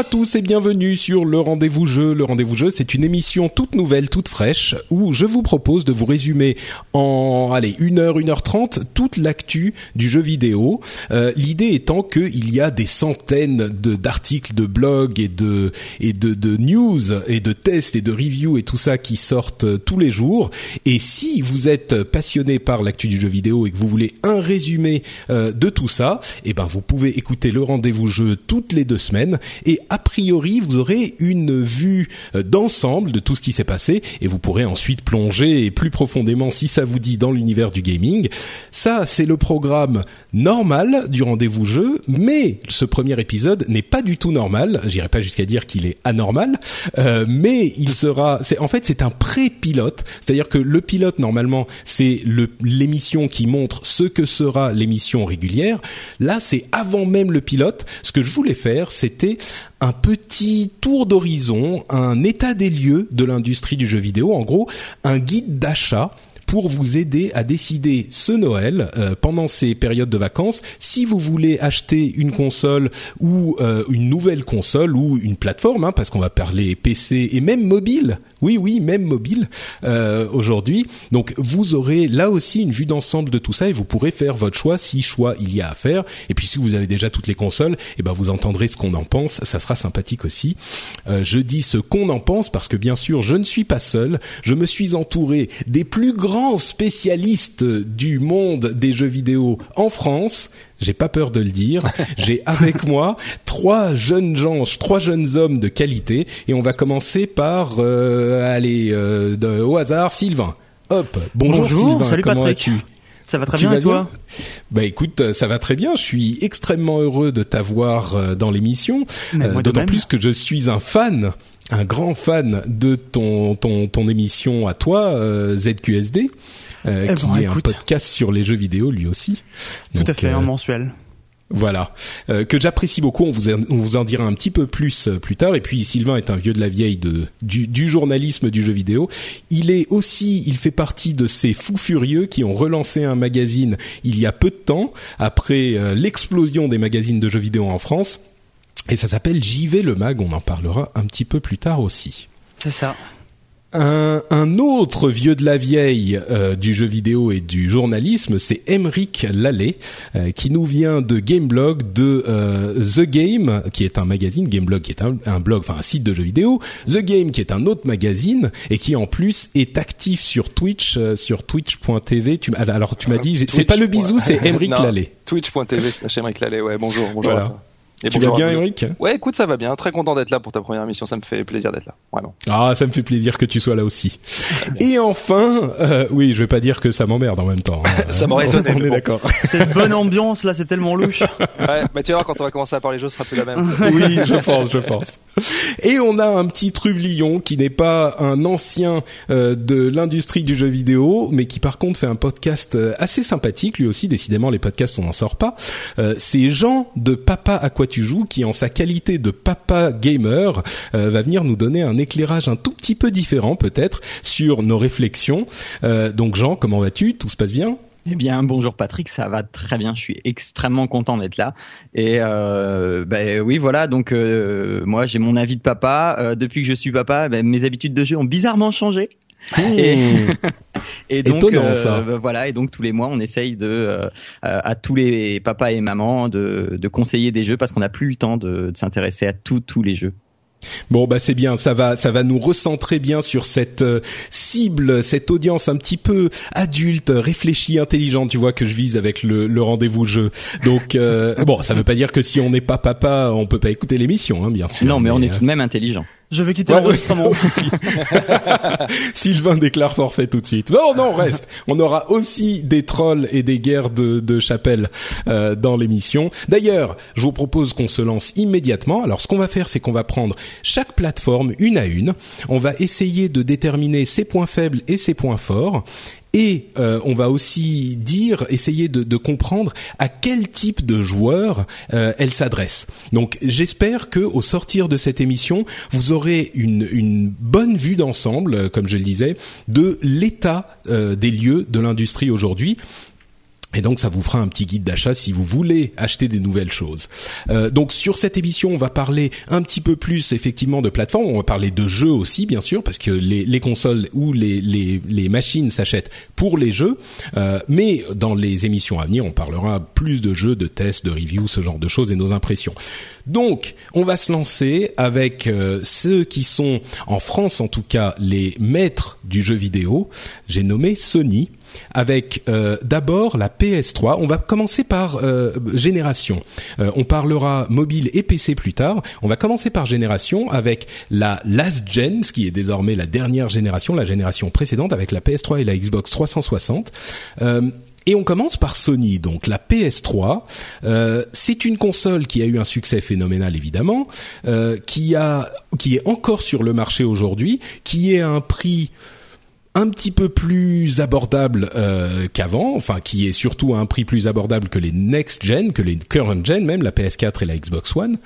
À tous et bienvenue sur le Rendez-vous Jeu. Le Rendez-vous Jeu, c'est une émission toute nouvelle, toute fraîche, où je vous propose de vous résumer en, allez, une heure, une heure trente, toute l'actu du jeu vidéo. Euh, L'idée étant qu'il y a des centaines d'articles, de blogs et de et de, de news et de tests et de reviews et tout ça qui sortent euh, tous les jours. Et si vous êtes passionné par l'actu du jeu vidéo et que vous voulez un résumé euh, de tout ça, eh ben vous pouvez écouter le Rendez-vous Jeu toutes les deux semaines et a priori vous aurez une vue euh, d'ensemble de tout ce qui s'est passé et vous pourrez ensuite plonger plus profondément si ça vous dit dans l'univers du gaming. Ça c'est le programme normal du rendez-vous jeu, mais ce premier épisode n'est pas du tout normal. J'irai pas jusqu'à dire qu'il est anormal, euh, mais il sera. C'est en fait c'est un pré-pilote, c'est-à-dire que le pilote normalement c'est l'émission qui montre ce que sera l'émission régulière. Là c'est avant même le pilote. Ce que je voulais faire c'était un petit tour d'horizon, un état des lieux de l'industrie du jeu vidéo, en gros un guide d'achat pour vous aider à décider ce Noël euh, pendant ces périodes de vacances si vous voulez acheter une console ou euh, une nouvelle console ou une plateforme hein, parce qu'on va parler PC et même mobile. Oui oui même mobile euh, aujourd'hui. Donc vous aurez là aussi une vue d'ensemble de tout ça et vous pourrez faire votre choix si choix il y a à faire. Et puis si vous avez déjà toutes les consoles eh ben vous entendrez ce qu'on en pense. Ça sera sympathique aussi. Euh, je dis ce qu'on en pense parce que bien sûr je ne suis pas seul. Je me suis entouré des plus grands spécialiste du monde des jeux vidéo en France. J'ai pas peur de le dire. J'ai avec moi trois jeunes gens, trois jeunes hommes de qualité, et on va commencer par euh, aller euh, au hasard, Sylvain. Hop, bonjour, Sylvain. Salut comment vas-tu? Ça va très bien et toi? Bah écoute, ça va très bien. Je suis extrêmement heureux de t'avoir euh, dans l'émission, d'autant plus que je suis un fan un grand fan de ton ton ton émission à toi euh, ZQSD euh, eh qui est un podcast sur les jeux vidéo lui aussi. Tout à fait, un euh, mensuel. Voilà, que j'apprécie beaucoup. On vous, on vous en dira un petit peu plus plus tard. Et puis Sylvain est un vieux de la vieille de du, du, journalisme du jeu vidéo. Il est aussi, il fait partie de ces fous furieux qui ont relancé un magazine il y a peu de temps après l'explosion des magazines de jeux vidéo en France. Et ça s'appelle JV le mag, on en parlera un petit peu plus tard aussi. C'est ça. Un, un, autre vieux de la vieille euh, du jeu vidéo et du journalisme, c'est Emeric Lallet, euh, qui nous vient de Gameblog, de euh, The Game, qui est un magazine, Gameblog qui est un, un, blog, enfin un site de jeux vidéo, The Game qui est un autre magazine et qui en plus est actif sur Twitch, sur twitch.tv. Tu, alors tu m'as dit, c'est pas le bisou, c'est Emeric Lallet. Twitch.tv slash Emeric Lallet, ouais, bonjour, bonjour. Voilà. Et tu vas bien, Eric? Ouais, écoute, ça va bien. Très content d'être là pour ta première émission. Ça me fait plaisir d'être là, vraiment. Ah, ça me fait plaisir que tu sois là aussi. Et enfin, euh, oui, je vais pas dire que ça m'emmerde en même temps. Hein. ça m'aurait étonné. On est d'accord. Cette bonne ambiance là, c'est tellement louche. ouais, mais tu voir quand on va commencer à parler jeux, ce sera plus la même. oui, je pense, je pense. Et on a un petit trublion qui n'est pas un ancien euh, de l'industrie du jeu vidéo, mais qui par contre fait un podcast euh, assez sympathique. Lui aussi, décidément, les podcasts on n'en sort pas. Euh, c'est Jean de Papa quoi tu joues qui, en sa qualité de papa gamer, euh, va venir nous donner un éclairage un tout petit peu différent peut-être sur nos réflexions. Euh, donc Jean, comment vas-tu? Tout se passe bien? Eh bien, bonjour Patrick, ça va très bien. Je suis extrêmement content d'être là. Et euh, ben oui, voilà. Donc moi, j'ai mon avis de papa. Depuis que je suis papa, ben, mes habitudes de jeu ont bizarrement changé. Et, et donc Étonnant, ça. euh, voilà. Et donc tous les mois, on essaye de euh, à tous les papas et mamans de, de conseiller des jeux parce qu'on n'a plus le temps de, de s'intéresser à tous tous les jeux. Bon bah c'est bien, ça va ça va nous recentrer bien sur cette euh, cible, cette audience un petit peu adulte, réfléchie, intelligente, tu vois que je vise avec le, le rendez-vous jeu. Donc euh, bon, ça veut pas dire que si on n'est pas papa, on peut pas écouter l'émission hein, bien sûr. Non, mais on est euh, tout de même intelligent. Je vais quitter Ouais, l'enregistrement. aussi. Sylvain déclare forfait tout de suite. Non, non, reste. On aura aussi des trolls et des guerres de, de chapelle euh, dans l'émission. D'ailleurs, je vous propose qu'on se lance immédiatement. Alors, ce qu'on va faire, c'est qu'on va prendre chaque plateforme une à une. On va essayer de déterminer ses points faibles et ses points forts. Et euh, on va aussi dire, essayer de, comprendre à quel type de joueur euh, elle s'adresse. Donc j'espère que au sortir de cette émission, vous aurez une, une bonne vue d'ensemble, euh, comme je le disais, de l'état euh, des lieux de l'industrie aujourd'hui. Et donc ça vous fera un petit guide d'achat si vous voulez acheter des nouvelles choses. Euh, donc sur cette émission, on va parler un petit peu plus effectivement de plateformes. On va parler de jeux aussi, bien sûr, parce que les, les consoles ou les machines s'achètent pour les jeux. Euh, mais dans les émissions à venir, on parlera plus de jeux, de tests, de reviews, ce genre de choses et nos impressions. Donc, on va se lancer avec euh, ceux qui sont en France, en tout cas, les maîtres du jeu vidéo. J'ai nommé Sony avec euh, d'abord la PS3. On va commencer par euh, génération. Euh, on parlera mobile et PC plus tard. On va commencer par génération avec la last gen, ce qui est désormais la dernière génération, la génération précédente avec la PS3 et la Xbox 360. Euh, et on commence par Sony, donc la PS3. Euh, c'est une console qui a eu un succès phénoménal évidemment, euh, qui a, qui est encore sur le marché aujourd'hui, qui est à un prix un petit peu plus abordable euh, qu'avant, enfin qui est surtout à un prix plus abordable que les next gen, que les current gen, même la PS4 et la Xbox One.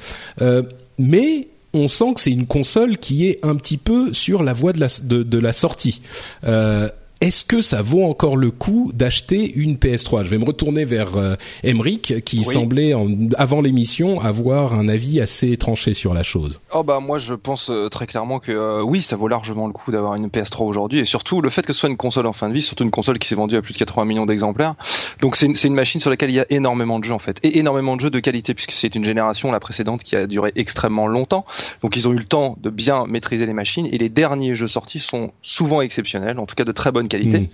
Euh, mais on sent que c'est une console qui est un petit peu sur la voie de la, de, de la sortie. Euh, est-ce que ça vaut encore le coup d'acheter une PS3 Je vais me retourner vers euh, Emric, qui Oui. semblait en- avant l'émission avoir un avis assez tranché sur la chose. Oh bah moi je pense euh, très clairement que euh, oui ça vaut largement le coup d'avoir une PS3 aujourd'hui et surtout le fait que ce soit une console en fin de vie, surtout une console qui s'est vendue à plus de 80 millions d'exemplaires. Donc c'est une, une machine sur laquelle il y a énormément de jeux en fait et énormément de jeux de qualité puisque c'est une génération la précédente qui a duré extrêmement longtemps. Donc ils ont eu le temps de bien maîtriser les machines et les derniers jeux sortis sont souvent exceptionnels, en tout cas de très bonne qualité. Mm.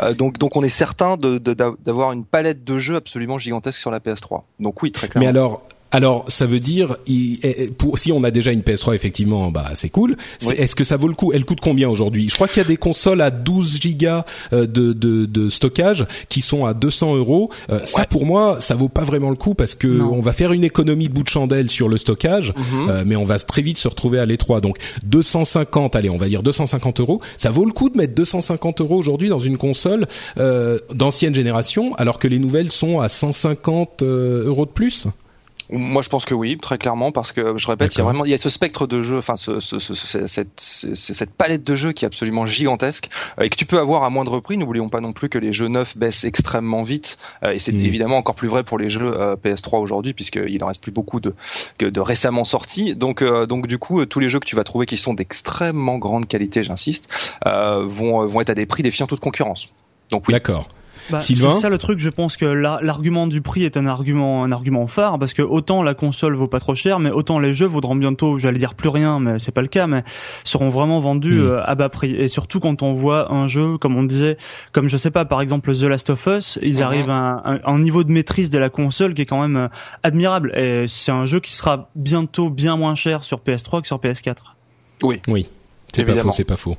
Euh, donc donc on est certain de- de- d'avoir une palette de jeux absolument gigantesque sur la PS3. Donc oui très clairement. Mais alors, alors ça veut dire, eh, pour, si on a déjà une PS3, effectivement, bah c'est cool. Oui. Est-ce que ça vaut le coup? Elle coûte combien aujourd'hui? Je crois qu'il y a des consoles à 12 gigas euh, de, de, de stockage qui sont à 200 euros. Euh, Ça, Ouais. pour moi, ça vaut pas vraiment le coup parce que Non. on va faire une économie de bout de chandelle sur le stockage, Mhm. euh, mais on va très vite se retrouver à l'étroit. Donc 250, allez, on va dire 250 euros. Ça vaut le coup de mettre 250 euros aujourd'hui dans une console euh, d'ancienne génération, alors que les nouvelles sont à 150 euh, euros de plus? Moi, je pense que oui, très clairement, parce que je répète, il y a vraiment, il y a ce spectre de jeux, enfin, ce, ce, ce- ce- cette, ce- cette palette de jeux qui est absolument gigantesque euh, et que tu peux avoir à moindre prix. N'oublions pas non plus que les jeux neufs baissent extrêmement vite, euh, et c'est Mm. évidemment encore plus vrai pour les jeux euh, PS3 aujourd'hui, puisqu'il en reste plus beaucoup de, de récemment sortis. Donc, euh, donc du coup, tous les jeux que tu vas trouver qui sont d'extrêmement grande qualité, j'insiste, euh, vont, vont être à des prix défiant toute concurrence. Donc oui. D'accord. Bah, Sylvain c'est ça le truc, je pense que la- l'argument du prix est un argument un argument phare parce que autant la console vaut pas trop cher, mais autant les jeux vaudront bientôt, j'allais dire plus rien, mais c'est pas le cas, mais seront vraiment vendus Mm. euh, à bas prix. Et surtout quand on voit un jeu, comme on disait, comme je sais pas, par exemple The Last of Us, ils Mhm. arrivent à un, un- un niveau de maîtrise de la console qui est quand même euh, admirable. Et c'est un jeu qui sera bientôt bien moins cher sur PS3 que sur PS4. Oui. Oui. C'est pas faux, c'est pas faux.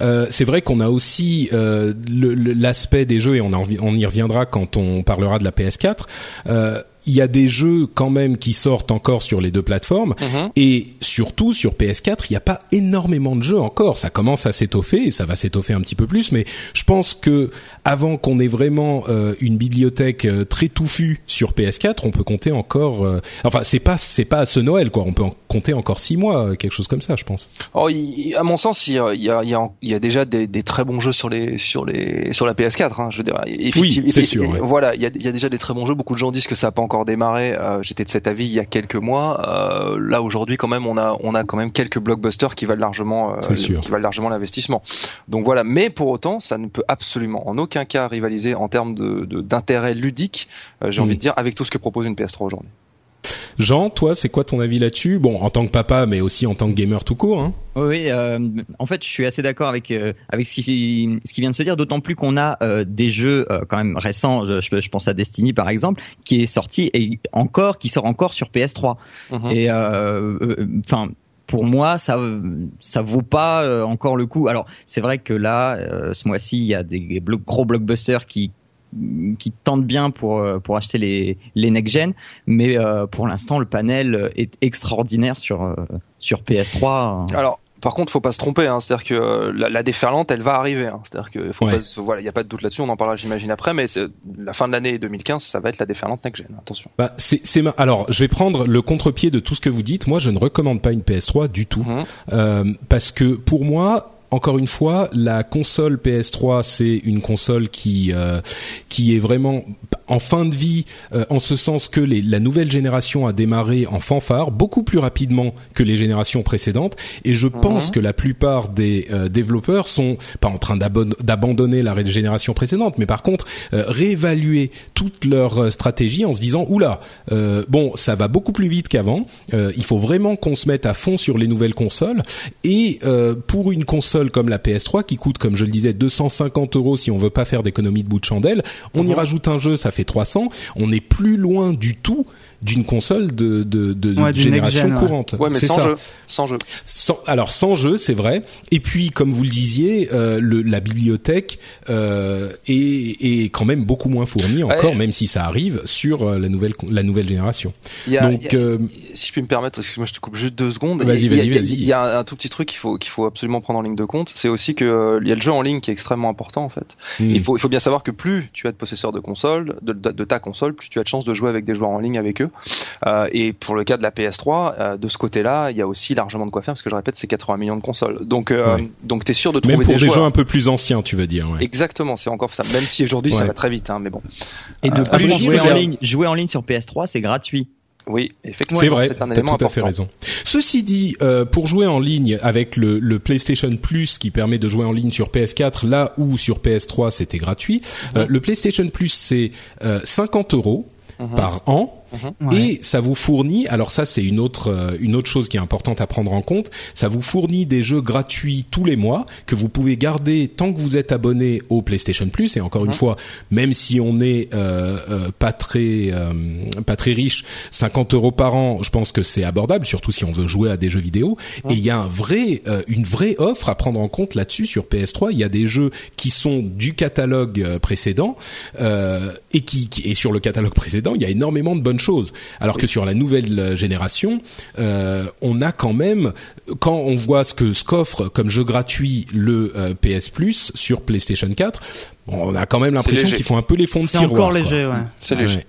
Euh, c'est vrai qu'on a aussi euh, l'aspect des jeux et on y reviendra quand on parlera de la PS4. Euh, il y a des jeux quand même qui sortent encore sur les deux plateformes Mhm. et surtout sur PS4, il n'y a pas énormément de jeux encore. Ça commence à s'étoffer et ça va s'étoffer un petit peu plus, mais je pense que avant qu'on ait vraiment euh, une bibliothèque euh, très touffue sur PS4, on peut compter encore. euh, enfin, c'est pas c'est pas à ce Noël quoi. On peut en compter encore six mois, euh, quelque chose comme ça, je pense. Oh, il- à mon sens, il y a, il y a, il y a, déjà des, des très bons jeux sur les sur les sur la PS4. Hein, je veux dire, effectivement- c'est sûr, ouais. Voilà, il y a, il y a déjà des très bons jeux. Beaucoup de gens disent que ça n'a pas encore démarré. Euh, J'étais de cet avis il y a quelques mois. Euh, là aujourd'hui, quand même, on a on a quand même quelques blockbusters qui valent largement euh, sûr. qui valent largement l'investissement. Donc voilà. Mais pour autant, ça ne peut absolument en aucun cas rivaliser en termes de d'intérêt ludique. euh, J'ai Mhm. envie de dire avec tout ce que propose une PS3 aujourd'hui. Jean, toi, c'est quoi ton avis là-dessus? Bon, en tant que papa, mais aussi en tant que gamer tout court. Hein Oui, euh, en fait, je suis assez d'accord avec euh, avec ce qui ce qui vient de se dire. D'autant plus qu'on a euh, des jeux euh, quand même récents. Je, je pense à Destiny par exemple, qui est sorti et encore qui sort encore sur PS3. Mhm. Et euh, euh, enfin. pour moi, ça ça vaut pas encore le coup. Alors, c'est vrai que là, euh, ce mois-ci, il y a des blo- gros blockbusters qui qui tentent bien pour euh, pour acheter les les next gen, mais euh, pour l'instant, le panel est extraordinaire sur euh, sur PS3. Alors, par contre, faut pas se tromper. Hein. C'est-à-dire que la, la déferlante, elle va arriver. Hein. C'est-à-dire que faut Ouais. pas se- voilà, il y a pas de doute là-dessus. On en parlera, j'imagine après. Mais c'est- la fin de l'année 2015, ça va être la déferlante next gen. Attention. Bah, c'est, c'est ma- alors, je vais prendre le contre-pied de tout ce que vous dites. Moi, je ne recommande pas une PS3 du tout, Mhm. Euh, parce que pour moi. Encore une fois, la console PS3, c'est une console qui euh, qui est vraiment en fin de vie, euh, en ce sens que les, la nouvelle génération a démarré en fanfare beaucoup plus rapidement que les générations précédentes, et je pense que la plupart des euh, développeurs sont pas en train d'abandonner la génération précédente, mais par contre euh, réévaluer toute leur euh, stratégie en se disant oula, euh, bon, ça va beaucoup plus vite qu'avant. euh, il faut vraiment qu'on se mette à fond sur les nouvelles consoles. Et euh, pour une console comme la PS3 qui coûte, comme je le disais, 250 euros si on veut pas faire d'économie de bout de chandelle, on y rajoute un jeu, ça fait 300. On est plus loin du tout d'une console de, de, de Ouais, génération courante. Ouais, mais C'est sans ça. jeu, sans jeu. Sans, alors sans jeu, c'est vrai. Et puis, comme vous le disiez, euh, le, la bibliothèque euh, est, est quand même beaucoup moins fournie encore, Ouais. même si ça arrive sur euh, la nouvelle la nouvelle génération. Il y a, Donc, il y a- euh, si je puis me permettre, excuse-moi, je te coupe juste deux secondes. Vas-y, Il y a- vas-y, il y a- vas-y. Il y a un tout petit truc qu'il faut qu'il faut absolument prendre en ligne de compte, c'est aussi que euh, il y a le jeu en ligne qui est extrêmement important en fait. hmm. Il faut il faut bien savoir que plus tu as de possesseurs de console, de, de, de ta console, plus tu as de chances de jouer avec des joueurs en ligne avec eux. Euh, et pour le cas de la PS3, euh, de ce côté-là, il y a aussi largement de quoi faire parce que je répète, c'est 80 millions de consoles. Donc euh, Ouais. donc t'es sûr de trouver même pour des, joueurs. jeux un peu plus anciens, tu veux dire. Ouais. Exactement, c'est encore ça. Même si aujourd'hui ça va très vite, hein, mais bon. Et de Euh, plus, jouer en ligne, jouer en ligne sur PS3, c'est gratuit. Oui, effectivement, C'est vrai, c'est un t'as élément tout à fait raison. Ceci dit, euh, pour jouer en ligne avec le, le PlayStation Plus qui permet de jouer en ligne sur PS4, là où sur PS3 c'était gratuit, euh, le PlayStation Plus c'est euh, 50 euros Mhm. par an. Ouais. Et ça vous fournit, alors ça c'est une autre euh, une autre chose qui est importante à prendre en compte, ça vous fournit des jeux gratuits tous les mois que vous pouvez garder tant que vous êtes abonné au PlayStation Plus. Et encore une fois, même si on est euh, euh, pas très euh, pas très riche, 50 euros par an, je pense que c'est abordable, surtout si on veut jouer à des jeux vidéo. Et il y a un vrai euh, une vraie offre à prendre en compte là-dessus sur PS3. Il y a des jeux qui sont du catalogue euh, précédent euh, et qui, qui et sur le catalogue précédent, il y a énormément de bonnes choses. Alors que sur la nouvelle euh, génération, euh, on a quand même, quand on voit ce que ce qu'offre comme jeu gratuit le euh, PS Plus sur PlayStation 4, bon, on a quand même l'impression qu'ils font un peu les fonds de C'est tiroir. encore quoi. léger, ouais. C'est léger, Ouais.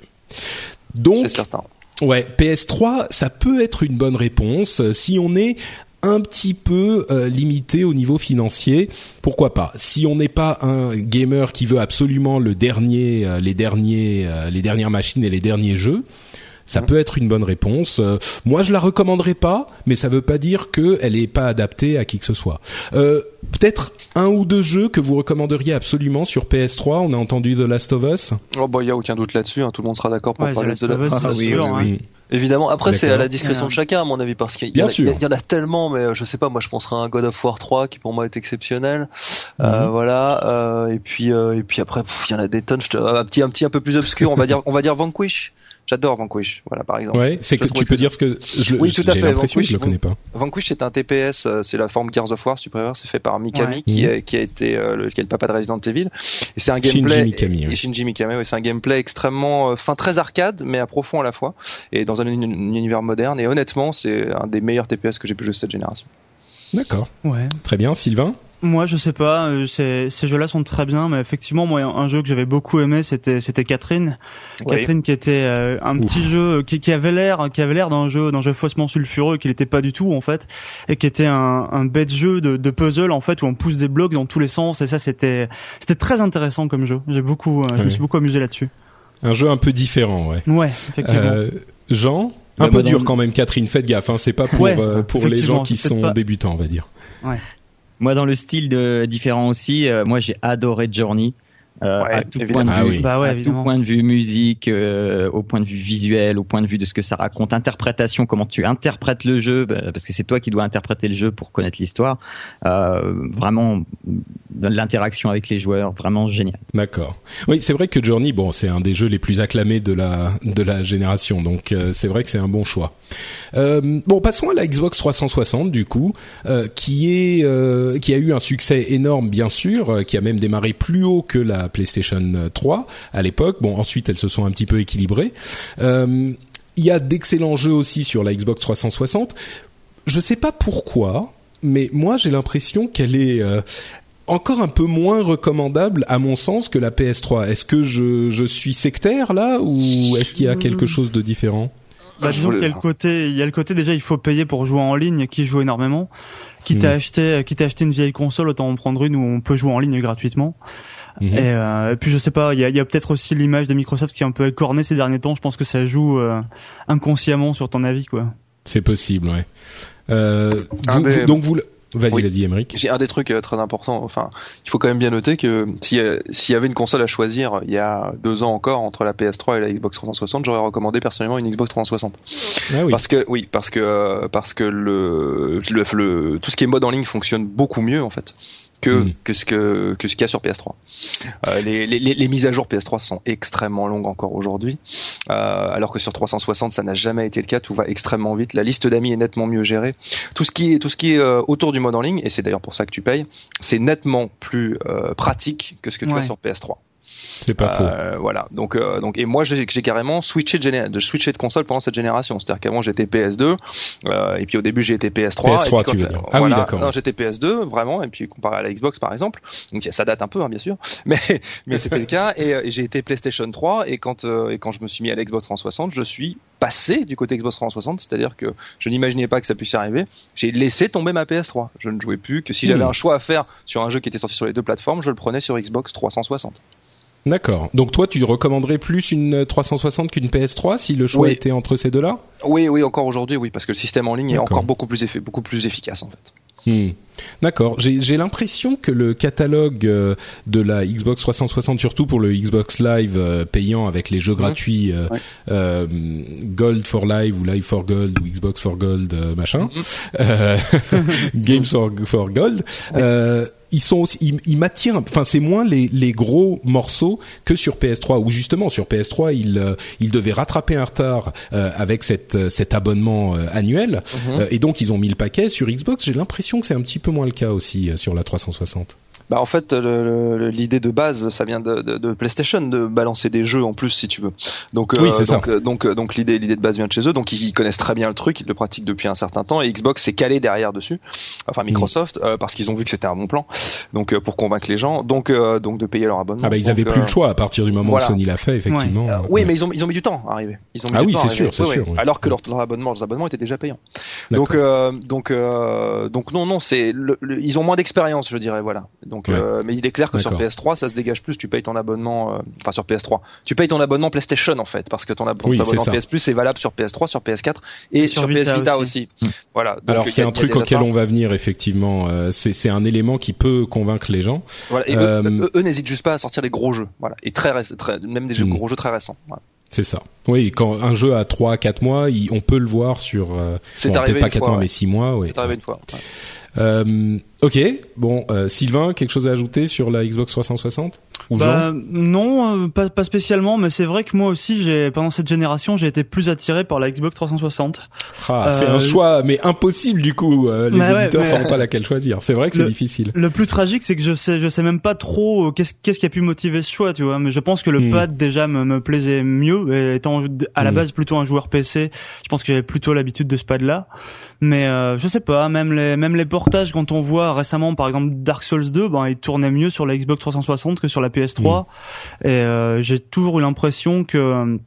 Donc, c'est certain. Ouais, PS3, ça peut être une bonne réponse si on est un petit peu euh, limité au niveau financier. Pourquoi pas? Si on n'est pas un gamer qui veut absolument le dernier, euh, les derniers, euh, les dernières machines et les derniers jeux. Ça peut être une bonne réponse. Euh, moi, je la recommanderais pas, mais ça veut pas dire que elle est pas adaptée à qui que ce soit. Euh, Peut-être un ou deux jeux que vous recommanderiez absolument sur PS3. On a entendu The Last of Us. Oh bah il y a aucun doute là-dessus, hein, tout le monde sera d'accord pour Ouais, parler The de Last of Us, Ah, sûr, oui, hein. oui. Évidemment. Après, c'est à la discrétion de chacun, à mon avis, parce qu'il y, en a- sûr. il y en a tellement, mais euh, je sais pas. Moi, je penserais à un God of War 3 qui pour moi est exceptionnel. Euh, Mhm. voilà. Euh, et puis, euh, et puis après, il y en a des tonnes. Je te- un petit, un petit, un peu plus obscur. On va dire, on va dire Vanquish. J'adore Vanquish, voilà par exemple. Ouais, c'est que tu peux dire ce que je, Oui, tout à fait, que je le Vanquish, connais pas. Vanquish c'est un TPS, euh, c'est la forme Gears of War, si tu préfères, c'est fait par Mikami Ouais. qui, Mhm. a, qui a été euh, le, qui est le papa de Resident Evil. Et c'est un Shinji gameplay Mikami, et, oui. Shinji Mikami, ouais, c'est un gameplay extrêmement, euh, fin très arcade, mais à profond à la fois, et dans un, un univers moderne. Et honnêtement, c'est un des meilleurs TPS que j'ai pu jouer cette génération. D'accord, Ouais. très bien, Sylvain? Moi, je sais pas. euh, Ces, ces jeux-là sont très bien, mais effectivement, moi, un jeu que j'avais beaucoup aimé, c'était c'était Catherine. Oui. Catherine, qui était euh, un Ouf. petit jeu qui, qui avait l'air, qui avait l'air d'un jeu, d'un jeu faussement sulfureux, qui n'était pas du tout en fait, et qui était un, un bête jeu de, de puzzle en fait où on pousse des blocs dans tous les sens. Et ça, c'était c'était très intéressant comme jeu. J'ai beaucoup, euh, je me Oui. suis beaucoup amusé là-dessus. Un jeu un peu différent, ouais. Ouais, effectivement. Euh, Jean, un Ouais, peu bah, dur quand même, Catherine. Faites gaffe, hein, c'est pas pour Ouais, euh, pour les gens qui sont pas- débutants, on va dire. Moi, dans le style de, différent aussi, euh, moi j'ai adoré Journey. Euh, Ouais, à tout point de Ah vue, oui. Bah ouais, à tout point de vue musique, euh, au point de vue visuel, au point de vue de ce que ça raconte, interprétation, comment tu interprètes le jeu, bah, parce que c'est toi qui dois interpréter le jeu pour connaître l'histoire. Euh, vraiment, l'interaction avec les joueurs, vraiment génial. D'accord. Oui, c'est vrai que Journey, bon, c'est un des jeux les plus acclamés de la de la génération, donc euh, c'est vrai que c'est un bon choix. Euh, bon, passons à la Xbox 360 du coup, euh, qui est euh, qui a eu un succès énorme bien sûr, euh, qui a même démarré plus haut que la PlayStation 3 à l'époque. Bon, ensuite elles se sont un petit peu équilibrées. Euh, il y a d'excellents jeux aussi sur la Xbox 360. Je sais pas pourquoi, mais moi j'ai l'impression qu'elle est euh, encore un peu moins recommandable à mon sens que la PS3. Est-ce que je, je suis sectaire là ou est-ce qu'il y a quelque chose de différent? Bah, disons qu'il y a le côté, il y a le côté déjà, il faut payer pour jouer en ligne, qui joue énormément. Quitte à Mhm. acheter, quitte à acheter une vieille console, autant en prendre une où on peut jouer en ligne gratuitement. Mhm. Et, euh, et puis je sais pas, il y a, il y a peut-être aussi l'image de Microsoft qui est un peu écornée ces derniers temps. Je pense que ça joue euh, inconsciemment sur ton avis, quoi. C'est possible, ouais. Euh, Ah, vous- mais- vous- donc vous, le- vas-y, Oui. vas-y, Emeric. J'ai un des trucs euh, très importants. Enfin, il faut quand même bien noter que si, euh, s'il y avait une console à choisir il y a deux ans encore entre la PS3 et la Xbox 360, j'aurais recommandé personnellement une Xbox 360. Ah oui. Parce que oui, parce que euh, parce que le, le, le- tout ce qui est mode en ligne fonctionne beaucoup mieux en fait que Mm. que ce que que ce qu'il y a sur PS3. Euh, les, les, les, les mises à jour PS3 sont extrêmement longues encore aujourd'hui, euh, alors que sur 360 ça n'a jamais été le cas. Tout va extrêmement vite. La liste d'amis est nettement mieux gérée. Tout ce qui est tout ce qui est euh, autour du mode en ligne et c'est d'ailleurs pour ça que tu payes, c'est nettement plus euh, pratique que ce que tu Ouais. as sur PS3. C'est pas faux. Euh, voilà. Donc, euh, donc, et moi, j'ai carrément switché de, géné- de switcher de console pendant cette génération. C'est-à-dire qu'avant, j'étais PS2, euh, et puis au début, j'ai été PS3. PS3, et puis quand tu veux dire. Ah oui, d'accord. Non, j'étais PS2, vraiment, et puis comparé à la Xbox, par exemple. Donc, ça date un peu, hein, bien sûr, mais mais c'était le cas. Et, euh, et j'ai été PlayStation 3, et quand euh, et quand je me suis mis à la Xbox 360, je suis passé du côté Xbox 360, c'est-à-dire que je n'imaginais pas que ça puisse arriver. J'ai laissé tomber ma PS3. Je ne jouais plus que si j'avais Hmm. un choix à faire sur un jeu qui était sorti sur les deux plateformes, je le prenais sur Xbox 360. D'accord. Donc toi, tu recommanderais plus une 360 qu'une PS3 si le choix Oui. était entre ces deux-là? Oui, oui, encore aujourd'hui, oui, parce que le système en ligne est encore beaucoup plus effi- beaucoup plus efficace en fait. Hmm. D'accord. J'ai l'impression que le catalogue euh, de la Xbox 360, surtout pour le Xbox Live euh, payant avec les jeux gratuits euh, Ouais. euh, Gold for Live ou Live for Gold ou Xbox for Gold euh, machin, euh, Games for, for Gold, euh, ils sont aussi, ils, ils m'attirent. Enfin, c'est moins les, les gros morceaux que sur PS3 où justement sur PS3 ils euh, ils devaient rattraper un retard euh, avec cette euh, cet abonnement euh, annuel Mhm. euh, et donc ils ont mis le paquet sur Xbox. J'ai l'impression que c'est un petit peu moins le cas aussi euh, sur la 360. Bah en fait, l'idée de base, ça vient de, de, de PlayStation de balancer des jeux en plus, si tu veux. Donc, Oui, euh, donc, euh, donc, euh, donc l'idée, l'idée de base vient de chez eux. Donc, ils connaissent très bien le truc, ils le pratiquent depuis un certain temps. Et Xbox s'est calé derrière dessus, enfin Microsoft, euh, parce qu'ils ont vu que c'était un bon plan. Donc, euh, pour convaincre les gens, donc, euh, donc de payer leur abonnement. Ah bah ils Donc, avaient plus le choix à partir du moment voilà. où Sony l'a fait effectivement. Euh, oui, mais ils ont ils ont mis du temps à arriver. Ils ont mis Ah du oui, c'est sûr, c'est Oui, sûr, oui. Alors que leur, leur abonnement, leurs abonnements étaient déjà payants. Donc euh, donc donc non non c'est ils ont moins d'expérience je dirais voilà. Donc Ouais. euh, mais il est clair que sur D'accord. PS3 ça se dégage plus. Tu payes ton abonnement euh, enfin sur PS3. Tu payes ton abonnement PlayStation en fait parce que ton, ab- Oui, ton c'est abonnement. PS Plus est valable sur PS3, sur PS4 et, Et sur, sur PS Vita aussi. aussi. Voilà. Donc, Alors c'est un truc auquel ça. on va venir effectivement. Euh, c'est c'est un élément qui peut convaincre les gens. Voilà. Et eux- Euh, eux, eux n'hésitent juste pas à sortir des gros jeux. Voilà. Et très, très même des jeux, Hmm. gros jeux très récents. Voilà. C'est ça. Oui, quand un jeu a 3 4 mois, il- on peut le voir sur euh, C'est bon, arrivé pas une 4 fois, mois ouais. mais 6 mois, oui. C'est arrivé une fois. Ouais. Euh, OK, bon euh, Sylvain, quelque chose à ajouter sur la Xbox 360 ou bah, Non, euh, pas, pas spécialement, mais c'est vrai que moi aussi, j'ai pendant cette génération, j'ai été plus attiré par la Xbox 360. Ah, c'est un Euh, choix, mais impossible du coup. euh, les Bah ouais, éditeurs mais- sauront pas laquelle choisir. C'est vrai que c'est Le- difficile. Le plus tragique, c'est que je sais, je sais même pas trop euh, qu'est-ce qu'est-ce qui a pu motiver ce choix, tu vois. Mais je pense que le Hmm. pad déjà me, me plaisait mieux, et étant à la Hmm. base plutôt un joueur PC, je pense que j'avais plutôt l'habitude de ce pad-là. Mais euh, je sais pas, même les même les portages quand on voit récemment, par exemple Dark Souls 2, ben il tournait mieux sur la Xbox 360 que sur la PS3, Hmm. et euh, j'ai toujours eu l'impression que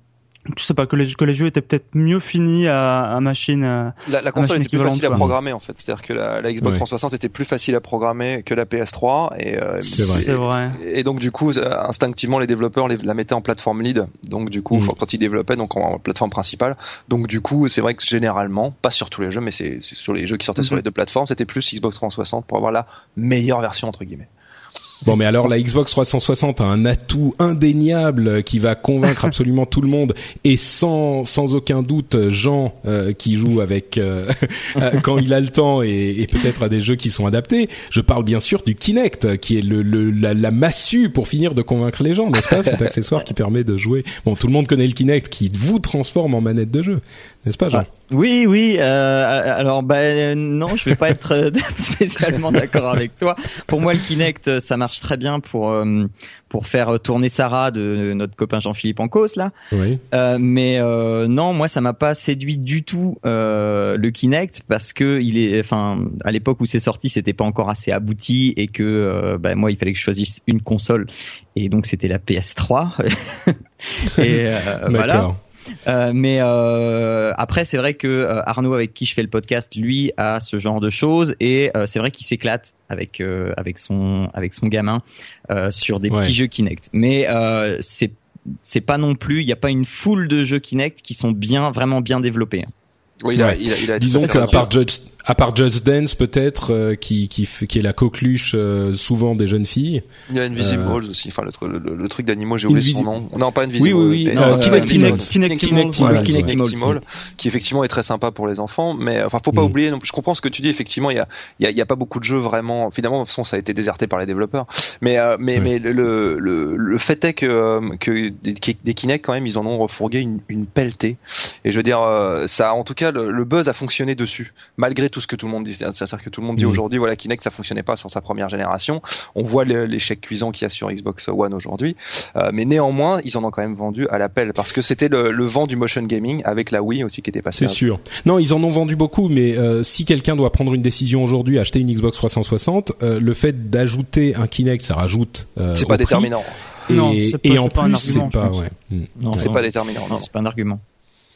je sais pas que les que les jeux étaient peut-être mieux finis à, à machine. euh, La, la console machine était plus facile à quoi. programmer en fait. C'est-à-dire que la, la Xbox Ouais. 360 était plus facile à programmer que la PS3 et euh, C'est vrai. C'est vrai. Et donc du coup, euh, instinctivement, les développeurs les- la mettaient en plateforme lead. Donc du coup, Mm. quand ils développaient, donc en plateforme principale. Donc du coup, c'est vrai que généralement, pas sur tous les jeux, mais c'est sur les jeux qui sortaient sur Mhm. les deux plateformes, c'était plus Xbox 360 pour avoir la meilleure version entre guillemets. Bon, mais alors la Xbox 360 a un atout indéniable qui va convaincre absolument tout le monde et sans sans aucun doute Jean euh, qui joue avec euh, euh, quand il a le temps et, et peut-être à des jeux qui sont adaptés. Je parle bien sûr du Kinect qui est le, le la, la massue pour finir de convaincre les gens, n'est-ce pas Cet accessoire qui permet de jouer. Bon, tout le monde connaît le Kinect qui vous transforme en manette de jeu, n'est-ce pas Jean Oui, oui. Euh, alors, bah euh, non, je vais pas être euh, spécialement d'accord avec toi. Pour moi, le Kinect, ça marche très bien pour euh, pour faire tourner Sarah de notre copain Jean-Philippe en cause là. Oui. Euh, mais euh, non, moi, ça m'a pas séduit du tout euh, le Kinect parce que il est, enfin, à l'époque où c'est sorti, c'était pas encore assez abouti et que euh, bah, moi, il fallait que je choisisse une console et donc c'était la PS3. et euh, voilà. Euh, mais euh, après, c'est vrai que euh, Arnaud, avec qui je fais le podcast, lui a ce genre de choses et euh, c'est vrai qu'il s'éclate avec euh, avec son avec son gamin euh, sur des Ouais. petits jeux Kinect. Mais euh, c'est c'est pas non plus, il n'y a pas une foule de jeux Kinect qui sont bien vraiment bien développés. Oui, il a, Ouais. il a, il a Disons qu'à part Just, à part Just Dance peut-être euh, qui qui est la coqueluche euh, souvent des jeunes filles. Il y a Invisible Euh, aussi, enfin le, le, le truc d'animaux, j'ai oublié son nom. Non, pas Invisible. Oui, oui, oui, euh, non, Kinect pas Immals. Kinect Kinect Immals, voilà, Kinect Kinect Immals. Immals, qui effectivement est très sympa pour les enfants, mais enfin faut pas Mm. oublier. Donc, je comprends ce que tu dis. Effectivement, il y a, il y a, y a pas beaucoup de jeux vraiment. Finalement, de toute façon, ça a été déserté par les développeurs. Mais, euh, mais, Ouais. mais le, le, le, le fait est que, euh, que des, des Kinect quand même, ils en ont refourgué une, une pelletée. Et je veux dire, euh, ça, en tout cas, le, le buzz a fonctionné dessus, malgré tout ce que tout le monde dit. C'est-à-dire que tout le monde dit Mm. aujourd'hui, voilà, Kinect, ça fonctionnait pas sur sa première génération. On voit l'échec cuisant qu'il y a sur Xbox One aujourd'hui. Euh, mais néanmoins, ils en ont quand même vendu à l'appel parce que c'était le, le vent du motion gaming avec la Wii aussi qui était passé. C'est sûr. Non, ils en ont vendu beaucoup, mais euh, si quelqu'un doit prendre une décision aujourd'hui, acheter une Xbox 360, euh, le fait d'ajouter un Kinect, ça rajoute. Euh, C'est pas prix. déterminant. Et, Non, c'est pas- et en c'est pas un plus, argument, c'est pas. Ouais. Hmm. Non, pas déterminant. Non, non. c'est pas un argument.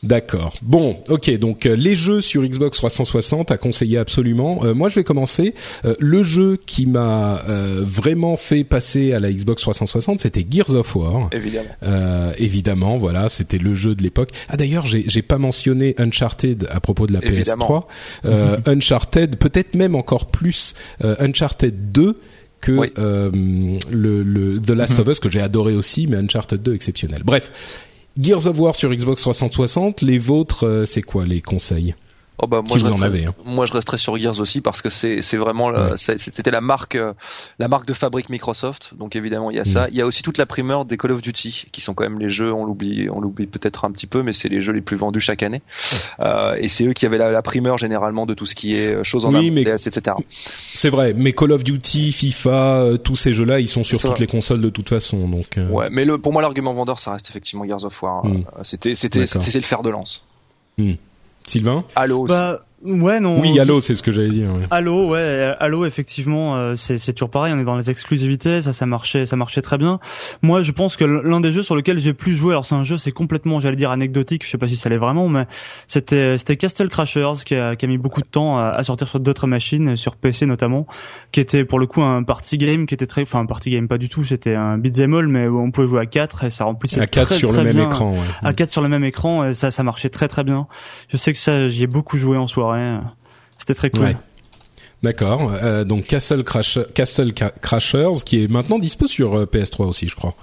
D'accord. Bon, ok. Donc euh, les jeux sur Xbox 360 à conseiller absolument. Euh, moi, je vais commencer. Euh, le jeu qui m'a euh, vraiment fait passer à la Xbox 360, c'était Gears of War. Évidemment. Euh, évidemment, voilà, c'était le jeu de l'époque. Ah d'ailleurs, j'ai pas mentionné Uncharted à propos de la Évidemment. PS3. Euh, Uncharted, peut-être même encore plus euh, Uncharted 2 que Oui. euh, le, le The Last of Us que j'ai adoré aussi, mais Uncharted 2 exceptionnel. Bref, Gears of War sur Xbox 360, les vôtres, euh, c'est quoi les conseils? Oh bah moi Si je vous en resterai, avez, hein. moi je resterai sur Gears aussi parce que c'est vraiment Ouais. c'était la marque euh, la marque de fabrique Microsoft donc évidemment il y a Mm. ça il y a aussi toute la primeur des Call of Duty qui sont quand même les jeux on l'oublie on l'oublie peut-être un petit peu mais c'est les jeux les plus vendus chaque année euh, et c'est eux qui avaient la, la primeur généralement de tout ce qui est euh, choses en Oui, amont, mais- DLC, etc C'est vrai, mais Call of Duty, FIFA, tous ces jeux-là, ils sont sur toutes vrai. les consoles de toute façon. Donc, euh, ouais mais le pour moi l'argument vendeur ça reste effectivement Gears of War Mm. Euh, c'était c'était c'était le fer de lance Sylvain aussi. Bah ouais non. Oui, Halo, c'est ce que j'allais dire. ouais. Halo, ouais, Halo, effectivement, euh, c'est c'est toujours pareil. On est dans les exclusivités, ça, ça marchait, ça marchait très bien. Moi, je pense que l'un des jeux sur lequel j'ai plus joué, alors c'est un jeu, c'est complètement, j'allais dire anecdotique. Je sais pas si ça l'est vraiment, mais c'était c'était Castle Crashers qui a, qui a mis beaucoup de temps à, à sortir sur d'autres machines, sur PC notamment, qui était pour le coup un party game, qui était très, enfin un party game pas du tout, c'était un beat'em all, mais on pouvait jouer à 4 et ça remplissait À 4 très, sur très le même écran. Ouais. à 4 sur le même écran et ça ça marchait très très bien. Je sais que ça j'y ai beaucoup joué en soirée. C'était très cool. Ouais. D'accord. Euh, donc Castle, Crash, Castle Crashers, qui est maintenant dispo sur euh, PS3 aussi, je crois.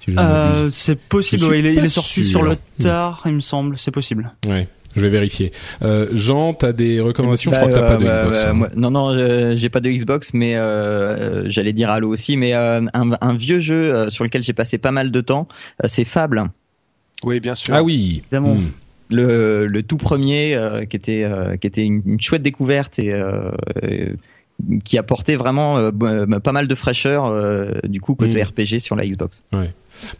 Si je. Euh, c'est possible, Je ouais, il est, il pas est sorti sûr. sur le tard, il me semble, c'est possible. Ouais. Je vais vérifier. Euh, Jean, t'as des recommandations? Je Bah, crois que t'as pas de Xbox. bah, hein. moi- non, non, euh, j'ai pas de Xbox, mais euh, j'allais dire Halo aussi. Mais euh, un, un vieux jeu euh, sur lequel j'ai passé pas mal de temps, euh, c'est Fable, Oui, bien sûr. Ah oui. Évidemment. Hmm. Le, le tout premier, euh, qui était euh, qui était une, une chouette découverte et euh, qui apportait vraiment euh, pas mal de fraîcheur euh, du coup côté Mm. RPG sur la Xbox.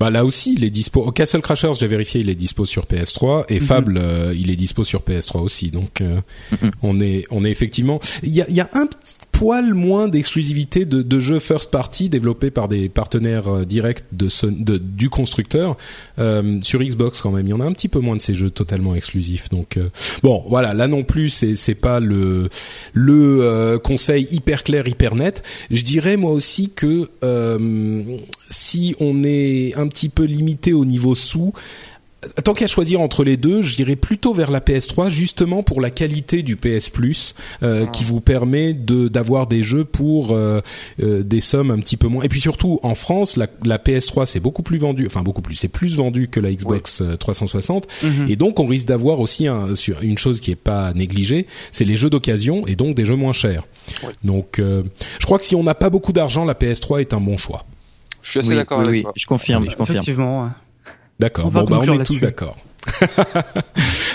Bah là aussi, il est dispo. Oh, Castle Crashers, j'ai vérifié, il est dispo sur PS3 et Mhm. Fable, euh, il est dispo sur PS3 aussi. Donc euh, Mhm. on est on est effectivement. Il y a, il y a un poil moins d'exclusivité de, de jeux first party développés par des partenaires euh, directs de, Son- de du constructeur euh, sur Xbox quand même. Il y en a un petit peu moins de ces jeux totalement exclusifs. Donc euh, bon, voilà, là non plus, c'est c'est pas le le euh, conseil hyper clair, hyper net. Je dirais moi aussi que euh, si on est un petit peu limité au niveau sous, tant qu'à choisir entre les deux, je dirais plutôt vers la PS3 justement pour la qualité du PS Plus euh, qui vous permet de d'avoir des jeux pour euh, euh, des sommes un petit peu moins. Et puis surtout en France, la, la PS3 c'est beaucoup plus vendu, enfin beaucoup plus, c'est plus vendu que la Xbox euh, 360 Mhm. et donc on risque d'avoir aussi un, sur une chose qui est pas négligée, c'est les jeux d'occasion et donc des jeux moins chers. Oui. Donc je crois que si on n'a pas beaucoup d'argent, la PS3 est un bon choix. Je suis assez oui, d'accord oui, avec oui, toi. je confirme, je confirme. Effectivement. ouais. D'accord. Bon, bah, on est tous d'accord.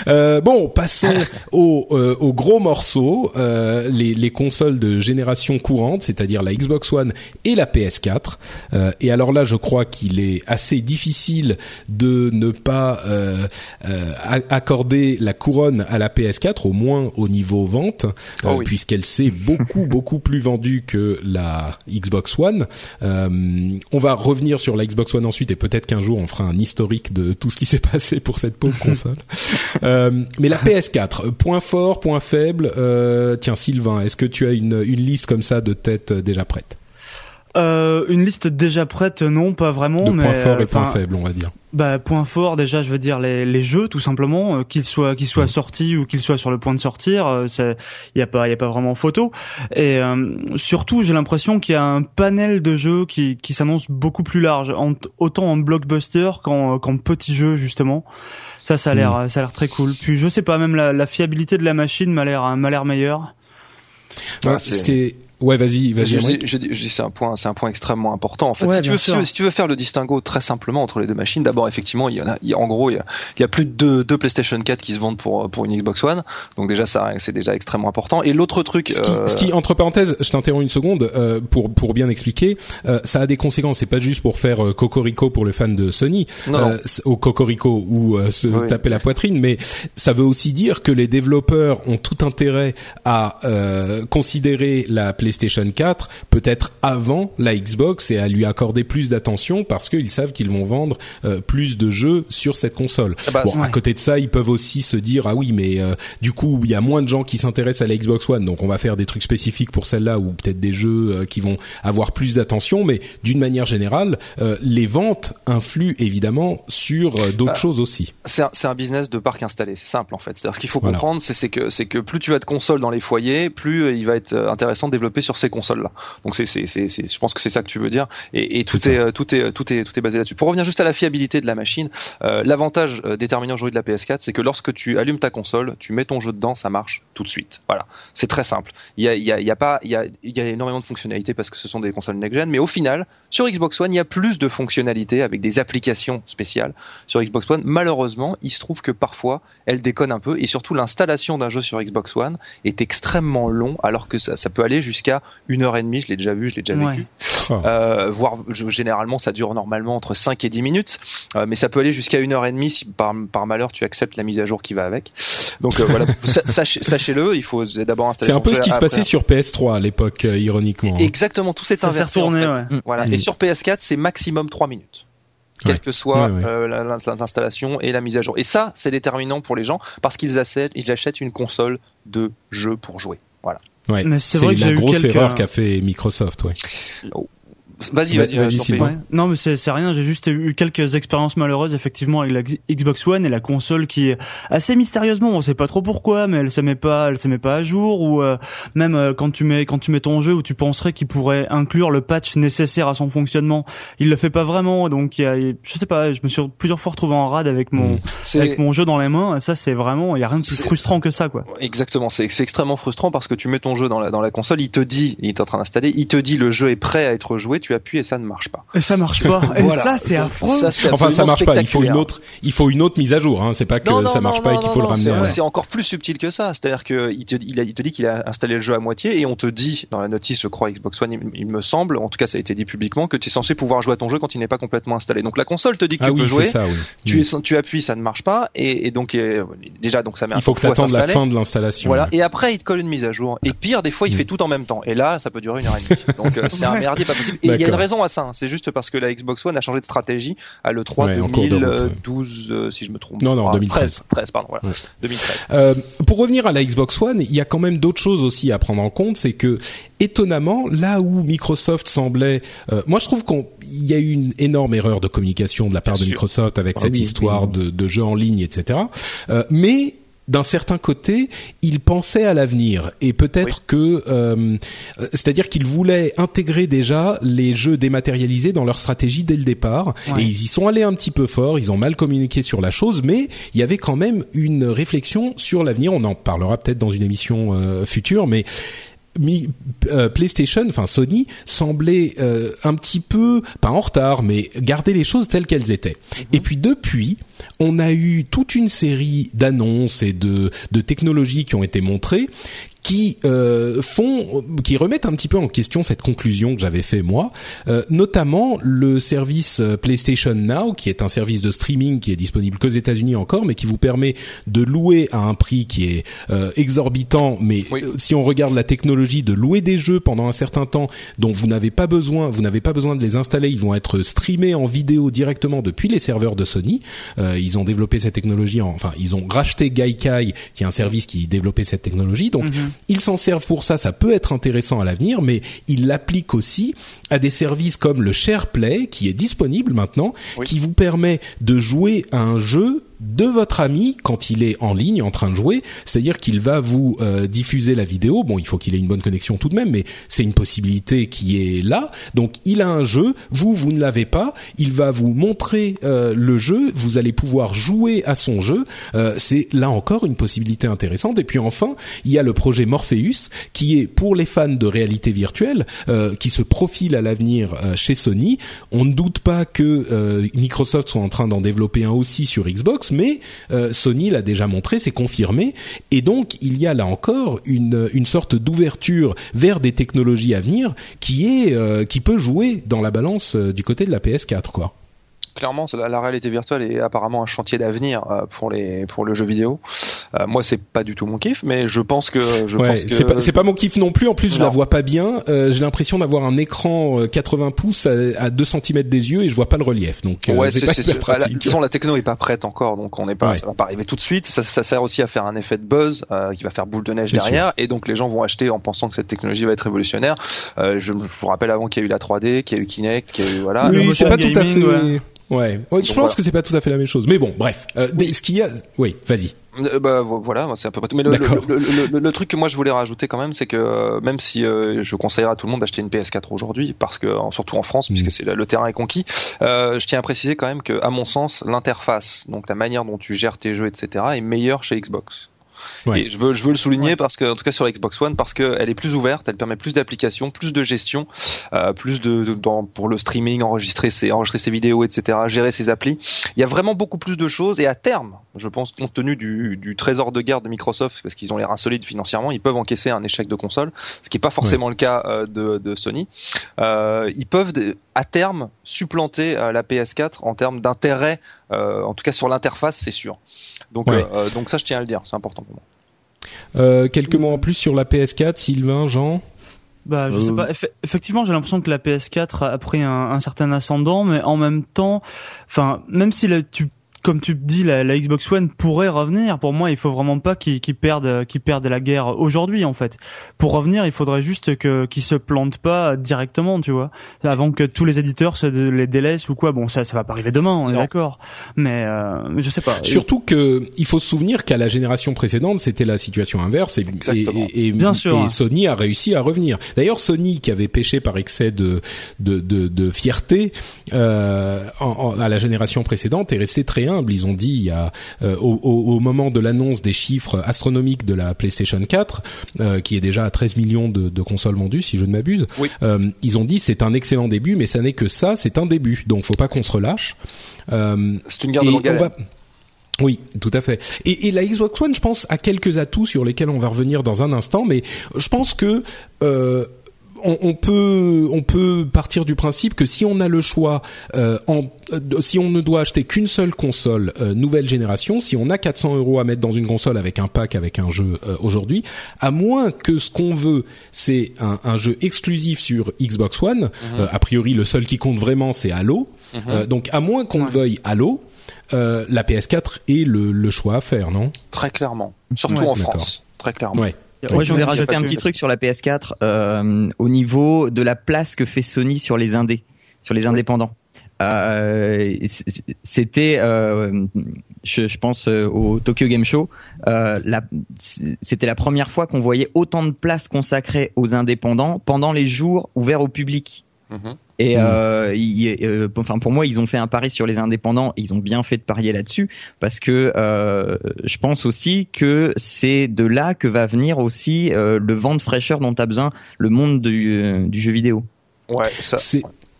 Euh, bon, passons au, euh, au gros morceau, euh, les, les consoles de génération courante, c'est-à-dire la Xbox One et la PS4. Euh, et alors là, je crois qu'il est assez difficile de ne pas euh, euh, accorder la couronne à la PS4, au moins au niveau vente, Oh oui. puisqu'elle s'est beaucoup beaucoup plus vendue que la Xbox One. Euh, on va revenir sur la Xbox One ensuite, et peut-être qu'un jour on fera un historique de tout ce qui s'est passé pour cette pauvre console. Euh, mais la PS4, euh, point fort, point faible. Euh, tiens, Sylvain, est-ce que tu as une, une liste comme ça de tête euh, déjà prête Euh, une liste déjà prête, non, pas vraiment. De mais, points forts et points faibles, on va dire. Bah point fort déjà, je veux dire les, les jeux tout simplement, euh, qu'ils soient qu'ils soient Mm. sortis ou qu'ils soient sur le point de sortir, euh, c'est il y a pas il y a pas vraiment photo. Et euh, surtout, j'ai l'impression qu'il y a un panel de jeux qui qui s'annonce beaucoup plus large, en- autant en blockbuster qu'en qu'en petits jeux justement. Ça ça a l'air ça a l'air très cool. Puis je sais pas même la, la fiabilité de la machine m'a l'air m'a l'air meilleure. Ouais, Ouais, c'est- C'était Ouais, vas-y, vas-y. C'est un point, c'est un point extrêmement important. En fait, Ouais, si, tu veux, si, tu veux faire le distinguo très simplement entre les deux machines, d'abord effectivement, il y en a, il y a- en gros, il y a, il y a plus de deux, deux PlayStation 4 qui se vendent pour pour une Xbox One. Donc déjà, ça, c'est déjà extrêmement important. Et l'autre truc, Ce qui, euh, ce qui, entre parenthèses, je t'interromps une seconde euh, pour pour bien expliquer. euh, ça a des conséquences. C'est pas juste pour faire euh, cocorico pour le fan de Sony non, euh, au cocorico ou euh, se Oui. taper la poitrine, mais ça veut aussi dire que les développeurs ont tout intérêt à euh, considérer la PlayStation 4 peut-être avant la Xbox et à lui accorder plus d'attention parce qu'ils savent qu'ils vont vendre euh, plus de jeux sur cette console. Ah bah, bon, à côté de ça, ils peuvent aussi se dire ah oui, mais euh, du coup, il y a moins de gens qui s'intéressent à la Xbox One, donc on va faire des trucs spécifiques pour celle-là ou peut-être des jeux euh, qui vont avoir plus d'attention. Mais d'une manière générale, les ventes influent évidemment sur d'autres Bah, choses aussi. c'est un, business de parc installé. C'est simple en fait. C'est-à-dire ce qu'il faut Voilà. comprendre, c'est que c'est que plus tu as de consoles dans les foyers, plus il va être intéressant de développer sur ces consoles-là. Donc c'est c'est c'est je pense que c'est ça que tu veux dire. Et, et tout C'est est, ça. euh, tout est tout est tout est basé là-dessus. Pour revenir juste à la fiabilité de la machine, euh, l'avantage euh, déterminant aujourd'hui de la PS4, c'est que lorsque tu allumes ta console, tu mets ton jeu dedans, ça marche tout de suite. Voilà, c'est très simple. Il y a il y a il y a pas il y a il y a énormément de fonctionnalités parce que ce sont des consoles next-gen, mais au final, sur Xbox One, il y a plus de fonctionnalités avec des applications spéciales sur Xbox One. Malheureusement, il se trouve que parfois, elle déconne un peu et surtout l'installation d'un jeu sur Xbox One est extrêmement long alors que ça, ça peut aller jusqu'à une heure et demie. Je l'ai déjà vu, je l'ai déjà Ouais. vécu. Ah. Euh, voire je- généralement ça dure normalement entre 5 et 10 minutes, Euh, mais ça peut aller jusqu'à une heure et demie si par, par malheur tu acceptes la mise à jour qui va avec. Donc euh, voilà, Sa- sachez- sachez-le, il faut d'abord installer. C'est un peu ce qui se passait sur PS3 à l'époque, euh, ironiquement. Exactement, tout s'est inversé en retourné, fait. ouais. Voilà. Mm. Et sur PS4, c'est maximum 3 minutes. Quelle Ouais. que soit Ouais, ouais. euh, l'installation et la mise à jour. Et ça, c'est déterminant pour les gens parce qu'ils achètent, ils achètent une console de jeu pour jouer. Voilà. Ouais. Mais c'est C'est vrai que la j'ai eu grosse quelques- erreur qu'a fait Microsoft, ouais. Vas-y, Vas- vas-y, vas-y, prie. Ouais. Non, mais c'est c'est rien. J'ai juste eu quelques expériences malheureuses effectivement avec la Xbox One et la console qui assez mystérieusement, on sait pas trop pourquoi, mais elle se met pas, elle se met pas à jour ou euh, même euh, quand tu mets quand tu mets ton jeu où tu penserais qu'il pourrait inclure le patch nécessaire à son fonctionnement, il le fait pas vraiment. Donc y a, je sais pas, je me suis plusieurs fois retrouvé en rade avec mon Mm. C'est- avec mon jeu dans les mains. Et ça, c'est vraiment, il y a rien de plus C'est- frustrant que ça, quoi. Exactement, c'est c'est extrêmement frustrant parce que tu mets ton jeu dans la dans la console, il te dit, il est en train d'installer, il te dit le jeu est prêt à être joué, tu appuies et ça ne marche pas. Et ça marche pas. Et Voilà. ça, c'est affreux. ça, Enfin, ça marche pas. Il faut une autre, il faut une autre mise à jour. Hein. C'est pas que Non, non, ça marche non, pas et qu'il faut non, le ramener. c'est- C'est encore plus subtil que ça. C'est-à-dire que il te, il, a- il te dit qu'il a installé le jeu à moitié et on te dit dans la notice, je crois Xbox One, il, il me semble, en tout cas ça a été dit publiquement, que tu es censé pouvoir jouer à ton jeu quand il n'est pas complètement installé. Donc la console te dit que Ah tu oui, peux jouer. ça. Oui. Tu, Mm. es, tu appuies, ça ne marche pas et, et donc euh, déjà donc ça met un Il faut que fou à t'attendes la fin de l'installation. Voilà. ouais. Et après, il te colle une mise à jour. Et pire, des fois, il Mm. fait tout en même temps. Et là, ça peut durer une heure et demie. Donc, euh, c'est un Ouais. merdier pas possible. Et il y a une raison à ça. hein. C'est juste parce que la Xbox One a changé de stratégie à le 3 Ouais, en cours de route, ouais. 2012, euh, si je me trompe. Non, non, Ah, 2013. 13, 13, pardon, voilà. Ouais. 2013. Euh, pour revenir à la Xbox One, il y a quand même d'autres choses aussi à prendre en compte, c'est que étonnamment, là où Microsoft semblait, euh, moi je trouve qu'il y a eu une énorme erreur de communication de la part Bien de sûr. Microsoft avec Ah cette oui, histoire oui. de, de jeux en ligne, etc. Euh, mais d'un certain côté, il pensait à l'avenir et peut-être que, euh, euh, c'est-à-dire qu'il voulait intégrer déjà les jeux dématérialisés dans leur stratégie dès le départ. Ouais. Et ils y sont allés un petit peu fort, ils ont mal communiqué sur la chose, mais il y avait quand même une réflexion sur l'avenir. On en parlera peut-être dans une émission euh, future, mais Mi- euh, PlayStation, enfin Sony, semblait euh, un petit peu, pas en retard, mais garder les choses telles qu'elles étaient. Et puis depuis, on a eu toute une série d'annonces et de, de technologies qui ont été montrées qui euh, font, qui remettent un petit peu en question cette conclusion que j'avais fait moi, euh, notamment le service euh, PlayStation Now, qui est un service de streaming qui est disponible qu'aux États-Unis encore, mais qui vous permet de louer à un prix qui est euh, exorbitant, mais Oui. euh, si on regarde la technologie de louer des jeux pendant un certain temps dont vous n'avez pas besoin, vous n'avez pas besoin de les installer, ils vont être streamés en vidéo directement depuis les serveurs de Sony. Euh, ils ont développé cette technologie, en, enfin ils ont racheté Gaikai, qui est un service qui développait cette technologie. Donc Mhm. Ils s'en servent pour ça, ça peut être intéressant à l'avenir, mais ils l'appliquent aussi à des services comme le SharePlay, qui est disponible maintenant, Oui. qui vous permet de jouer à un jeu de votre ami quand il est en ligne en train de jouer, c'est-à-dire qu'il va vous euh, diffuser la vidéo. Bon, il faut qu'il ait une bonne connexion tout de même, mais c'est une possibilité qui est là. Donc, il a un jeu, vous vous ne l'avez pas, il va vous montrer euh, le jeu, vous allez pouvoir jouer à son jeu. Euh, c'est là encore une possibilité intéressante. Et puis enfin, il y a le projet Morpheus qui est pour les fans de réalité virtuelle, qui se profile à l'avenir euh, chez Sony. On ne doute pas que euh, Microsoft soit en train d'en développer un aussi sur Xbox, mais euh, Sony l'a déjà montré, c'est confirmé. Et donc, il y a là encore une, sorte d'ouverture vers des technologies à venir qui peut jouer dans la balance du côté de la PS4, quoi. Clairement, c'est la, la réalité virtuelle est apparemment un chantier d'avenir euh, pour les pour le jeu vidéo. Euh, moi, c'est pas du tout mon kiff, mais je pense que je Ouais, pense que c'est pas, c'est pas mon kiff non plus. En plus, je Non. la vois pas bien. Euh, j'ai l'impression d'avoir un écran euh, 80 pouces à, à 2 cm des yeux et je vois pas le relief. Donc, euh, Ouais, c'est pas c'est, hyper c'est- bah, la, de pratique. toute façon, la techno est pas prête encore, donc on n'est pas, Ouais. ça va pas arriver tout de suite. Ça, ça sert aussi à faire un effet de buzz euh, qui va faire boule de neige C'est derrière, et donc les gens vont acheter en pensant que cette technologie va être révolutionnaire. Euh, je, je vous rappelle avant qu'il y a eu la 3D, qu'il y a eu Kinect, qu'il y a eu voilà. oui, c'est pas tout à fait. Ouais. Ouais, Ouais, je pense voilà. que c'est pas tout à fait la même chose. Mais bon, bref. Euh, Oui. Ce qu'il y a, oui, vas-y. Euh, bah vo- voilà, c'est à peu près tout. Mais le, truc que moi je voulais rajouter quand même, c'est que euh, même si euh, je conseillerais à tout le monde d'acheter une PS4 aujourd'hui, parce que surtout en France, puisque c'est le, le terrain est conquis, euh, je tiens à préciser quand même que, à mon sens, l'interface, donc la manière dont tu gères tes jeux, etc., est meilleure chez Xbox. Ouais. Et je veux, je veux le souligner parce que, en tout cas sur la Xbox One, parce qu'elle est plus ouverte, elle permet plus d'applications, plus de gestion, euh, plus de, de- dans, pour le streaming, enregistrer ses, enregistrer ses vidéos, etc., gérer ses applis. Il y a vraiment beaucoup plus de choses et à terme, je pense, compte tenu du, du trésor de guerre de Microsoft, parce qu'ils ont l'air insolides financièrement, ils peuvent encaisser un échec de console, ce qui n'est pas forcément le cas euh, de, de Sony. Euh, ils peuvent à terme supplanter euh, la PS4 en termes d'intérêt, en tout cas sur l'interface, c'est sûr. Donc, Ouais. euh, donc ça, je tiens à le dire, c'est important pour moi. Euh, quelques mots en plus sur la PS4, Sylvain, Jean. Bah, je Euh, sais pas. Eff- effectivement, j'ai l'impression que la PS4 a pris un, un certain ascendant, mais en même temps, enfin, même si là, tu comme tu dis, la, la, Xbox One pourrait revenir. Pour moi, il faut vraiment pas qu'ils perdent, qu'ils perdent la guerre aujourd'hui, en fait. Pour revenir, il faudrait juste que qu'ils se plantent pas directement, tu vois, avant que tous les éditeurs se les délaissent ou quoi. Bon, ça, ça va pas arriver demain, on est d'accord. Mais euh, je sais pas. Surtout que il faut se souvenir qu'à la génération précédente, c'était la situation inverse et, et, et, Bien sûr. et, Sony a réussi à revenir. D'ailleurs, Sony qui avait pêché par excès de de, de, de fierté euh, en, à la génération précédente est resté très ils ont dit il y a euh, au, au, moment de l'annonce des chiffres astronomiques de la PlayStation 4, euh, qui est déjà à 13 millions de, de consoles vendues, si je ne m'abuse, euh, ils ont dit c'est un excellent début, mais ça n'est que ça, c'est un début. Donc faut pas qu'on se relâche. c'est une guerre de Oui, tout à fait. Et, et, la Xbox One, je pense, a quelques atouts sur lesquels on va revenir dans un instant, mais je pense que euh, on, peut on peut partir du principe que si on a le choix, euh, en, euh, si on ne doit acheter qu'une seule console euh, nouvelle génération, si on a 400 euros à mettre dans une console avec un pack avec un jeu aujourd'hui, à moins que ce qu'on veut c'est un, jeu exclusif sur Xbox One, mhm. a priori le seul qui compte vraiment c'est Halo, mhm. donc à moins qu'on veuille Halo. la PS4 est le, choix à faire, non? Très clairement, surtout en France, très clairement. Ouais. Moi, je voulais rajouter un petit truc sur la PS4 euh, au niveau de la place que fait Sony sur les indés, sur les indépendants. Euh, c'était, euh, je, je, pense euh, au Tokyo Game Show, euh, c'était la première fois qu'on voyait autant de place consacrée aux indépendants pendant les jours ouverts au public. Mm-hmm. Et mmh. euh, euh, enfin pour moi, ils ont fait un pari sur les indépendants. Ils ont bien fait de parier là-dessus parce que euh, je pense aussi que c'est de là que va venir aussi euh, le vent de fraîcheur dont a besoin le monde du, euh, du jeu vidéo. Ouais, ça.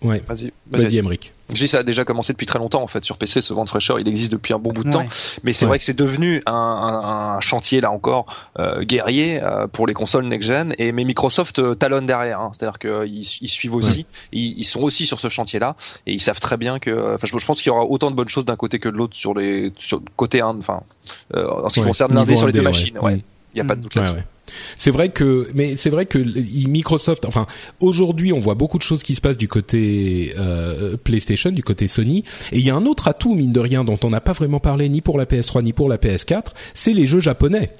Ouais. Vas-y, vas-y, Emric. Je ça a déjà commencé depuis très longtemps en fait sur PC. Ce vent de fraîcheur, il existe depuis un bon bout de temps, mais c'est vrai que c'est devenu un, un, un, chantier là encore euh, guerrier euh, pour les consoles next-gen. Et mais Microsoft euh, talonne derrière, hein. c'est-à-dire qu'ils ils suivent aussi, ils, ils, sont aussi sur ce chantier-là et ils savent très bien que. Enfin, je, pense qu'il y aura autant de bonnes choses d'un côté que de l'autre sur les sur côté un, enfin euh, en ce qui concerne l'indé sur les deux machines. Ouais, il y a pas de doute là-dessus. C'est vrai que, mais c'est vrai que Microsoft, enfin, aujourd'hui, on voit beaucoup de choses qui se passent du côté euh, PlayStation, du côté Sony, et il y a un autre atout mine de rien dont on n'a pas vraiment parlé ni pour la PS3 ni pour la PS4, c'est les jeux japonais.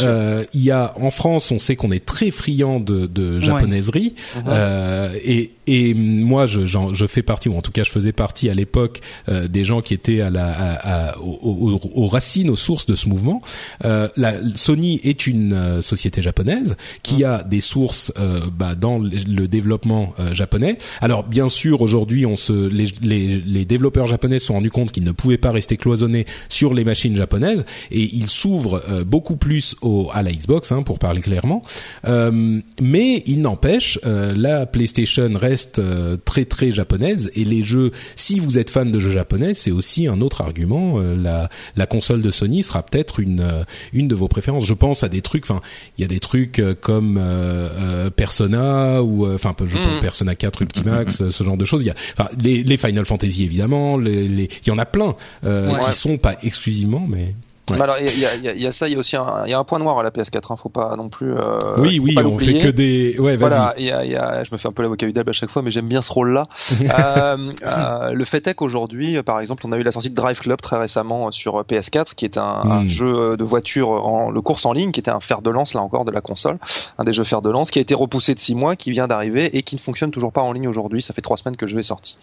Euh, il y a en France, on sait qu'on est très friand de, de japonaiserie, uh-huh. euh, et, et moi, je, je, fais partie, ou en tout cas, je faisais partie à l'époque euh, des gens qui étaient à la, à, à, aux, aux, racines, aux sources de ce mouvement. Euh, la, Sony est une euh, société japonaise qui a des sources euh, bah, dans le développement euh, japonais. Alors bien sûr aujourd'hui on se les, les, les développeurs japonais se sont rendus compte qu'ils ne pouvaient pas rester cloisonnés sur les machines japonaises et ils s'ouvrent euh, beaucoup plus au, à la Xbox hein, pour parler clairement. mais il n'empêche la PlayStation reste très très japonaise et les jeux si vous êtes fan de jeux japonais c'est aussi un autre argument la la console de Sony sera peut-être une une de vos préférences. Je pense à des trucs enfin il y a des trucs euh, comme euh, euh, Persona ou enfin je pense mm. Persona 4 Ultimax, ce genre de choses. Il y a enfin, les, les Final Fantasy évidemment, les, les, il y en a plein euh, qui sont pas exclusivement mais alors il y a, y, a, y a, ça, il y a aussi un, y a un point noir à la PS4. Hein, faut pas non plus. Euh, oui, oui, on fait que des. Ouais, voilà, y a, y a, je me fais un peu l'avocat du à chaque fois, mais j'aime bien ce rôle-là. euh, euh, le fait est qu'aujourd'hui, par exemple, on a eu la sortie de Drive Club très récemment sur PS4, qui est un, un hmm. jeu de voiture en le course en ligne, qui était un fer de lance là encore de la console, un des jeux fer de lance, qui a été repoussé de six mois, qui vient d'arriver et qui ne fonctionne toujours pas en ligne aujourd'hui. Ça fait trois semaines que je vais sorti.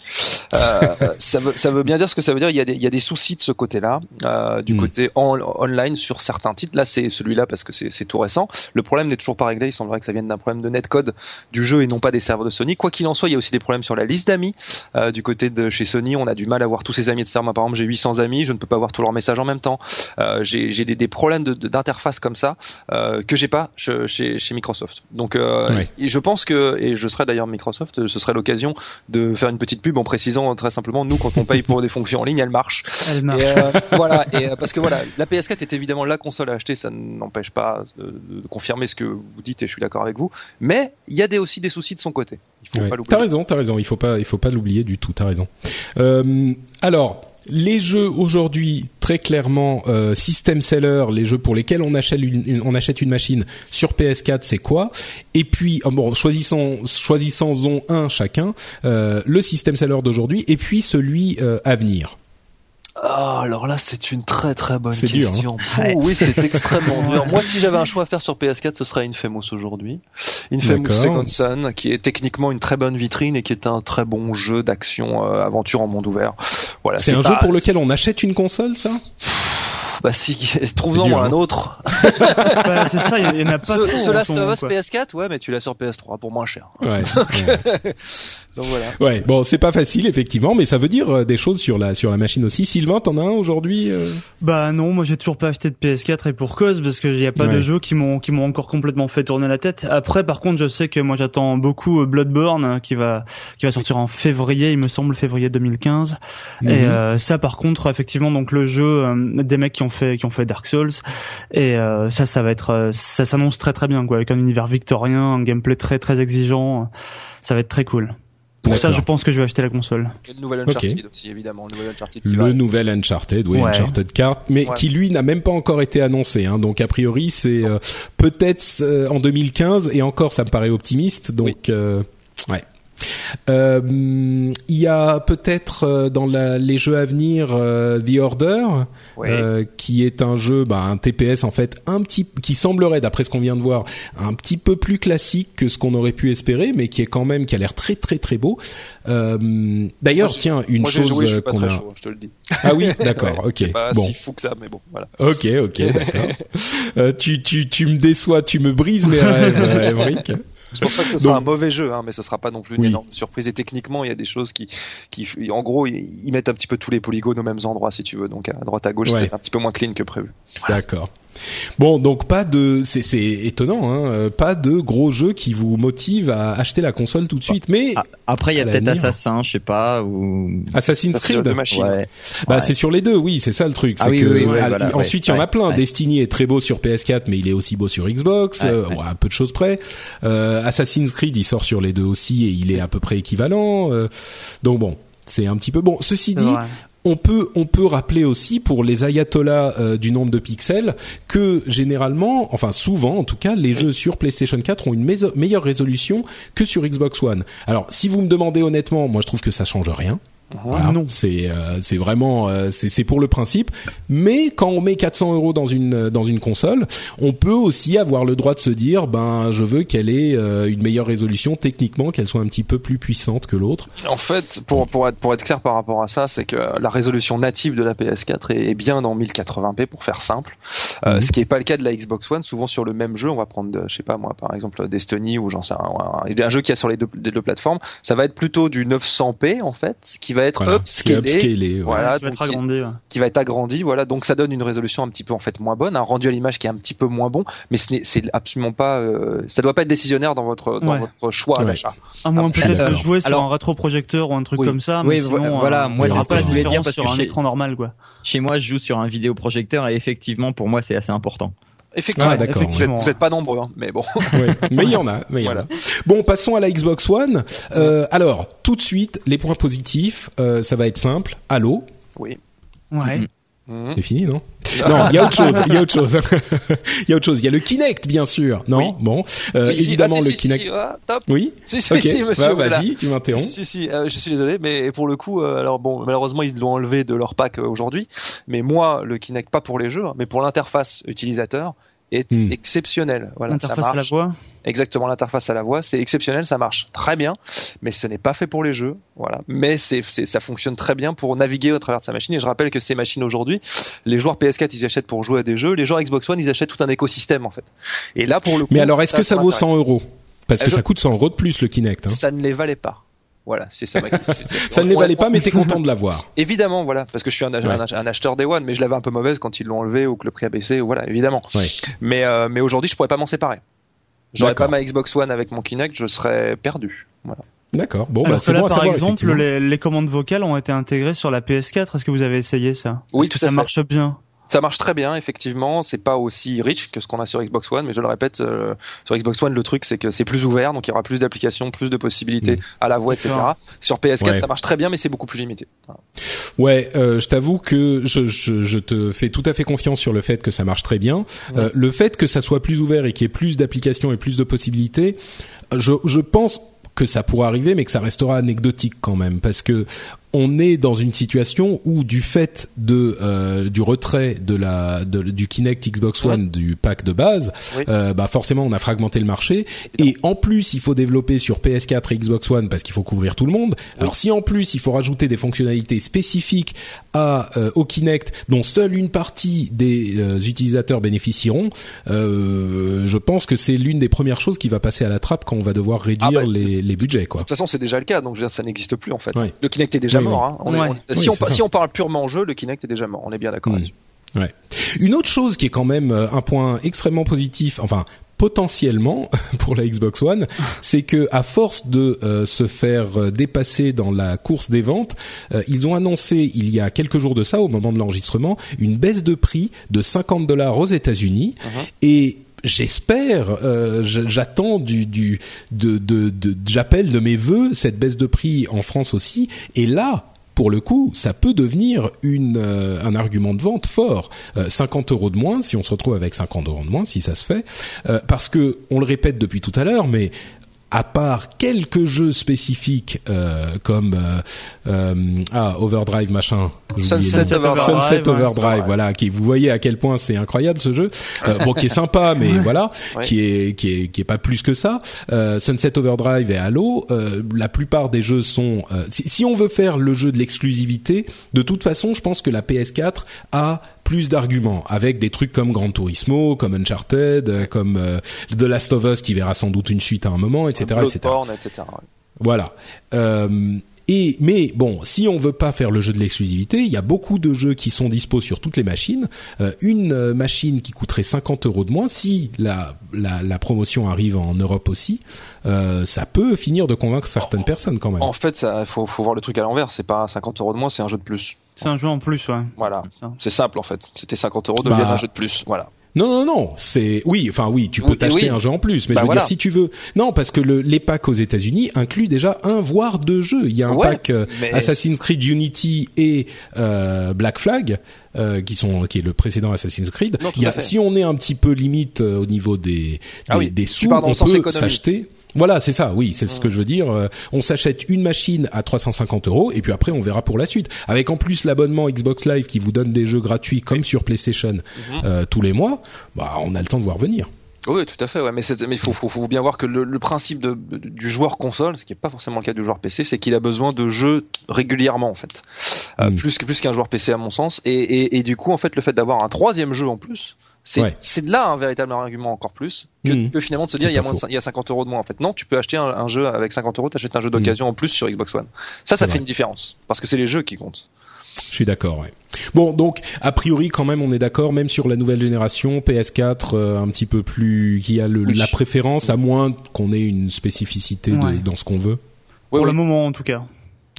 Euh, ça, veut, ça veut bien dire ce que ça veut dire. Il y a des, il y a des soucis de ce côté-là, euh, du hmm. côté en online sur certains titres. Là, c'est celui-là parce que c'est tout récent. Le problème n'est toujours pas réglé. Il semblerait que ça vienne d'un problème de netcode du jeu et non pas des serveurs de Sony. Quoi qu'il en soit, il y a aussi des problèmes sur la liste d'amis. Euh, du côté de chez Sony, on a du mal à voir tous ses amis, etc. Moi, par exemple, j'ai 800 amis, je ne peux pas voir tous leurs messages en même temps. Euh, j'ai des, des, problèmes d'interface de, comme ça euh, que j'ai pas chez, chez, Microsoft. Donc, euh, je pense que, et je serai d'ailleurs Microsoft, ce serait l'occasion de faire une petite pub en précisant très simplement, nous, quand on paye pour des fonctions en ligne, elles marchent. Elles marchent. Euh, voilà, et parce que voilà, la PS4 est évidemment la console à acheter, ça n'empêche pas de, confirmer ce que vous dites et je suis d'accord avec vous. Mais il y a des, aussi des soucis de son côté. Il faut pas T'as raison, t'as raison. Il faut pas, il faut pas l'oublier du tout. T'as raison. Euh, alors. Les jeux aujourd'hui, très clairement, euh, system seller, les jeux pour lesquels on achète une, on achète une machine sur PS4, c'est quoi? Et puis, oh bon, choisissons, choisissons un chacun, euh, le system seller d'aujourd'hui, et puis celui euh, à venir. Ah, alors là, c'est une très très bonne dur, hein. question. Oh, oui, c'est extrêmement dur. Moi, si j'avais un choix à faire sur PS4, ce serait Infamous aujourd'hui. Infamous. Second Son, qui est techniquement une très bonne vitrine et qui est un très bon jeu d'action euh, aventure en monde ouvert. Voilà. C'est un pas- jeu pour lequel on achète une console, ça? Bah si, trouve-en dur, un hein. autre. Bah, c'est ça, il y en a pas Ce, trop. ce en Last of Us quoi. PS4, ouais, mais tu l'as sur PS3 pour moins cher. Ouais. Donc voilà. ouais. Bon, c'est pas facile effectivement, mais ça veut dire euh, des choses sur la sur la machine aussi. Sylvain, t'en as un aujourd'hui euh? Bah non, moi j'ai toujours pas acheté de PS4 et pour cause parce qu'il y a pas Ouais. de jeux qui m'ont qui m'ont encore complètement fait tourner la tête. Après par contre, je sais que moi j'attends beaucoup euh, Bloodborne euh, qui va qui va sortir en février, il me semble février 2015. Et Mhm. euh, ça par contre effectivement donc le jeu euh, des mecs qui ont fait qui ont fait Dark Souls et euh, ça ça va être euh, ça s'annonce très très bien quoi avec un univers victorien, un gameplay très très exigeant, ça va être très cool. Pour ça, je pense que je vais acheter la console. Et le nouvel Uncharted aussi, évidemment. Le nouvel Uncharted qui Le va- nouvel Uncharted, oui, Ouais. Uncharted 4, mais Ouais. qui lui n'a même pas encore été annoncé. Hein, donc a priori, c'est euh, peut-être euh, en 2015 et encore, ça me paraît optimiste. Donc euh, ouais. Euh, Il y a peut-être euh, dans la- les jeux à venir euh, The Order, Ouais. euh, qui est un jeu, bah, un TPS en fait, un petit, qui semblerait, d'après ce qu'on vient de voir, un petit peu plus classique que ce qu'on aurait pu espérer, mais qui est quand même, qui a l'air très très très beau. Euh, D'ailleurs, tiens, une Moi, chose euh, qu'on a. chaud, je te le dis. Ah oui, d'accord, Ouais, ok. Pas Bon, si fou que ça, mais bon, voilà. ok, ok, d'accord. Euh, tu, tu, tu me déçois, tu me brises mes rêves, euh, Émeric. C'est pour ça que ce sera Donc- un mauvais jeu, hein, mais ce sera pas non plus une Oui. énorme surprise. Et techniquement, il y a des choses qui, qui, en gros, ils mettent un petit peu tous les polygones aux mêmes endroits, si tu veux. Donc à droite, à gauche, Ouais. c'est un petit peu moins clean que prévu. D'accord. Bon, donc pas de, c'est étonnant, hein, euh, pas de gros jeux qui vous motivent à acheter la console tout de suite. Mais Ah, Après, il y a peut-être. Assassin, je sais pas, ou Assassin's Creed, jeu de machine. ouais. bah Ouais. c'est sur les deux, oui, c'est ça le truc. Ah c'est oui, que oui, oui, voilà, ensuite il ouais, y en a plein. ouais. Destiny est très beau sur PS4, mais il est aussi beau sur Xbox, Ouais, euh, ouais. ouais, à peu de choses près. Euh, Assassin's Creed, il sort sur les deux aussi et il est à peu près équivalent. euh, donc bon. C'est un petit peu bon. Ceci dit. On peut on peut rappeler aussi pour les ayatollahs euh, du nombre de pixels que généralement, enfin souvent en tout cas, les jeux sur PlayStation 4 ont une meilleure résolution que sur Xbox One. Alors si vous me demandez honnêtement, moi je trouve que ça change rien. Voilà. Non. c'est euh, c'est vraiment euh, c'est c'est pour le principe. Mais quand on met 400 euros dans une dans une console, on peut aussi avoir le droit de se dire ben je veux qu'elle ait euh, une meilleure résolution techniquement, qu'elle soit un petit peu plus puissante que l'autre. En fait, pour, pour, être, pour être clair par rapport à ça, c'est que la résolution native de la PS4 est, est bien dans 1080p pour faire simple. Euh, Mhm. ce qui est pas le cas de la Xbox One. Souvent sur le même jeu, on va prendre, euh, je sais pas moi, par exemple Destiny ou j'en sais un, un, un jeu qui a sur les deux, les deux plateformes, ça va être plutôt du 900p en fait, qui va être Voilà, upscalé, upscalé, ouais. voilà, donc qui- ouais. qui va être agrandi, voilà. Donc ça donne une résolution un petit peu en fait moins bonne, un rendu à l'image qui est un petit peu moins bon, mais ce n'est c'est absolument pas, euh, ça doit pas être décisionnaire dans votre dans Ouais. votre choix Ouais. d'achat. À moins Ah, peut-être de jouer sur Alors- un rétroprojecteur ou un truc Oui. comme ça, Oui, mais vo- sinon, voilà, euh, moi, c'est ce pas que de je voulais dire, différence parce sur que un chez- écran normal, quoi. Chez moi, je joue sur un vidéoprojecteur et effectivement, pour moi, c'est assez important. Effectivement, Ah, vous êtes, effectivement. vous êtes pas nombreux, hein, mais bon. Ouais, mais il y en a, mais il y en a. Voilà. Bon, passons à la Xbox One. Euh, alors, tout de suite, les points positifs, euh, ça va être simple. Halo, Oui. Ouais. Mhm. c'est fini, non Non, il y a autre chose. Il y a autre chose. Il y a autre chose. Il y a le Kinect, bien sûr. Non, Oui. bon, euh, Si, si, évidemment ah, si, le Kinect. si, ah, top. Oui. Si, si, Ok. si, monsieur. Voilà. Vas-y, tu m'interromps. Si, si, euh, je suis désolé, mais pour le coup, euh, alors bon, malheureusement, ils l'ont enlevé de leur pack euh, aujourd'hui. Mais moi, le Kinect, pas pour les jeux, mais pour l'interface utilisateur, est Hmm. exceptionnel. Voilà, L'interface à la voix. Exactement, l'interface à la voix, c'est exceptionnel, ça marche très bien, mais ce n'est pas fait pour les jeux, voilà. Mais c'est, c'est, ça fonctionne très bien pour naviguer au travers de sa machine. Et je rappelle que ces machines aujourd'hui, les joueurs PS4 ils achètent pour jouer à des jeux, les joueurs Xbox One ils achètent tout un écosystème en fait. Et là pour le coup, Mais alors, est-ce que ça vaut son 100 euros? Parce que je- ça coûte 100 euros de plus le Kinect. Hein. Ça ne les valait pas. Voilà, c'est ça. ma- Ça ne les valait pas, mais t'es content de l'avoir. Évidemment, voilà, parce que je suis un, acheteur Day One, mais je l'avais un peu mauvaise quand ils l'ont enlevé ou que le prix a baissé, voilà, évidemment. Ouais. Mais euh, mais aujourd'hui, je pourrais pas m'en séparer. J'aurais pas ma Xbox One avec mon Kinect, je serais perdu. Voilà. D'accord. Bon, bah, Alors que c'est là, bon par savoir. exemple, les, les commandes vocales ont été intégrées sur la PS4. Est-ce que vous avez essayé ça? Oui, que tout à ça fait. marche bien? Ça marche très bien, effectivement. C'est pas aussi riche que ce qu'on a sur Xbox One, mais je le répète, euh, sur Xbox One, le truc c'est que c'est plus ouvert, donc il y aura plus d'applications, plus de possibilités Mm. à la voix, etc. Sur PS4, Ouais. ça marche très bien, mais c'est beaucoup plus limité. Voilà. Ouais, euh, je t'avoue que je, je, je te fais tout à fait confiance sur le fait que ça marche très bien. Euh, le fait que ça soit plus ouvert et qu'il y ait plus d'applications et plus de possibilités, je, je pense que ça pourra arriver, mais que ça restera anecdotique quand même, parce que on est dans une situation où du fait de euh, du retrait de la de, du Kinect Xbox One du pack de base, Oui. euh, bah forcément on a fragmenté le marché et en plus il faut développer sur PS4 et Xbox One parce qu'il faut couvrir tout le monde. Alors si en plus il faut rajouter des fonctionnalités spécifiques à euh, au Kinect dont seule une partie des euh, utilisateurs bénéficieront, euh, je pense que c'est l'une des premières choses qui va passer à la trappe quand on va devoir réduire Ah bah, les, les budgets quoi. De toute façon, c'est déjà le cas, donc ça n'existe plus en fait. Le Kinect est déjà Oui, mort. Hein. On est- on- si, on, si parle purement jeu, le Kinect est déjà mort. On est bien d'accord Mm. là-dessus. Ouais. Une autre chose qui est quand même euh, un point extrêmement positif, enfin potentiellement pour la Xbox One, c'est que à force de euh, se faire euh, dépasser dans la course des ventes, euh, ils ont annoncé il y a quelques jours de ça, au moment de l'enregistrement, une baisse de prix de 50 dollars aux États-Unis et J'espère, euh, j'attends du, du, de, j'appelle de mes voeux cette baisse de prix en France aussi. Et là, pour le coup, ça peut devenir une, euh, un argument de vente fort. Euh, 50 euros de moins, si on se retrouve avec 50 euros de moins, si ça se fait, Euh, parce que on le répète depuis tout à l'heure, mais à part quelques jeux spécifiques euh, comme euh, euh, ah Overdrive machin, Sunset. Overdrive, Sunset Overdrive, voilà, qui vous voyez à quel point c'est incroyable ce jeu, euh, bon qui est sympa mais voilà, Ouais. qui est qui est qui est pas plus que ça. Euh, Sunset Overdrive et Halo, euh, la plupart des jeux sont euh, si, si on veut faire le jeu de l'exclusivité, de toute façon, je pense que la PS4 a plus d'arguments avec des trucs comme Gran Turismo, comme Uncharted, comme euh, The Last of Us qui verra sans doute une suite à un moment, etc., etc. Bloodborne, etc. ouais. Voilà. Euh, et mais bon, si on veut pas faire le jeu de l'exclusivité, il y a beaucoup de jeux qui sont dispo sur toutes les machines. Euh, une euh, machine qui coûterait 50 euros de moins, si la, la, la promotion arrive en Europe aussi, euh, ça peut finir de convaincre certaines personnes quand même. En fait, ça, faut, faut voir le truc à l'envers. C'est pas 50 euros de moins, c'est un jeu de plus. C'est un jeu en plus, ouais. Voilà. C'est simple en fait. C'était 50 euros deviennent Bah, un jeu de plus. Voilà. Non, non, non, c'est oui, enfin oui, tu peux Oui, t'acheter oui. un jeu en plus, mais Bah je veux voilà. dire si tu veux, non, parce que le, les packs aux États-Unis incluent déjà un voire deux jeux. Il y a un Ouais, pack euh, Assassin's Creed Unity et euh, Black Flag, euh, qui sont qui est le précédent Assassin's Creed. Non, Il y a, si on est un petit peu limite euh, au niveau des des, Ah oui, des tu sous, on peut s'acheter. Voilà, c'est ça. Oui, c'est ce que je veux dire. Euh, on s'achète une machine à 350 euros et puis après on verra pour la suite. Avec en plus l'abonnement Xbox Live qui vous donne des jeux gratuits comme sur PlayStation Mhm. euh, tous les mois, bah on a le temps de voir venir. Oui, tout à fait. Ouais. Mais il faut, faut, faut bien voir que le, le principe de, du joueur console, ce qui n'est pas forcément le cas du joueur PC, c'est qu'il a besoin de jeux régulièrement en fait, Euh, Mm. plus que plus qu'un joueur PC à mon sens. Et, et, et du coup, en fait, le fait d'avoir un troisième jeu en plus, c'est Ouais. là un véritable argument encore plus que, Mm. que finalement de se dire il y a moins de il y a 50 euros de moins en fait. Non, tu peux acheter un, un jeu avec 50 euros, t'achètes un jeu d'occasion en plus sur Xbox One. Ça, ça fait vrai. une différence parce que c'est les jeux qui comptent. Je suis d'accord, ouais. Bon, donc a priori quand même on est d'accord, même sur la nouvelle génération PS4, euh, un petit peu plus qui a le, Oui. la préférence, à moins qu'on ait une spécificité de- dans ce qu'on veut. Ouais, Pour le moment, en tout cas.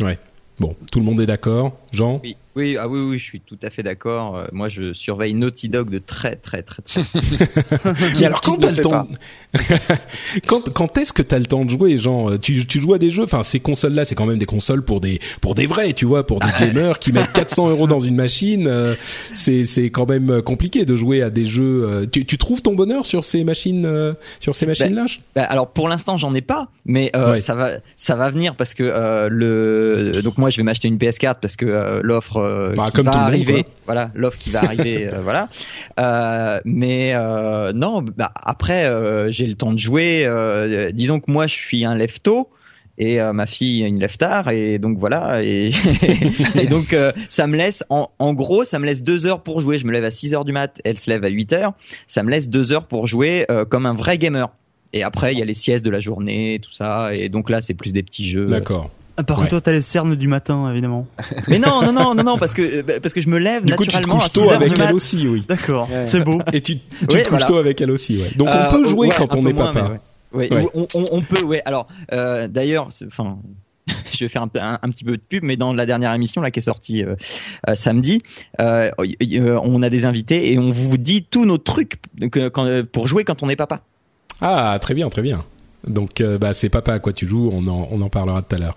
Ouais. Bon, tout le monde est d'accord, Jean. Oui, oui, ah oui, oui, je suis tout à fait d'accord. Euh, moi, je surveille Naughty Dog de très, très, très, très. Mais alors quand t'as le temps, quand quand est-ce que t'as le temps de jouer, Jean? Tu tu joues à des jeux, enfin ces consoles là, c'est quand même des consoles pour des pour des vrais, tu vois, pour des gamers qui mettent 400 euros dans une machine. euh, c'est c'est quand même compliqué de jouer à des jeux. euh, tu tu trouves ton bonheur sur ces machines euh, sur ces machines là Bah, alors pour l'instant j'en ai pas, mais euh, Ouais. ça va ça va venir parce que euh, le donc moi je vais m'acheter une PS4 parce que euh, l'offre euh, Bah, qui va monde, arriver, voilà l'offre qui va arriver, euh, voilà. Euh, mais euh, non, bah, après euh, j'ai le temps de jouer. euh, disons que moi je suis un lefto. Et euh, ma fille une lève tard et donc voilà et, et donc euh, ça me laisse en, en gros ça me laisse deux heures pour jouer je me lève à 6 heures du mat elle se lève à 8 heures ça me laisse deux heures pour jouer euh, comme un vrai gamer et après, il y a les siestes de la journée, tout ça. Et donc là, c'est plus des petits jeux. D'accord. Ah, Par Ouais. contre, toi, t'as les cernes du matin, évidemment. Mais non, non, non, non, non, parce que euh, parce que je me lève Du coup, tu te couches 6 tôt avec elle aussi, oui. D'accord, Ouais. c'est beau. Et tu, tu Oui, te couches voilà. tôt avec elle aussi, ouais. Donc Euh, on peut jouer ouais, quand on est moins, papa. ouais. Ouais, Ouais. On, on- on peut, ouais. Alors, euh, d'ailleurs, enfin, je vais faire un, peu- un- un petit peu de pub, mais dans la dernière émission là qui est sortie euh, euh, samedi, euh, y- y- euh, on a des invités et on vous dit tous nos trucs que- quand- pour jouer quand on est papa. Ah, très bien, très bien. Donc euh, bah c'est papa à quoi tu joues, on en on en parlera tout à l'heure.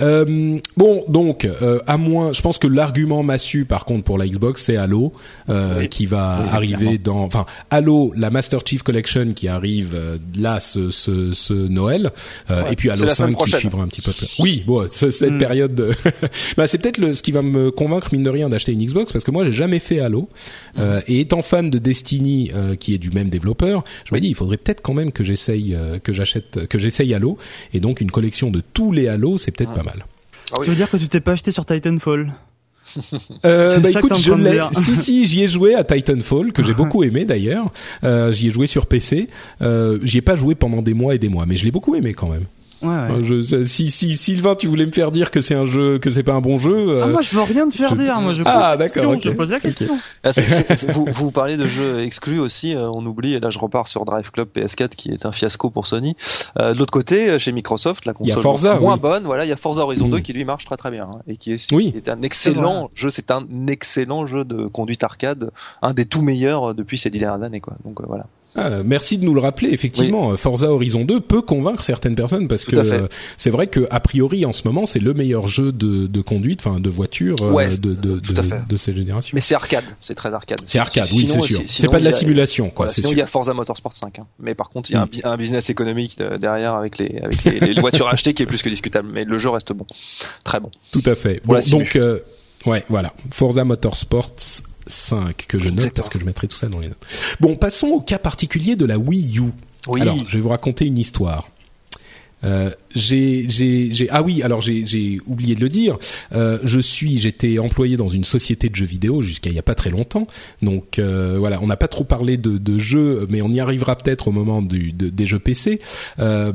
Euh, bon donc euh, à moins, je pense que l'argument massu par contre pour la Xbox c'est Halo euh, qui va arriver dans, enfin Halo la Master Chief Collection qui arrive euh, là ce ce, ce Noël euh, et puis Halo c'est la 5 semaine qui suivra un petit peu. plus. Oui bon ce- cette Mm. période, de- bah c'est peut-être le ce qui va me convaincre mine de rien d'acheter une Xbox parce que moi j'ai jamais fait Halo euh, et étant fan de Destiny euh, qui est du même développeur, je me dis il faudrait peut-être quand même que j'essaye euh, que j'achète que j'essaye Halo et donc une collection de tous les Halo c'est peut-être pas mal. Ah oui. Tu veux dire que tu t'es pas acheté sur Titanfall Euh, bah écoute, je l'ai. Si si, j'y ai joué à Titanfall que j'ai beaucoup aimé d'ailleurs. Euh, j'y ai joué sur PC. Euh, j'y ai pas joué pendant des mois et des mois, mais je l'ai beaucoup aimé quand même. Ouais, ouais. Je- si si Sylvain, tu voulais me faire dire que c'est un jeu, que c'est pas un bon jeu. euh, Ah, moi, je veux rien te faire je- dire. Moi, je Ah, pose la d'accord, question, ok. Je pose la question. Ah, c'est- vous, vous parlez de jeux exclus aussi, euh, on oublie, et là je repars sur Drive Club PS4 qui est un fiasco pour Sony. Euh, de l'autre côté, euh, chez Microsoft, la console Forza, moins oui. bonne, voilà, il y a Forza Horizon Mm. 2 qui lui marche très très bien, hein, et qui est, Oui. qui est un excellent jeu, c'est un excellent jeu de conduite arcade, un des tout meilleurs depuis ces dix dernières années, quoi. Donc euh, voilà. Ah, merci de nous le rappeler. Effectivement, Forza Horizon 2 peut convaincre certaines personnes parce Tout que euh, c'est vrai que a priori en ce moment c'est le meilleur jeu de, de conduite, enfin de voiture euh, Ouais, de, de, de, ces générations. Mais c'est arcade, c'est très arcade. C'est arcade, oui, c'est sûr. C'est pas de la a- simulation, quoi. Voilà, sinon, sûr. il y a Forza Motorsport 5. hein. Mais par contre, il y a un, Mm. un business économique de- derrière avec les, avec les, les voitures achetées qui est plus que discutable. Mais le jeu reste bon. Très bon. Tout à fait. Bon, donc, euh, ouais, voilà. Forza Motorsports 5 que je note Exactement. parce que je mettrai tout ça dans les notes. Bon, passons au cas particulier de la Wii U. Oui. Alors, je vais vous raconter une histoire. Euh, j'ai, ah oui, alors j'ai, oublié de le dire. Euh, je suis, j'étais employé dans une société de jeux vidéo jusqu'à il y a pas très longtemps. Donc euh, voilà, on n'a pas trop parlé de, de jeux, mais on y arrivera peut-être au moment du, de- des jeux PC. Euh,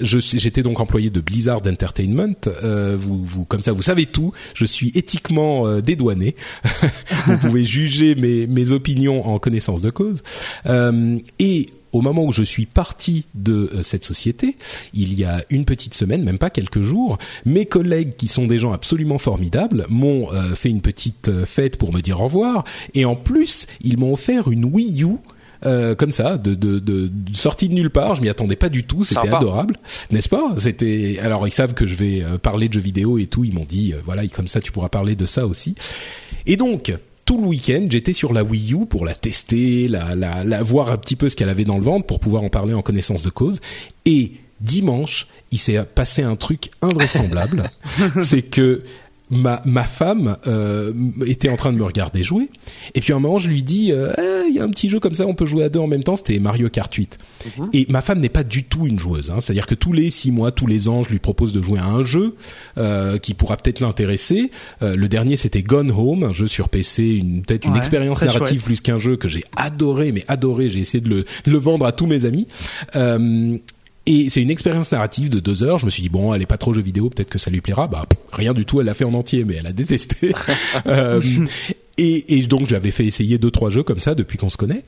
j'étais donc employé de Blizzard Entertainment. Euh, vous, vous, comme ça, vous savez tout. Je suis éthiquement euh, dédouané. vous pouvez juger mes, mes opinions en connaissance de cause. Euh, et au moment où je suis parti de cette société, il y a une petite semaine, même pas quelques jours, mes collègues qui sont des gens absolument formidables m'ont euh, fait une petite euh, fête pour me dire au revoir et en plus, ils m'ont offert une Wii U euh, comme ça, de, de, de, de sortie de nulle part. Je m'y attendais pas du tout. C'était adorable, n'est-ce pas? C'était alors ils savent que je vais parler de jeux vidéo et tout. Ils m'ont dit euh, voilà, comme ça tu pourras parler de ça aussi. Et donc tout le week-end, j'étais sur la Wii U pour la tester, la, la, la voir un petit peu ce qu'elle avait dans le ventre pour pouvoir en parler en connaissance de cause. Et dimanche, il s'est passé un truc invraisemblable. c'est que ma, ma femme euh, était en train de me regarder jouer. Et puis à un moment, je lui dis, euh, Eh, il y a un petit jeu comme ça, on peut jouer à deux en même temps. C'était Mario Kart 8. Et ma femme n'est pas du tout une joueuse. Hein. C'est-à-dire que tous les six mois, tous les ans, je lui propose de jouer à un jeu euh, qui pourra peut-être l'intéresser. Le dernier, c'était Gone Home, un jeu sur PC, une peut-être une expérience narrative chouette. plus qu'un jeu que j'ai adoré, mais adoré. J'ai essayé de le, de le vendre à tous mes amis. Et c'est une expérience narrative de deux heures. Je me suis dit bon, elle est pas trop jeu vidéo, peut-être que ça lui plaira. Bah pff, rien du tout, elle l'a fait en entier, mais elle a détesté. Euh, et, et donc j'avais fait essayer deux trois jeux comme ça depuis qu'on se connaît.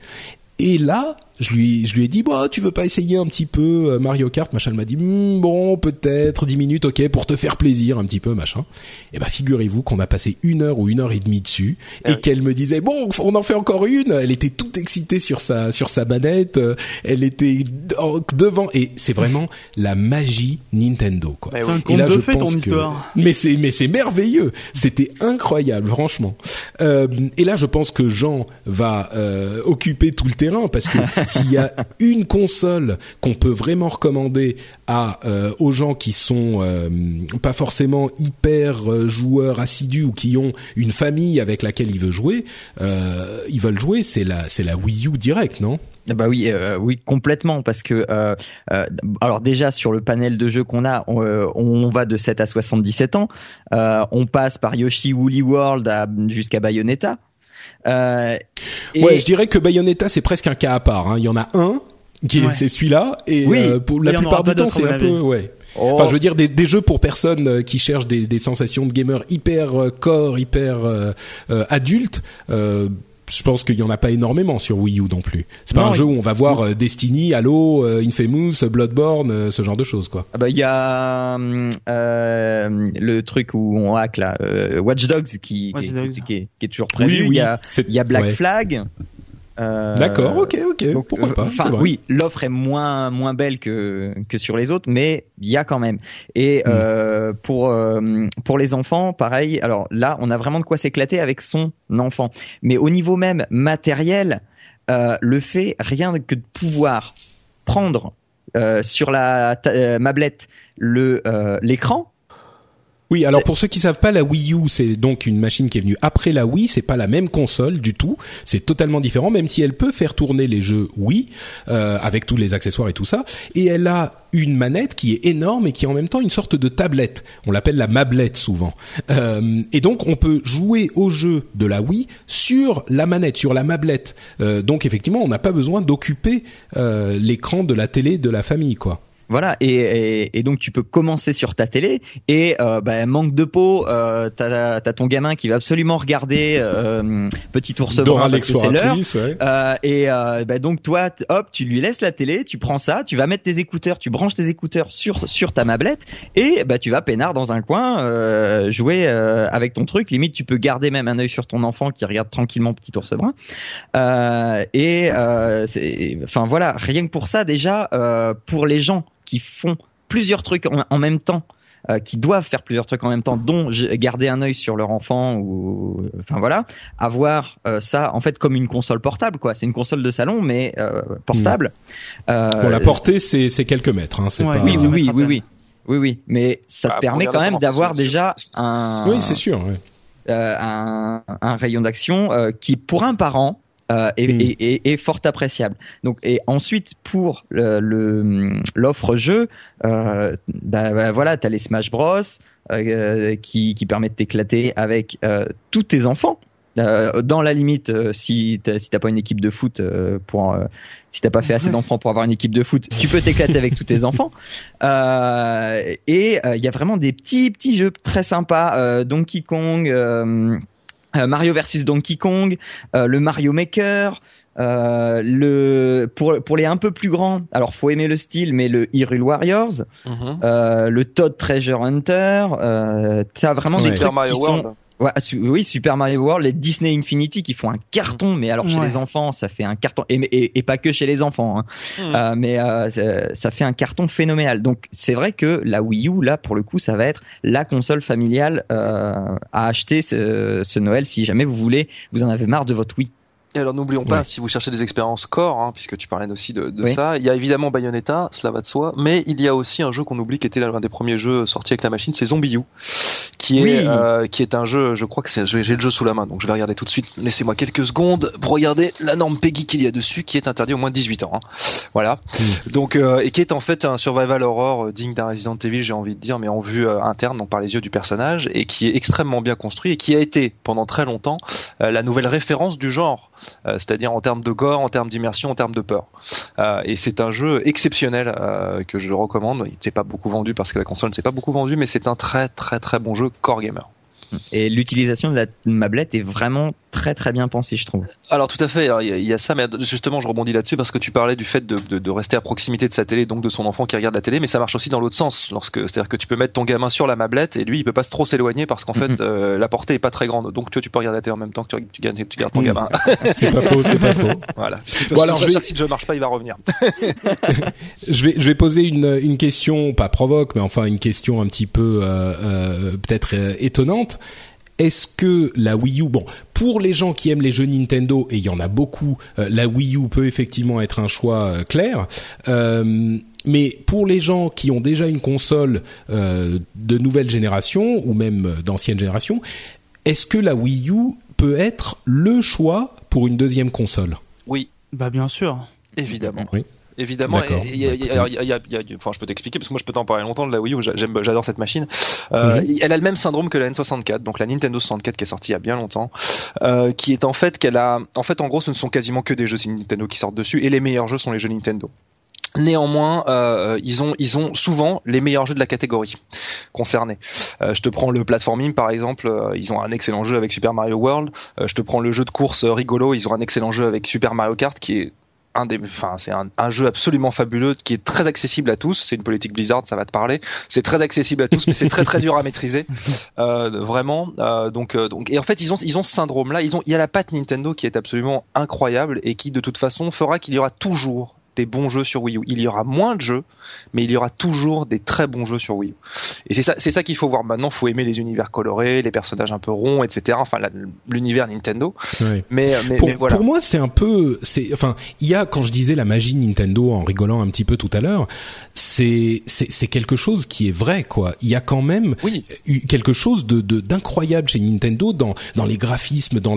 Et là, je lui, je lui ai dit, bah, tu veux pas essayer un petit peu euh, Mario Kart, machin. Elle m'a dit, Hmm, bon, peut-être dix minutes, ok, pour te faire plaisir un petit peu, machin. Et bah, figurez-vous qu'on a passé une heure ou une heure et demie dessus, Ah et oui. qu'elle me disait, bon, on en fait encore une. Elle était toute excitée sur sa, sur sa manette. euh, Elle était devant, et c'est vraiment la magie Nintendo, quoi. Mais C'est oui. un Et là, de je pense ton que- histoire. Mais c'est mais c'est merveilleux. C'était incroyable, franchement. Euh, et là, je pense que Jean va euh, occuper tout le terrain parce que s'il y a une console qu'on peut vraiment recommander à euh, aux gens qui sont euh, pas forcément hyper euh, joueurs assidus ou qui ont une famille avec laquelle ils veulent jouer, euh, ils veulent jouer, c'est la c'est la Wii U direct, non? Ah Bah oui, euh, oui complètement parce que euh, euh, alors déjà sur le panel de jeux qu'on a, on, euh, on va de 7 à 77 ans, euh, on passe par Yoshi Woolly World jusqu'à Bayonetta. Euh, et- Ouais, je dirais que Bayonetta c'est presque un cas à part. hein. Il y en a un qui est Ouais. c'est celui-là et Oui, euh, pour la plupart du temps c'est un peu ouais. Oh. Enfin, je veux dire des, des jeux pour personnes euh, qui cherchent des, des sensations de gamer hyper euh, core, hyper euh, euh, adultes. Euh, je pense qu'il y en a pas énormément sur Wii U non plus. C'est pas Non, un il- jeu où on va voir euh, Destiny, Halo, euh, Infamous, Bloodborne, euh, ce genre de choses quoi. Ah bah il y a hum, euh, le truc où on hack là, euh, Watch Dogs qui, Watch qui, est- Dogs. qui est, qui est toujours prévu. oui, Il y a il y a Black ouais. Flag. Euh, D'accord, ok, ok. donc, Pourquoi euh, pas Enfin, oui, l'offre est moins moins belle que que sur les autres, mais il y a quand même. Et Mm. euh, pour euh, pour les enfants, pareil. Alors là, on a vraiment de quoi s'éclater avec son enfant. Mais au niveau même matériel, euh, le fait rien que de pouvoir prendre euh, sur la euh, mablette le euh, l'écran. Oui, alors pour ceux qui savent pas, la Wii U, c'est donc une machine qui est venue après la Wii. C'est pas la même console du tout. C'est totalement différent, même si elle peut faire tourner les jeux Wii euh, avec tous les accessoires et tout ça. Et elle a une manette qui est énorme et qui est en même temps une sorte de tablette. On l'appelle la mablette souvent. Euh, et donc on peut jouer au jeu de la Wii sur la manette, sur la mablette. Euh, donc effectivement, on n'a pas besoin d'occuper euh, l'écran de la télé de la famille, quoi. Voilà, et, et, et donc tu peux commencer sur ta télé et euh, bah, manque de peau, euh, t'as as ton gamin qui va absolument regarder euh, Petit ours brun parce que c'est l'heure. ouais. Euh, et euh, bah, donc toi, hop, tu lui laisses la télé, tu prends ça, tu vas mettre tes écouteurs, tu branches tes écouteurs sur sur ta mablette et bah tu vas peinard dans un coin euh, jouer euh, avec ton truc. Limite, tu peux garder même un œil sur ton enfant qui regarde tranquillement Petit ours brun. Euh, et euh, enfin voilà, rien que pour ça déjà, euh, pour les gens qui font plusieurs trucs en, en même temps. euh, qui doivent faire plusieurs trucs en même temps, dont garder un œil sur leur enfant ou, enfin voilà, avoir euh, ça en fait comme une console portable quoi. C'est une console de salon mais euh, portable. Euh, Bon, la portée, c'est c'est quelques mètres. Hein, c'est Ouais, pas... oui, oui, oui, oui, oui, oui, oui. Mais ça Bah, te permet quand même d'avoir déjà un, Oui, c'est sûr. ouais. euh, un, un rayon d'action euh, qui, pour un parent, euh, est, Mm. est- est- est fort appréciable. Donc, et ensuite pour le- le l'offre jeu, euh, bah, bah, voilà, t'as les Smash Bros euh, qui qui permettent d'éclater avec euh, tous tes enfants. Euh, dans la limite, euh, si t'as si t'as pas une équipe de foot euh, pour euh, si t'as pas fait assez d'enfants pour avoir une équipe de foot, tu peux t'éclater avec tous tes enfants. Euh, et il y a vraiment des petits petits jeux très sympas, euh, Donkey Kong, Mario versus Donkey Kong, euh, le Mario Maker. Euh, le pour pour les un peu plus grands, alors faut aimer le style, mais le Hyrule Warriors, Mhm. euh, le Todd Treasure Hunter, euh, t'as vraiment Ouais. des Super trucs Mario qui World. sont Ouais, su- oui, Super Mario World, les Disney Infinity qui font un carton, mais alors chez Ouais. les enfants, ça fait un carton, et, et, et pas que chez les enfants, hein. Mhm. Euh, mais euh, ça- ça fait un carton phénoménal. Donc c'est vrai que la Wii U, là, pour le coup, ça va être la console familiale euh, à acheter ce, ce Noël si jamais vous voulez, vous en avez marre de votre Wii. Et alors n'oublions pas, Ouais. si vous cherchez des expériences core, hein, puisque tu parlais aussi de, de Oui. ça, il y a évidemment Bayonetta, cela va de soi, mais il y a aussi un jeu qu'on oublie qui était l'un des premiers jeux sortis avec la machine, c'est Zombie U, qui est Oui. euh, qui est un jeu, je crois que c'est j'ai le jeu sous la main, donc je vais regarder tout de suite. Laissez-moi quelques secondes pour regarder la norme Peggy qu'il y a dessus, qui est interdit au moins de 18 ans. hein. Voilà. Donc euh, et qui est en fait un survival horror euh, digne d'un Resident Evil, j'ai envie de dire, mais en vue euh, interne, donc par les yeux du personnage, et qui est extrêmement bien construit et qui a été pendant très longtemps euh, la nouvelle référence du genre, c'est-à-dire en termes de gore, en termes d'immersion, en termes de peur. Euh, et c'est un jeu exceptionnel euh, que je recommande. Il ne s'est pas beaucoup vendu parce que la console ne s'est pas beaucoup vendue, mais c'est un très très très bon jeu core gamer. Et l'utilisation de la mablette est vraiment très très bien pensée, je trouve. Alors tout à fait, alors, il y, a- il y a ça, mais justement je rebondis là-dessus parce que tu parlais du fait de, de, de rester à proximité de sa télé, donc de son enfant qui regarde la télé, mais ça marche aussi dans l'autre sens. Lorsque, c'est-à-dire que tu peux mettre ton gamin sur la mablette et lui il peut pas se trop s'éloigner parce qu'en fait Mhm. euh, la portée est pas très grande, donc tu, vois, tu peux regarder la télé en même temps que tu, tu, gardes- tu gardes ton gamin. C'est pas faux, c'est pas faux. voilà. Bon, alors, je vais- si le jeu marche pas, il va revenir. Je vais, je vais poser une, une question, pas provoque, mais enfin une question un petit peu euh, euh, peut-être euh, étonnante. Est-ce que la Wii U, bon, pour les gens qui aiment les jeux Nintendo, et il y en a beaucoup, euh, la Wii U peut effectivement être un choix euh, clair. Euh, mais pour les gens qui ont déjà une console euh, de nouvelle génération ou même d'ancienne génération, est-ce que la Wii U peut être le choix pour une deuxième console? Oui, Bah bien sûr. évidemment. Oui. Évidemment, et- et alors, il y a- il y a- il y a- enfin, je peux t'expliquer parce que moi je peux t'en parler longtemps de la Wii U. j'adore cette machine. Euh, Mhm. Elle a le même syndrome que la N64, donc la Nintendo 64 qui est sortie il y a bien longtemps, euh, qui est en fait qu'elle a, en fait, en gros, ce ne sont quasiment que des jeux Nintendo qui sortent dessus, et les meilleurs jeux sont les jeux Nintendo. Néanmoins, euh, ils ont ils ont souvent les meilleurs jeux de la catégorie concernés. Euh, je te prends le platforming par exemple, euh, ils ont un excellent jeu avec Super Mario World. Euh, je te prends le jeu de course euh, rigolo, ils ont un excellent jeu avec Super Mario Kart qui est un des, enfin c'est un, un, jeu absolument fabuleux qui est très accessible à tous. C'est une politique Blizzard, ça va te parler. C'est très accessible à tous, mais c'est très très dur à maîtriser, euh, vraiment. Euh, donc euh, donc et en fait ils ont ils ont ce syndrome là. Ils ont il y a la patte Nintendo qui est absolument incroyable et qui de toute façon fera qu'il y aura toujours des bons jeux sur Wii U. Il y aura moins de jeux, mais il y aura toujours des très bons jeux sur Wii U. Et c'est ça, c'est ça qu'il faut voir maintenant. Faut aimer les univers colorés, les personnages un peu ronds, etc. Enfin, l'univers Nintendo. Mais, mais, pour, voilà. pour moi, c'est un peu, c'est, enfin, il y a quand je disais la magie Nintendo en rigolant un petit peu tout à l'heure, c'est, c'est, quelque chose qui est vrai, quoi. Il y a quand même oui. quelque chose de, de d'incroyable chez Nintendo dans dans les graphismes, dans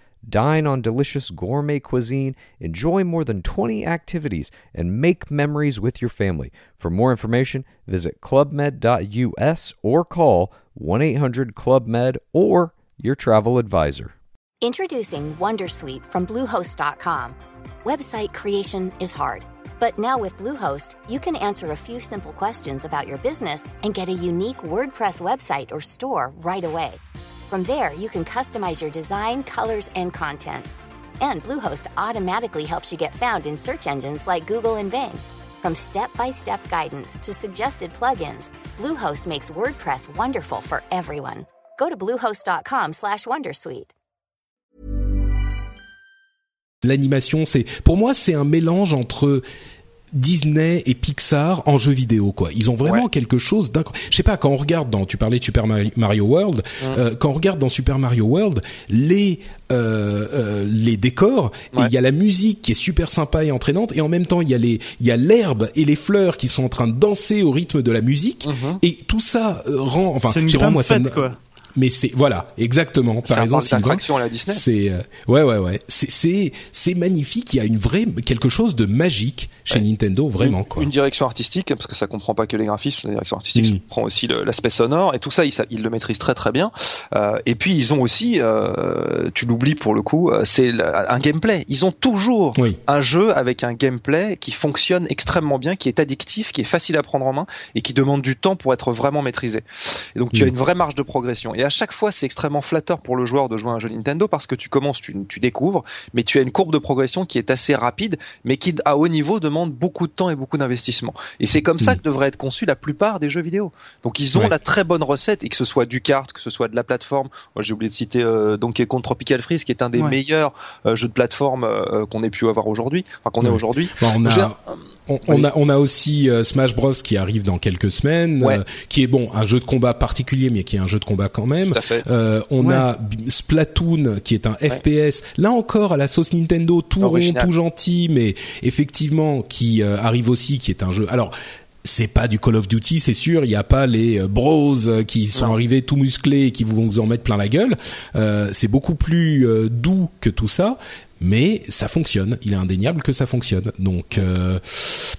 Dine on delicious gourmet cuisine, enjoy more than 20 activities, and make memories with your family. For more information, visit clubmed.us or call 1 800 Club Med or your travel advisor. Introducing Wondersuite from Bluehost.com. Website creation is hard, but now with Bluehost, you can answer a few simple questions about your business and get a unique WordPress website or store right away. From there, you can customize your design, colors, and content. And Bluehost automatically helps you get found in search engines like Google and Bing. From step-by-step guidance to suggested plugins, Bluehost makes WordPress wonderful for everyone. Go to bluehost.com/wondersuite. L'animation, c'est pour moi, c'est un mélange entre Disney et Pixar en jeu vidéo quoi. Ils ont vraiment Ouais. quelque chose d'incroyable. Je sais pas quand on regarde dans tu parlais de Super Mari- Mario World, euh, quand on regarde dans Super Mario World les euh, euh, les décors et il y a la musique qui est super sympa et entraînante et en même temps il y a les il y a l'herbe et les fleurs qui sont en train de danser au rythme de la musique Mhm. et tout ça euh, rend enfin C'est une je sais pas, grande moi, ça fête, me- quoi. Mais c'est voilà exactement par Disney? C'est euh, ouais ouais ouais. C'est c'est c'est magnifique. Il y a une vraie quelque chose de magique chez Ouais. Nintendo vraiment une, quoi. une direction artistique parce que ça comprend pas que les graphismes la direction artistique Mm. ça comprend aussi le- l'aspect sonore et tout ça ils, ça- ils le maîtrisent très très bien Euh, et puis ils ont aussi euh, tu l'oublies pour le coup euh, c'est un gameplay ils ont toujours Oui. un jeu avec un gameplay qui fonctionne extrêmement bien qui est addictif qui est facile à prendre en main et qui demande du temps pour être vraiment maîtrisé et donc tu Mm. as une vraie marge de progression et à chaque fois c'est extrêmement flatteur pour le joueur de jouer à un jeu Nintendo parce que tu commences tu, tu découvres mais tu as une courbe de progression qui est assez rapide mais qui à haut niveau demande beaucoup de temps et beaucoup d'investissement. Et c'est comme ça Mm. que devraient être conçus la plupart des jeux vidéo. Donc ils ont Ouais. la très bonne recette et que ce soit du kart, que ce soit de la plateforme. Moi j'ai oublié de citer euh, Donkey Kong Tropical Freeze qui est un des Ouais. meilleurs euh, jeux de plateforme euh, qu'on ait pu avoir aujourd'hui, enfin qu'on ait Ouais. aujourd'hui. Bon, on J'ai- a on, on a on a aussi euh, Smash Bros qui arrive dans quelques semaines, Ouais. euh, qui est bon un jeu de combat particulier mais qui est un jeu de combat quand même. Tout à fait. Euh, on Ouais. a Splatoon qui est un FPS. Là encore à la sauce Nintendo, tout Original. rond, tout gentil, mais effectivement qui euh, arrive aussi, qui est un jeu. Alors c'est pas du Call of Duty, c'est sûr. Il n'y a pas les bros qui sont Non. arrivés tout musclés et qui vont vous en mettre plein la gueule. Euh, c'est beaucoup plus euh, doux que tout ça, mais ça fonctionne. Il est indéniable que ça fonctionne. Donc euh,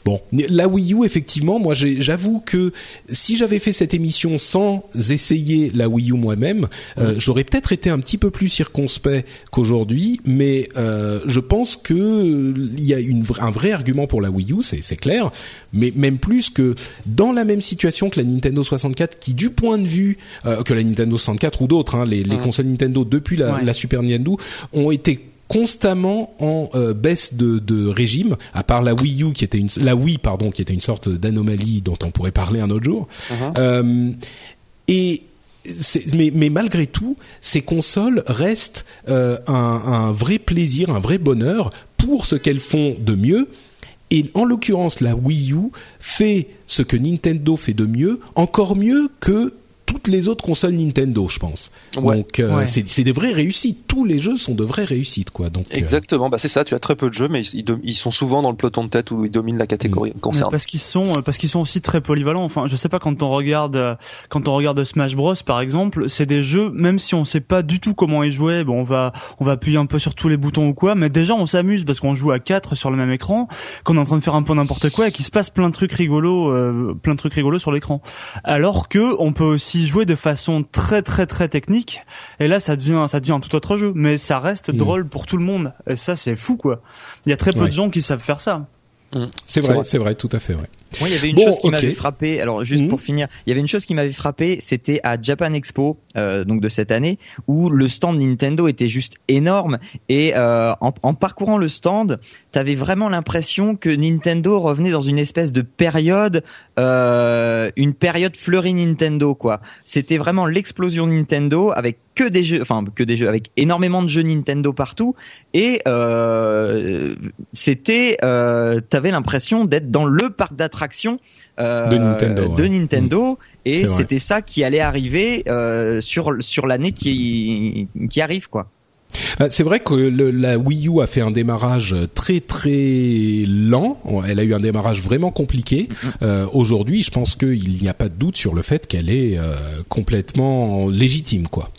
bon, la Wii U effectivement, moi j'avoue que si j'avais fait cette émission sans essayer la Wii U moi-même, euh, j'aurais peut-être été un petit peu plus circonspect qu'aujourd'hui. Mais euh, je pense que il y a une, un vrai argument pour la Wii U, c'est clair. Mais même plus que dans la même situation que la Nintendo 64, qui du point de vue euh, que la Nintendo 64 ou d'autres, hein, les, les consoles Nintendo depuis la, Ouais. la Super Nintendo ont été constamment en euh, baisse de, de régime, à part la Wii U qui était une, la Wii pardon qui était une sorte d'anomalie dont on pourrait parler un autre jour. Mhm. Euh, et mais, mais malgré tout, ces consoles restent euh, un, un vrai plaisir, un vrai bonheur pour ce qu'elles font de mieux. Et en l'occurrence, la Wii U fait ce que Nintendo fait de mieux, encore mieux que toutes les autres consoles Nintendo, je pense. Ouais. Donc euh, Ouais. c'est c'est des vraies réussites. Tous les jeux sont de vraies réussites, quoi. Donc euh, Exactement, bah c'est ça. Tu as très peu de jeux, mais ils, ils sont souvent dans le peloton de tête où ils dominent la catégorie concernée. parce qu'ils sont euh, parce qu'ils sont aussi très polyvalents. Enfin, je sais pas quand on regarde euh, quand on regarde Smash Bros par exemple, c'est des jeux même si on sait pas du tout comment y jouer, bon on va on va appuyer un peu sur tous les boutons ou quoi, mais déjà on s'amuse parce qu'on joue à quatre sur le même écran, qu'on est en train de faire un peu n'importe quoi et qu'il se passe plein de trucs rigolos euh, plein de trucs rigolos sur l'écran. Alors que on peut aussi jouer de façon très très très technique et là ça devient ça devient un tout autre jeu, mais ça reste Mm. drôle pour tout le monde. Et ça c'est fou quoi. Il y a très peu Ouais. de gens qui savent faire ça. c'est vrai, c'est vrai, tout à fait, ouais. Moi, il y avait une Bon, chose qui m'avait frappé. Alors, juste Mhm. pour finir, il y avait une chose qui m'avait frappé. C'était à Japan Expo, euh, donc de cette année, où le stand Nintendo était juste énorme. Et euh, en, en parcourant le stand, t'avais vraiment l'impression que Nintendo revenait dans une espèce de période, euh, une période fleurie Nintendo, quoi. C'était vraiment l'explosion Nintendo avec que des jeux, enfin que des jeux, avec énormément de jeux Nintendo partout. Et euh, c'était, euh, t'avais l'impression d'être dans le parc d'attractions euh, De Nintendo, de ouais. Nintendo. Et c'était ça qui allait arriver euh, sur sur l'année qui qui arrive quoi. Bah, C'est vrai que le, la Wii U a fait un démarrage très très lent. Elle a eu un démarrage vraiment compliqué. Euh, Aujourd'hui, je pense qu'il n'y a pas de doute sur le fait qu'elle est euh, complètement légitime, quoi.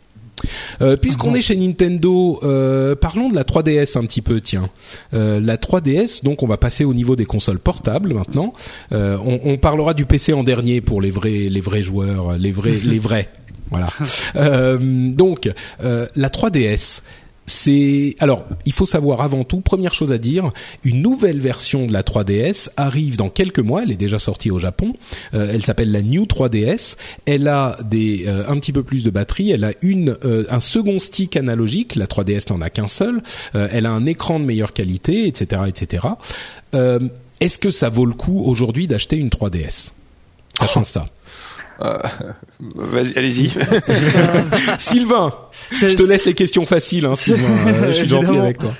Euh, Puisqu'on est chez Nintendo, euh, parlons de la 3DS un petit peu. Tiens, euh, la 3DS. Donc, on va passer au niveau des consoles portables maintenant. Euh, on, on parlera du PC en dernier pour les vrais les vrais joueurs, les vrais les vrais. Voilà. Euh, donc, euh, la 3DS. C'est alors, il faut savoir avant tout, première chose à dire, une nouvelle version de la 3DS arrive dans quelques mois. Elle est déjà sortie au Japon. Euh, elle s'appelle la New 3DS. Elle a des euh, un petit peu plus de batterie. Elle a une euh, un second stick analogique. La 3DS n'en a qu'un seul. Euh, elle a un écran de meilleure qualité, etc., etc. Euh, Est-ce que ça vaut le coup aujourd'hui d'acheter une 3DS, sachant ça Euh, Vas-y, allez-y. Sylvain, C'est- je te laisse les questions faciles, hein, Sylvain. Euh, je suis gentil avec toi.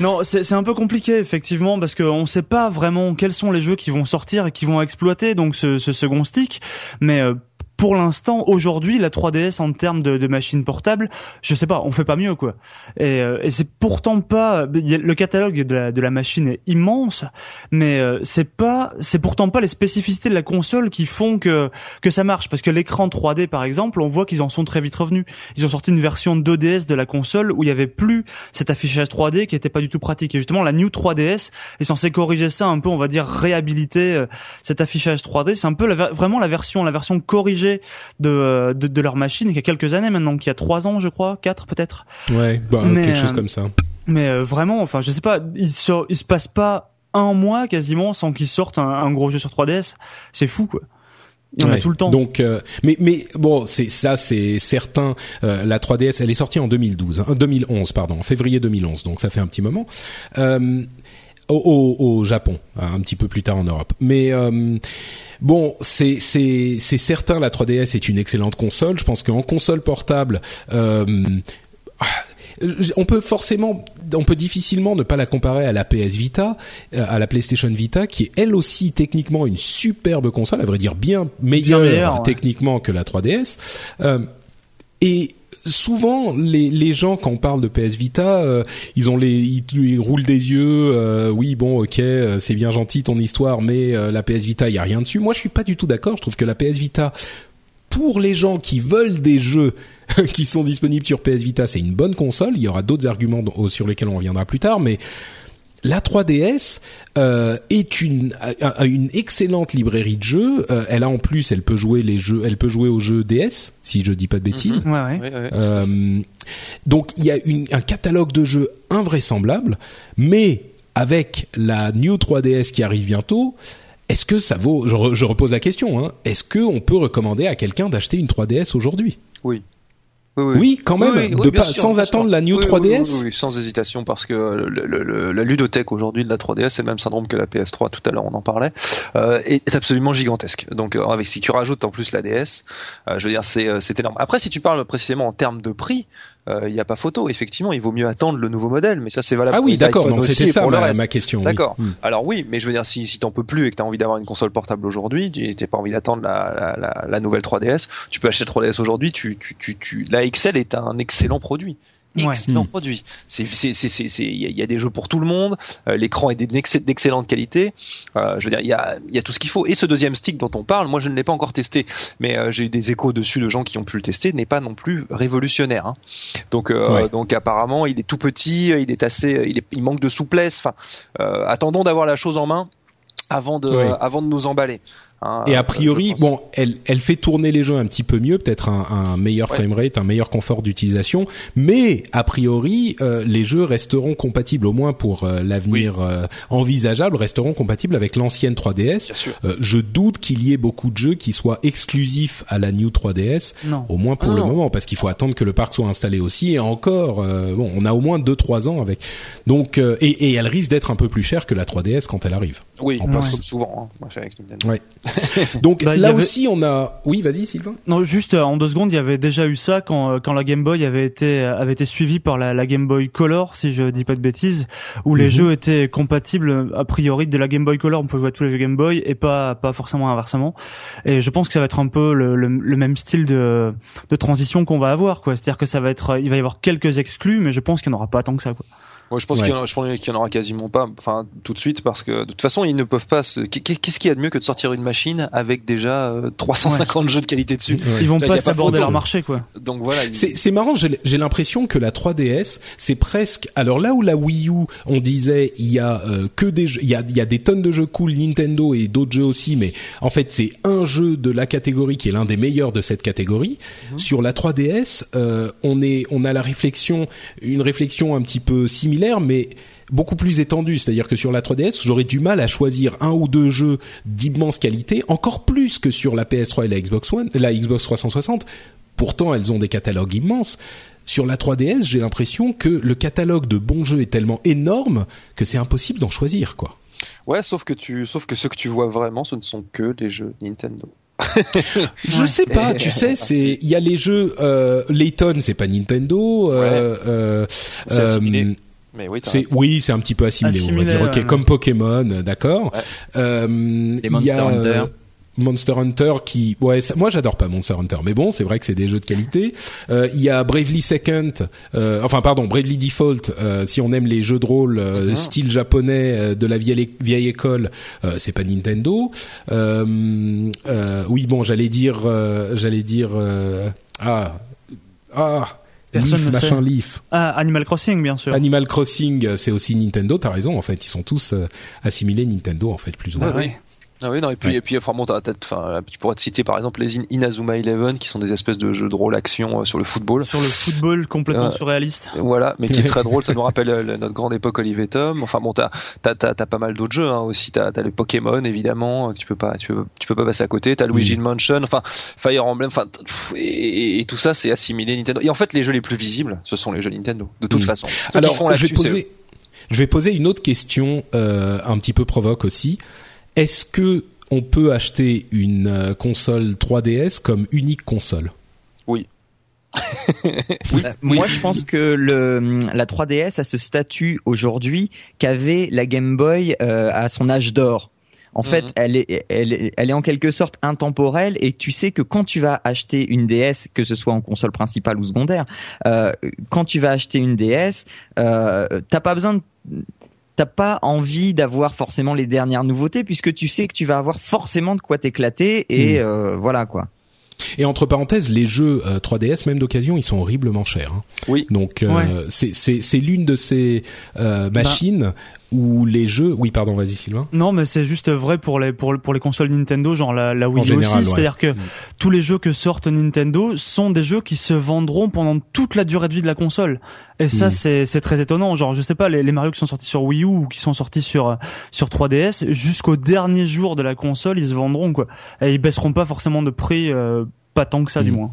Non, c'est un peu compliqué effectivement parce qu'on sait pas vraiment quels sont les jeux qui vont sortir et qui vont exploiter donc ce, ce second stick. Mais euh, pour l'instant, aujourd'hui, la 3DS en termes de, de machine portable, je sais pas, on fait pas mieux quoi. Et, euh, et c'est pourtant pas le catalogue de la, de la machine est immense, mais euh, c'est pas c'est pourtant pas les spécificités de la console qui font que que ça marche parce que l'écran 3D par exemple, on voit qu'ils en sont très vite revenus. Ils ont sorti une version 2DS de la console où il y avait plus cet affichage 3D qui était pas du tout pratique. Et justement, la New 3DS est censée corriger ça un peu, on va dire réhabiliter euh, cet affichage 3D. C'est un peu la vraiment la version la version corrigée de, euh, de de leur machine qui a quelques années maintenant, qui a trois ans je crois, quatre peut-être. Ouais, bah, Mais, quelque chose euh, comme ça. Mais euh, vraiment, enfin, je sais pas, il se, il se passe pas un mois quasiment sans qu'ils sortent un, un gros jeu sur 3DS. C'est fou, quoi. Il y en a tout le temps. Donc, euh, mais mais bon, c'est ça, c'est certain. Euh, la 3DS, elle est sortie en 2012, hein, 2011, pardon, en février 2011. Donc ça fait un petit moment. Euh, au, au, au Japon, un petit peu plus tard en Europe. Mais euh, bon, c'est c'est c'est certain, la 3DS est une excellente console. Je pense qu'en console portable. Euh, on peut forcément, on peut difficilement ne pas la comparer à la PS Vita, euh, à la PlayStation Vita, qui est elle aussi techniquement une superbe console, à vrai dire bien meilleure, meilleure, ouais. techniquement que la 3DS. Euh, et souvent, les, gens quand on parle de PS Vita, euh, ils ont ils, roulent des yeux. euh, oui, bon, ok, euh, c'est bien gentil ton histoire, mais euh, la PS Vita, il y a rien dessus. Moi, je suis pas du tout d'accord. Je trouve que la PS Vita pour les gens qui veulent des jeux qui sont disponibles sur PS Vita, c'est une bonne console. Il y aura d'autres arguments sur lesquels on reviendra plus tard, mais la 3DS euh, est une une excellente librairie de jeux. Euh, elle a en plus, elle peut jouer les jeux, elle peut jouer aux jeux DS, si je dis pas de bêtises. ouais, ouais. Ouais, ouais. Euh, donc il y a une, un catalogue de jeux invraisemblable, mais avec la New 3DS qui arrive bientôt, est-ce que ça vaut Je, re- je repose la question. Hein, est-ce que on peut recommander à quelqu'un d'acheter une 3DS aujourd'hui? Oui. Oui, quand même, Oui, de pas, sûr, sans attendre sûr. la New Oui, 3DS. oui, oui, oui, sans hésitation, parce que le, le- le- la ludothèque aujourd'hui de la 3DS, c'est le même syndrome que la PS3. Tout à l'heure, on en parlait, euh, est, est absolument gigantesque. Donc, euh, avec si tu rajoutes en plus la DS, euh, je veux dire, c'est euh, c'est énorme. Après, si tu parles précisément en termes de prix, il n'y a pas photo. Effectivement, il vaut mieux attendre le nouveau modèle, mais ça c'est valable. Ah pour oui, d'accord. c'était ça ma, question. D'accord. Hmm. Alors oui, mais je veux dire, si, si t'en peux plus et que t'as envie d'avoir une console portable aujourd'hui, tu t'as pas envie d'attendre la, la, la, la nouvelle 3DS, tu peux acheter la 3DS aujourd'hui. Tu, tu, tu, tu, la XL est un excellent produit. Ouais. Excellent Mm. produit. C'est, c'est, c'est, c'est, c'est- il y, a- il y a des jeux pour tout le monde. euh, l'écran est d'ex- d'excellente qualité. Euh, je veux dire, il y a, il y a tout ce qu'il faut. Et ce deuxième stick dont on parle, moi je ne l'ai pas encore testé, mais euh, j'ai eu des échos dessus de gens qui ont pu le tester, n'est pas non plus révolutionnaire. hein. Donc, euh, Ouais. donc apparemment, il est tout petit, il est assez, il, est, il manque de souplesse. Enfin, euh, attendons d'avoir la chose en main avant de, Ouais. avant de nous emballer. Hein, Et euh, a priori, je pense. bon, elle, elle fait tourner les jeux un petit peu mieux, peut-être un, un meilleur Ouais. framerate, un meilleur confort d'utilisation, mais a priori, euh, les jeux resteront compatibles, au moins pour euh, l'avenir euh, envisageable, resteront compatibles avec l'ancienne 3DS. Bien sûr. Euh, je doute qu'il y ait beaucoup de jeux qui soient exclusifs à la New 3DS, Non. au moins pour Ah le non. moment, parce qu'il faut attendre que le parc soit installé aussi. Et encore, euh, bon, on a au moins 2-3 ans avec. Donc, euh, et, et elle risque d'être un peu plus chère que la 3DS quand elle arrive. Oui, comme plus. souvent. Hein, moi, je suis avec Nintendo. Ouais. Donc Bah, là avait- aussi, on a. Oui, vas-y, Sylvain. Non, juste euh, en deux secondes, il y avait déjà eu ça quand euh, quand la Game Boy avait été avait été suivie par la, la Game Boy Color, si je dis pas de bêtises, où les Mhm. jeux étaient compatibles euh, a priori de la Game Boy Color, on peut jouer à tous les jeux Game Boy et pas pas forcément inversement. Et je pense que ça va être un peu le, le, le même style de de transition qu'on va avoir, quoi. C'est-à-dire que ça va être, il va y avoir quelques exclus, mais je pense qu'il n'y en aura pas tant que ça, quoi. Moi, je pense Ouais. qu'il y, en y aura quasiment pas, enfin tout de suite, parce que de toute façon, ils ne peuvent pas. Se... Qu'est-ce qu'il y a de mieux que de sortir une machine avec déjà euh, 350 jeux de qualité dessus? Ils vont Là, pas s'aborder leur marché, quoi. Donc voilà. ils- C'est marrant, j'ai l'impression que la 3DS, c'est presque. Alors là où la Wii U, on disait, il y a euh, que des jeux, il y a, il y a des tonnes de jeux cool Nintendo et d'autres jeux aussi, mais en fait c'est un jeu de la catégorie qui est l'un des meilleurs de cette catégorie. Sur la 3DS, euh, on est, on a la réflexion, une réflexion un petit peu similaire, mais beaucoup plus étendue. C'est-à-dire que sur la 3DS, j'aurais du mal à choisir un ou deux jeux d'immense qualité, encore plus que sur la PS3 et la Xbox One, la Xbox 360. Pourtant, elles ont des catalogues immenses. Sur la 3DS, j'ai l'impression que le catalogue de bons jeux est tellement énorme que c'est impossible d'en choisir, quoi. Ouais, sauf que tu, sauf que ce que tu vois vraiment, ce ne sont que des jeux Nintendo. Je sais pas, tu sais, c'est il y a les jeux euh, Layton, c'est pas Nintendo. Euh, euh, euh. Mais oui, c'est oui, c'est un petit peu assimilé, on va dire. Ok, comme Pokémon, euh, d'accord. Ouais. Euh, il y Monster a, Hunter. euh, Monster Hunter qui, ouais, ça- moi j'adore pas Monster Hunter, mais bon, c'est vrai que c'est des jeux de qualité. Euh, Il y a Bravely Second, euh, enfin pardon, Bravely Default. euh, si on aime les jeux de rôle euh, Mhm. style japonais euh, de la vieille vieille école, euh, c'est pas Nintendo. Euh, euh, oui, bon, j'allais dire, euh, j'allais dire, euh, ah, ah. Personne Leaf, ne machin sait. Leaf. Ah, Animal Crossing, bien sûr. Animal Crossing, euh, c'est aussi Nintendo. T'as raison. En fait, ils sont tous euh, assimilés Nintendo, en fait, plus ou moins. Ah oui. Ah oui, non, et puis, Ouais. et puis, enfin, bon, t'as- t'as- enfin, tu pourrais te citer, par exemple, les In- Inazuma Eleven, qui sont des espèces de jeux de rôle action euh, sur le football. Sur le football complètement Euh, surréaliste. Voilà, mais qui est très drôle, ça nous rappelle euh, notre grande époque Olivier Tom. Enfin bon, t'as t'as t'as, t'as pas mal d'autres jeux hein, aussi. T'as t'as les Pokémon évidemment, euh, que tu peux pas tu peux tu peux pas passer à côté. T'as Luigi Mansion, enfin Fire Emblem, enfin et, et- et tout ça c'est assimilé Nintendo. Et en fait, les jeux les plus visibles, ce sont les jeux Nintendo, de toute Mm. façon. Ceux Alors, qui font je vais poser, je vais poser une autre question, euh, un petit peu provoque aussi. Est-ce que on peut acheter une euh, console 3DS comme unique console? Euh, Moi, je pense que le, la 3DS a ce statut aujourd'hui qu'avait la Game Boy euh, à son âge d'or. En fait, Mhm. elle est, elle, est, elle est en quelque sorte intemporelle et tu sais que quand tu vas acheter une DS, que ce soit en console principale ou secondaire, euh, quand tu vas acheter une DS, euh, t'as pas besoin de T'as pas envie d'avoir forcément les dernières nouveautés puisque tu sais que tu vas avoir forcément de quoi t'éclater et Mhm. euh, voilà quoi. Et entre parenthèses, les jeux euh, 3DS, même d'occasion, ils sont horriblement chers. hein. Oui. Donc euh, Ouais. c'est c'est c'est l'une de ces euh, machines où les jeux. Oui, pardon, vas-y Sylvain. Non, mais c'est juste vrai pour les pour, pour les consoles Nintendo, genre la, la Wii général, aussi. ouais. C'est-à-dire que tous les jeux que sortent Nintendo sont des jeux qui se vendront pendant toute la durée de vie de la console. Et ça, Mm. c'est c'est très étonnant. Genre, je sais pas, les, les Mario qui sont sortis sur Wii U ou qui sont sortis sur sur 3DS, jusqu'au dernier jour de la console, ils se vendront quoi. Et ils baisseront pas forcément de prix, euh, pas tant que ça du Mm. moins.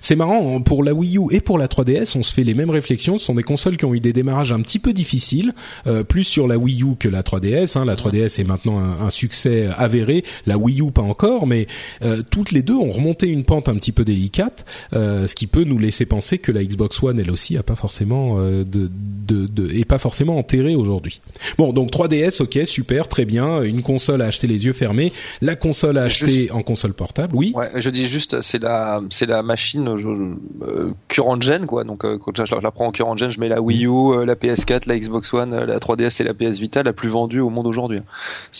C'est marrant pour la Wii U et pour la 3DS, on se fait les mêmes réflexions. Ce sont des consoles qui ont eu des démarrages un petit peu difficiles, euh, plus sur la Wii U que la 3DS. Hein. La 3DS est maintenant un, un, succès avéré, la Wii U pas encore, mais euh, toutes les deux ont remonté une pente un petit peu délicate, euh, ce qui peut nous laisser penser que la Xbox One, elle aussi, a pas forcément euh, de, de, de, est pas forcément enterrée aujourd'hui. Bon, donc 3DS, ok, super, très bien, une console à acheter les yeux fermés, la console à acheter en console portable, oui. Ouais, je dis juste, c'est la, c'est la machine euh, current gen, quoi. Donc euh, quand je la prends en current gen, je mets la Wii U, euh, la PS4, la Xbox One, euh, la 3DS et la PS Vita, la plus vendue au monde aujourd'hui.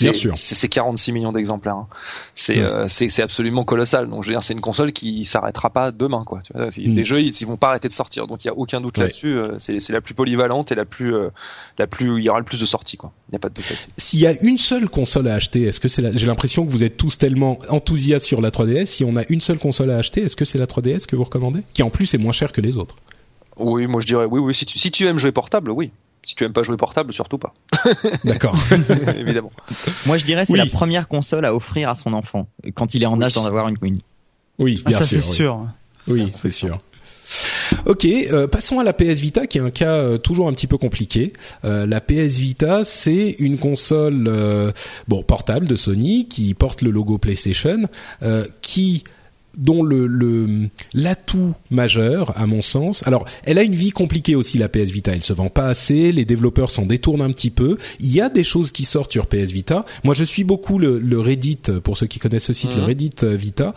Bien sûr. C'est 46 millions d'exemplaires. Hein. C'est euh, c'est absolument colossal. Donc je veux dire, c'est une console qui s'arrêtera pas demain, quoi. Tu vois, mm. Les jeux, ils, ils, vont pas arrêter de sortir. Donc il y a aucun doute ouais. là-dessus. C'est c'est la plus polyvalente et la plus la plus il y aura le plus de sorties, quoi. Il y a pas de. S'il y a une seule console à acheter, est-ce que c'est la... j'ai l'impression que vous êtes tous tellement enthousiastes sur la 3DS. Si on a une seule console à acheter, est-ce que c'est la 3DS que vous recommandez? Qui en plus est moins cher que les autres. Oui, moi je dirais oui, oui. Si tu, si tu aimes jouer portable, oui. Si tu aimes pas jouer portable, surtout pas. D'accord. Évidemment. Moi je dirais c'est oui. la première console à offrir à son enfant quand il est en âge d'en avoir une. Oui, bien ah, ça, sûr. c'est sûr. Oui, c'est sûr. Ok, euh, passons à la PS Vita qui est un cas euh, toujours un petit peu compliqué. Euh, la PS Vita, c'est une console bon portable de Sony qui porte le logo PlayStation, qui dont le l'atout majeur à mon sens. Alors, elle a une vie compliquée aussi la PS Vita, elle se vend pas assez, les développeurs s'en détournent un petit peu. Il y a des choses qui sortent sur PS Vita. Moi, je suis beaucoup le, le Reddit pour ceux qui connaissent ce site, mmh. le Reddit Vita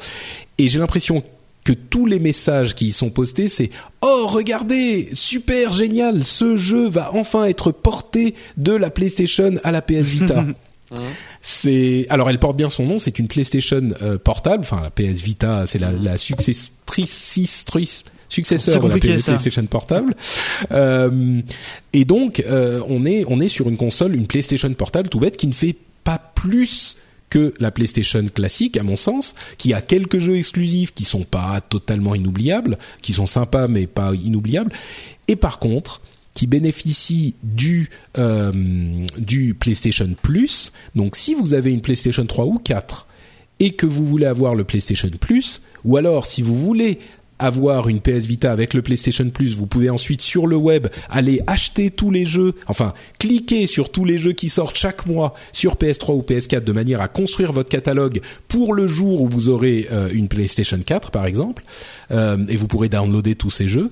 et j'ai l'impression que tous les messages qui y sont postés, c'est oh regardez, super génial, ce jeu va enfin être porté de la PlayStation à la PS Vita. c'est alors elle porte bien son nom, c'est une PlayStation euh, portable, enfin la PS Vita, c'est la, la successrice successeur de la PlayStation portable. Euh, et donc euh, on est on est sur une console, une PlayStation portable tout bête qui ne fait pas plus que la PlayStation classique, à mon sens, qui a quelques jeux exclusifs qui sont pas totalement inoubliables, qui sont sympas mais pas inoubliables, et par contre qui bénéficie du euh, du PlayStation Plus. Donc, si vous avez une PlayStation 3 ou 4 et que vous voulez avoir le PlayStation Plus, ou alors si vous voulez avoir une PS Vita avec le PlayStation Plus, vous pouvez ensuite sur le web aller acheter tous les jeux, enfin cliquer sur tous les jeux qui sortent chaque mois sur PS3 ou PS4 de manière à construire votre catalogue pour le jour où vous aurez euh, une PlayStation 4 par exemple, euh, et vous pourrez downloader tous ces jeux.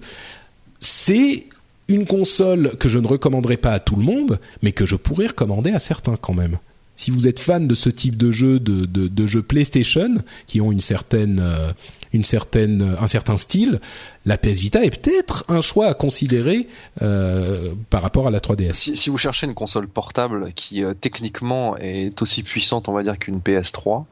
C'est une console que je ne recommanderais pas à tout le monde, mais que je pourrais recommander à certains quand même. Si vous êtes fan de ce type de jeu, de, de, de jeux PlayStation, qui ont une certaine, euh, une certaine, un certain style, la PS Vita est peut-être un choix à considérer euh, par rapport à la 3DS. Si, si, vous cherchez une console portable qui euh, techniquement est aussi puissante, on va dire, qu'une PS3,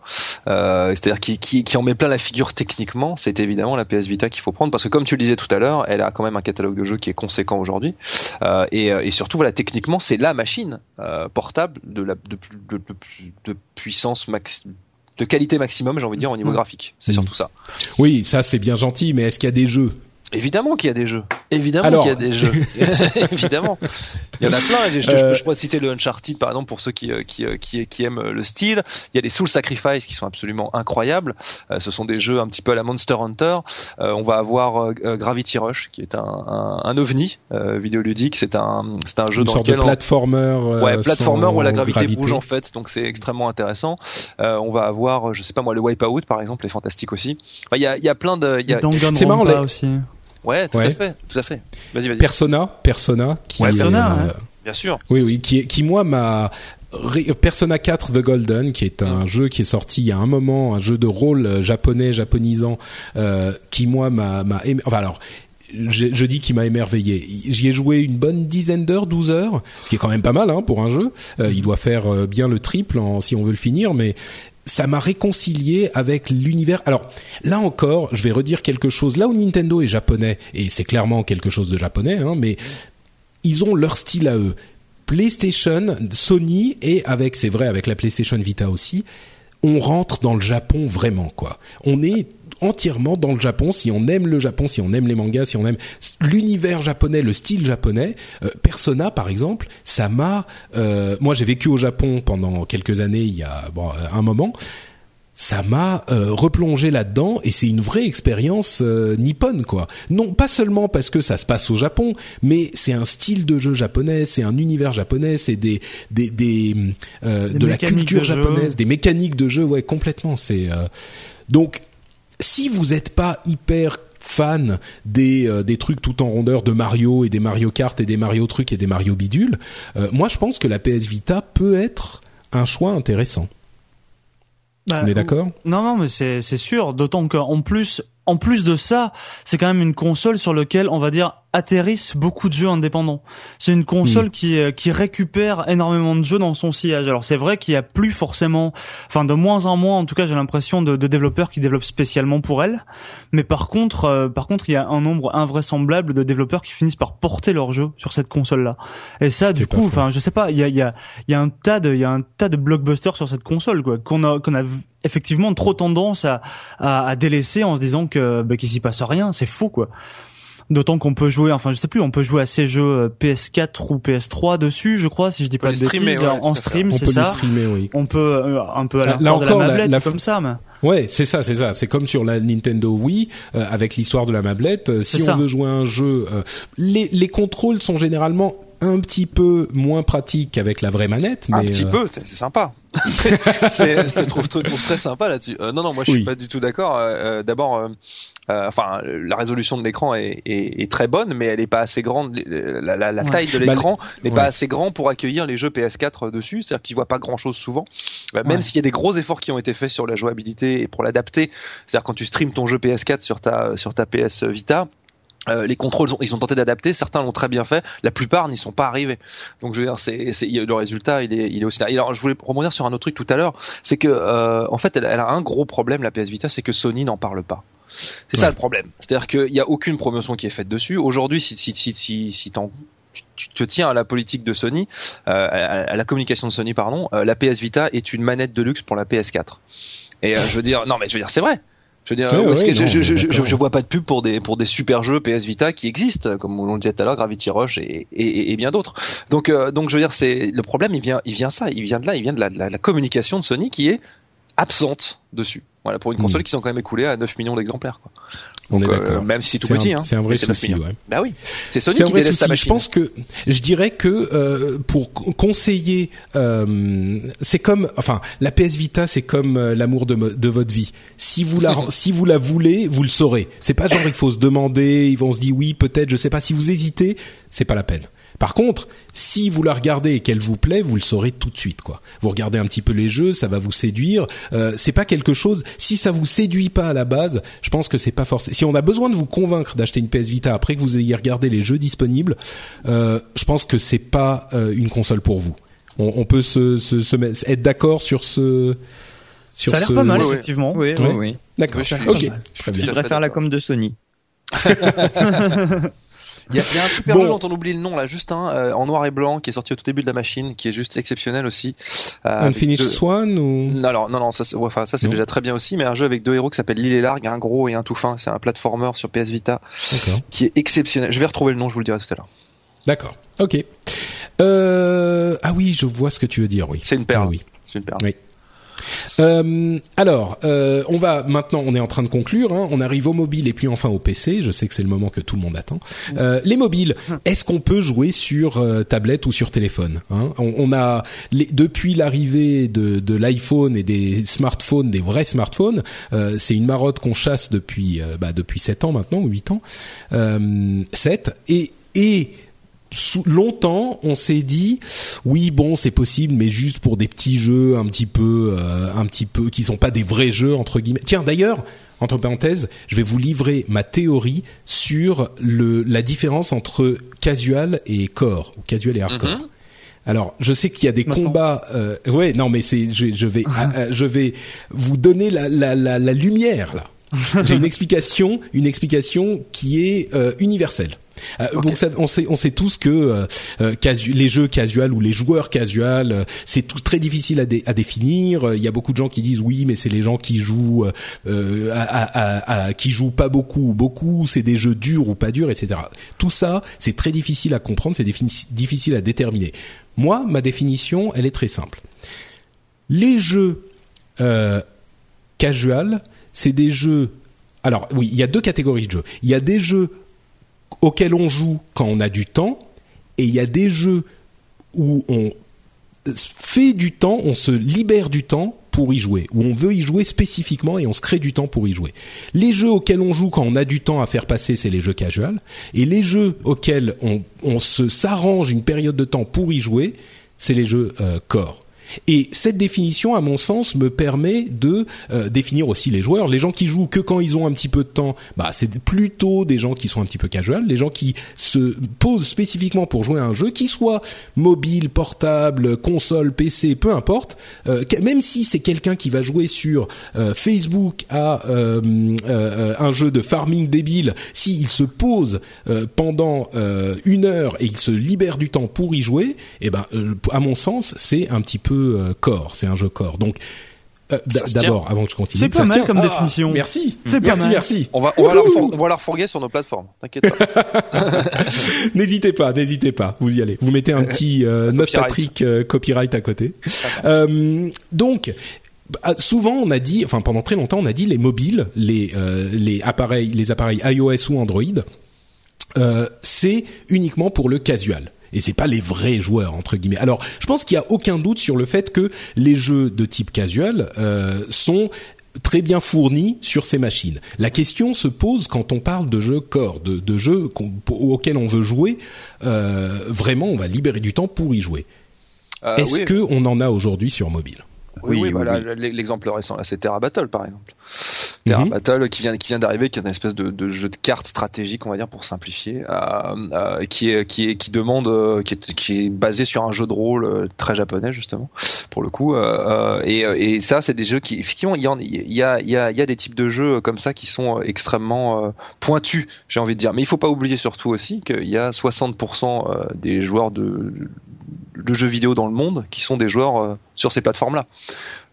euh, c'est-à-dire qui, qui, qui, en met plein la figure techniquement, c'est évidemment la PS Vita qu'il faut prendre parce que comme tu le disais tout à l'heure, elle a quand même un catalogue de jeux qui est conséquent aujourd'hui euh, et, et, surtout voilà techniquement c'est la machine euh, portable de la de, de, de, de puissance max de qualité maximum, j'ai envie de dire, au niveau graphique. C'est surtout ça. Oui, ça c'est bien gentil, mais est-ce qu'il y a des jeux Évidemment qu'il y a des jeux. Évidemment qu'il y a des jeux. Évidemment. Il y en a plein. Je, je, euh... je, pourrais citer le Uncharted par exemple pour ceux qui, qui, qui, qui aiment le style. Il y a des Soul Sacrifice qui sont absolument incroyables. Euh, ce sont des jeux un petit peu à la Monster Hunter. Euh, on va avoir euh, Gravity Rush qui est un, un, un ovni euh, vidéoludique. C'est un c'est un jeu Une dans sorte lequel de platformer. On... ouais, platformer où la gravité, gravité, bouge en fait. Donc c'est extrêmement intéressant. on va avoir je sais pas moi le Wipeout par exemple est fantastique aussi. Enfin, il y a il y a plein de. Il y a... C'est marrant là aussi. Ouais, tout ouais. à fait, tout à fait. Vas-y, vas-y. Persona, Persona, qui ouais, Persona, euh, ouais. bien sûr. Oui, oui, qui, qui moi m'a Persona 4 The Golden, qui est un mmh. jeu qui est sorti il y a un moment, un jeu de rôle japonais, japonisant, euh, qui moi m'a, m'a, enfin alors. Je, je dis qu'il m'a émerveillé. J'y ai joué une bonne dizaine d'heures, 12 heures, ce qui est quand même pas mal hein, pour un jeu. Euh, il doit faire bien le triple en, si on veut le finir, mais ça m'a réconcilié avec l'univers. Alors là encore, je vais redire quelque chose. Là où Nintendo est japonais, et c'est clairement quelque chose de japonais, hein, mais ils ont leur style à eux. PlayStation, Sony et avec, c'est vrai, avec la PlayStation Vita aussi, on rentre dans le Japon vraiment quoi. On est entièrement dans le Japon. Si on aime le Japon, si on aime les mangas, si on aime l'univers japonais, le style japonais, euh, Persona par exemple, ça m'a. Euh, moi, j'ai vécu au Japon pendant quelques années, il y a bon, un moment. ça m'a euh, replongé là-dedans et c'est une vraie expérience euh, nippone quoi. Non pas seulement parce que ça se passe au Japon, mais c'est un style de jeu japonais, c'est un univers japonais, c'est des des, des, euh, Des de la culture de jeu. japonaise, des mécaniques de jeu, ouais complètement. C'est euh, donc si vous n'êtes pas hyper fan des euh, des trucs tout en rondeur de Mario et des Mario Kart et des Mario trucs et des Mario bidules, euh, moi je pense que la PS Vita peut être un choix intéressant. Bah, On est d'accord? Non, non, mais c'est c'est sûr. D'autant qu'en plus, en plus de ça, c'est quand même une console sur laquelle on va dire atterrissent beaucoup de jeux indépendants. C'est une console Hmm. qui euh, qui récupère énormément de jeux dans son sillage. Alors c'est vrai qu'il y a plus forcément, enfin de moins en moins, en tout cas j'ai l'impression de, de développeurs qui développent spécialement pour elle. Mais par contre, euh, par contre, il y a un nombre invraisemblable de développeurs qui finissent par porter leurs jeux sur cette console-là. Et ça, du coup, enfin, je sais pas, il y a, il y a, il y a un tas de, il y a un tas de blockbusters sur cette console, quoi, qu'on a, qu'on a effectivement trop tendance à, à, à délaisser en se disant que, bah, qu'il s'y passe rien. C'est faux, quoi. D'autant qu'on peut jouer, enfin je sais plus, on peut jouer à ces jeux euh, PS4 ou PS3 dessus, je crois, si je dis pas de les streamer, bêtises, ouais, en stream, On c'est peut ça. streamer, oui. On peut euh, un peu à là l'instar de la encore, la- mablette, la- comme ça, mais. Ouais, c'est ça, c'est ça. C'est comme sur la Nintendo Wii euh, avec l'histoire de la mablette. Euh, si on ça. veut jouer à un jeu, euh, les, les contrôles sont généralement un petit peu moins pratiques qu'avec la vraie manette. Un mais, petit euh, peu, c'est sympa. je trouve, très sympa là-dessus. Euh, non, non, moi je suis Oui. pas du tout d'accord. Euh, euh, D'abord, euh, euh, enfin, la résolution de l'écran est, est, est très bonne, mais elle est pas assez grande. La, la, la Ouais. taille de Bah, l'écran n'est ouais. pas assez grand pour accueillir les jeux PS4 dessus. C'est-à-dire qu'ils voient pas grand-chose souvent. Euh, Même Ouais. s'il y a des gros efforts qui ont été faits sur la jouabilité et pour l'adapter. C'est-à-dire quand tu streams ton jeu PS4 sur ta sur ta PS Vita. Euh, les contrôles, ont- ils ont tenté d'adapter. Certains l'ont très bien fait. La plupart n'y sont pas arrivés. Donc je veux dire, c'est, le résultat, il est, il est aussi là. Et Alors je voulais rebondir sur un autre truc tout à l'heure, c'est que euh, en fait, elle, elle a un gros problème la PS Vita, c'est que Sony n'en parle pas. C'est ça le problème. C'est-à-dire qu'il y a aucune promotion qui est faite dessus. Aujourd'hui, si si si si, si t'en- tu, te tiens à la politique de Sony, euh, à, à la communication de Sony, pardon, euh, la PS Vita est une manette de luxe pour la PS4. Et euh, je veux dire, non mais je veux dire, c'est vrai. Je veux dire, que je, non, je, je, je, vois pas de pub pour des pour des super jeux PS Vita qui existent, comme on le disait tout à l'heure, Gravity Rush et, et, et bien d'autres. Donc euh, donc je veux dire, c'est le problème, il vient il vient ça, il vient de là, il vient de la, la, la communication de Sony qui est absente dessus. Voilà pour une console Hmm. qui sont quand même écoulées à 9 millions d'exemplaires. On est euh, d'accord. même si c'est tout petit, hein. c'est un vrai Mais 9 souci, millions. ouais. Bah oui, c'est Sony C'est un qui vrai sa souci. Je pense que je dirais que euh, pour co- conseiller, euh, c'est comme, enfin, la PS Vita, c'est comme euh, l'amour de, de votre vie. Si vous la, si vous la voulez, vous le saurez. C'est pas genre il faut se demander, ils vont se dire oui, peut-être, je sais pas. Si vous hésitez, c'est pas la peine. Par contre, si vous la regardez et qu'elle vous plaît, vous le saurez tout de suite, quoi. Vous regardez un petit peu les jeux, ça va vous séduire. Euh, c'est pas quelque chose. Si ça vous séduit pas à la base, je pense que c'est pas forcément. Si on a besoin de vous convaincre d'acheter une PS Vita après que vous ayez regardé les jeux disponibles, euh, je pense que c'est pas euh, une console pour vous. On, on peut se, se, se mettre- être d'accord sur ce. Sur Ça a l'air ce- pas mal, effectivement. Oui, oui, oui. D'accord. Oui, je suis- ok. je suis. Je faire la com de Sony. Il y y a un super Bon. jeu dont on oublie le nom là, juste un euh, en noir et blanc qui est sorti au tout début de la machine, qui est juste exceptionnel aussi. Euh, Unfinished deux- Swan ou Non, alors, non, non, ça, c'est- enfin, ça c'est déjà très bien aussi, mais un jeu avec deux héros qui s'appelle L'île est largue, un gros et un tout fin. C'est un platformer sur PS Vita D'accord. qui est exceptionnel. Je vais retrouver le nom, je vous le dirai tout à l'heure. D'accord. Ok. Euh, ah oui, je vois ce que tu veux dire. Oui. C'est une perle. Ah oui. C'est une perle. Oui. Euh, alors, euh, on va maintenant, on est en train de conclure. hein. on arrive au mobile et puis enfin au PC. Je sais que c'est le moment que tout le monde attend. Euh, les mobiles, est-ce qu'on peut jouer sur euh, tablette ou sur téléphone hein? On, on a les- depuis l'arrivée de, de l'iPhone et des smartphones, des vrais smartphones, euh, c'est une marotte qu'on chasse depuis euh, bah, depuis sept ans maintenant ou huit ans, euh, sept et et longtemps, on s'est dit oui bon c'est possible mais juste pour des petits jeux un petit peu euh, un petit peu qui sont pas des vrais jeux entre guillemets. Tiens d'ailleurs entre parenthèses, je vais vous livrer ma théorie sur le la différence entre casual et core ou casual et hardcore. Mhm. Alors, je sais qu'il y a des Maintenant. combats. Euh, ouais, non, mais c'est, je, je vais, ah, je vais vous donner la, la, la, la lumière là. J'ai une explication, une explication qui est euh, universelle. Euh, Donc ça, on sait, on sait tous que euh, euh, casu- les jeux casual ou les joueurs casual, euh, c'est tout très difficile à, dé- à définir. Il y a beaucoup de gens qui disent oui, mais c'est les gens qui jouent, à, à- à- à- qui jouent pas beaucoup ou beaucoup. C'est des jeux durs ou pas durs, etc. Tout ça, c'est très difficile à comprendre, c'est difficile à déterminer. Moi, ma définition, elle est très simple. Les jeux casual, c'est des jeux. Alors oui, il y a deux catégories de jeux. Il y a des jeux auxquels on joue quand on a du temps, et il y a des jeux où on fait du temps, on se libère du temps pour y jouer, où on veut y jouer spécifiquement et on se crée du temps pour y jouer. Les jeux auxquels on joue quand on a du temps à faire passer, c'est les jeux casual, et les jeux auxquels on, se s'arrange une période de temps pour y jouer, c'est les jeux euh, core. Et cette définition, à mon sens, me permet de euh, définir aussi les joueurs. Les gens qui jouent que quand ils ont un petit peu de temps, bah, c'est plutôt des gens qui sont un petit peu casual. Les gens qui se posent spécifiquement pour jouer à un jeu, qui soit mobile, portable, console, PC, peu importe. Euh, même si c'est quelqu'un qui va jouer sur euh, Facebook à un jeu de farming débile, s'il se pose pendant une heure et il se libère du temps pour y jouer, eh ben, à mon sens, c'est un petit peu euh, corps, c'est un jeu corps. Donc euh, d'abord, avant que je continue, c'est pas mal comme ah, définition. Merci, c'est merci, merci. On va, on va, la, on va la refourguer sur nos plateformes. T'inquiète pas. n'hésitez pas, n'hésitez pas. Vous y allez. Vous mettez un petit euh, note Patrick euh, copyright à côté. Euh, donc. Bah, souvent, on a dit, enfin pendant très longtemps, on a dit les mobiles, les les appareils, les appareils iOS ou Android, c'est uniquement pour le casual et c'est pas les vrais joueurs entre guillemets. Alors, je pense qu'il y a aucun doute sur le fait que les jeux de type casual euh, sont très bien fournis sur ces machines. La question se pose quand on parle de jeux corps, de, de jeux auxquels on veut jouer. Euh, vraiment, on va libérer du temps pour y jouer. Euh, Est-ce que on en a aujourd'hui sur mobile? Oui, oui, voilà, l'exemple récent là, c'est Terra Battle par exemple. Terra mhm. Battle qui vient qui vient d'arriver, qui est une espèce de, de, jeu de cartes stratégique, on va dire pour simplifier, euh, euh, qui est qui est qui demande, euh, qui est qui est basé sur un jeu de rôle euh, très japonais justement pour le coup. Euh, et, et ça, c'est des jeux qui effectivement il y, en, il y a il y a il y a des types de jeux comme ça qui sont extrêmement pointus, j'ai envie de dire. Mais il faut pas oublier surtout aussi qu'il y a 60% des joueurs de de jeux vidéo dans le monde qui sont des joueurs euh, sur ces plateformes-là.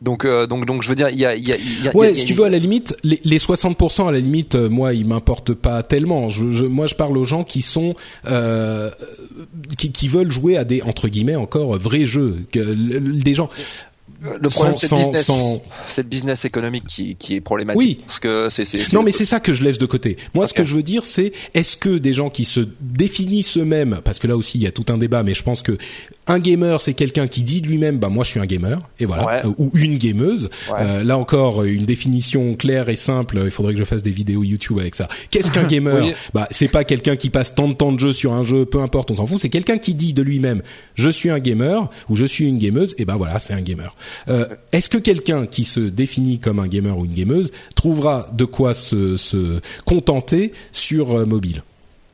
Donc, euh, donc, donc, je veux dire, il y a, il y a, y a ouais, si tu veux, à la limite, les, les 60%, à la limite, euh, moi, ils m'importent pas tellement. Je, je, moi, je parle aux gens qui sont, qui, qui veulent jouer à des entre guillemets encore vrais jeux, que, des gens le problème c'est le business, c'est le business économique qui, qui est problématique. Oui. Parce que c'est, c'est, non, mais c'est ça que je laisse de côté. Moi, ce que je veux dire, c'est est-ce que des gens qui se définissent eux-mêmes, parce que là aussi il y a tout un débat, mais je pense que un gamer, c'est quelqu'un qui dit de lui-même, bah moi je suis un gamer, et voilà, euh, ou une gameuse. Euh, là encore, une définition claire et simple. Il faudrait que je fasse des vidéos YouTube avec ça. Qu'est-ce qu'un gamer Bah c'est pas quelqu'un qui passe tant de temps de jeu sur un jeu, peu importe, on s'en fout. C'est quelqu'un qui dit de lui-même, je suis un gamer ou je suis une gameuse, et ben voilà, c'est un gamer. Euh, Est-ce que quelqu'un qui se définit comme un gamer ou une gameuse trouvera de quoi se, contenter sur euh, mobile?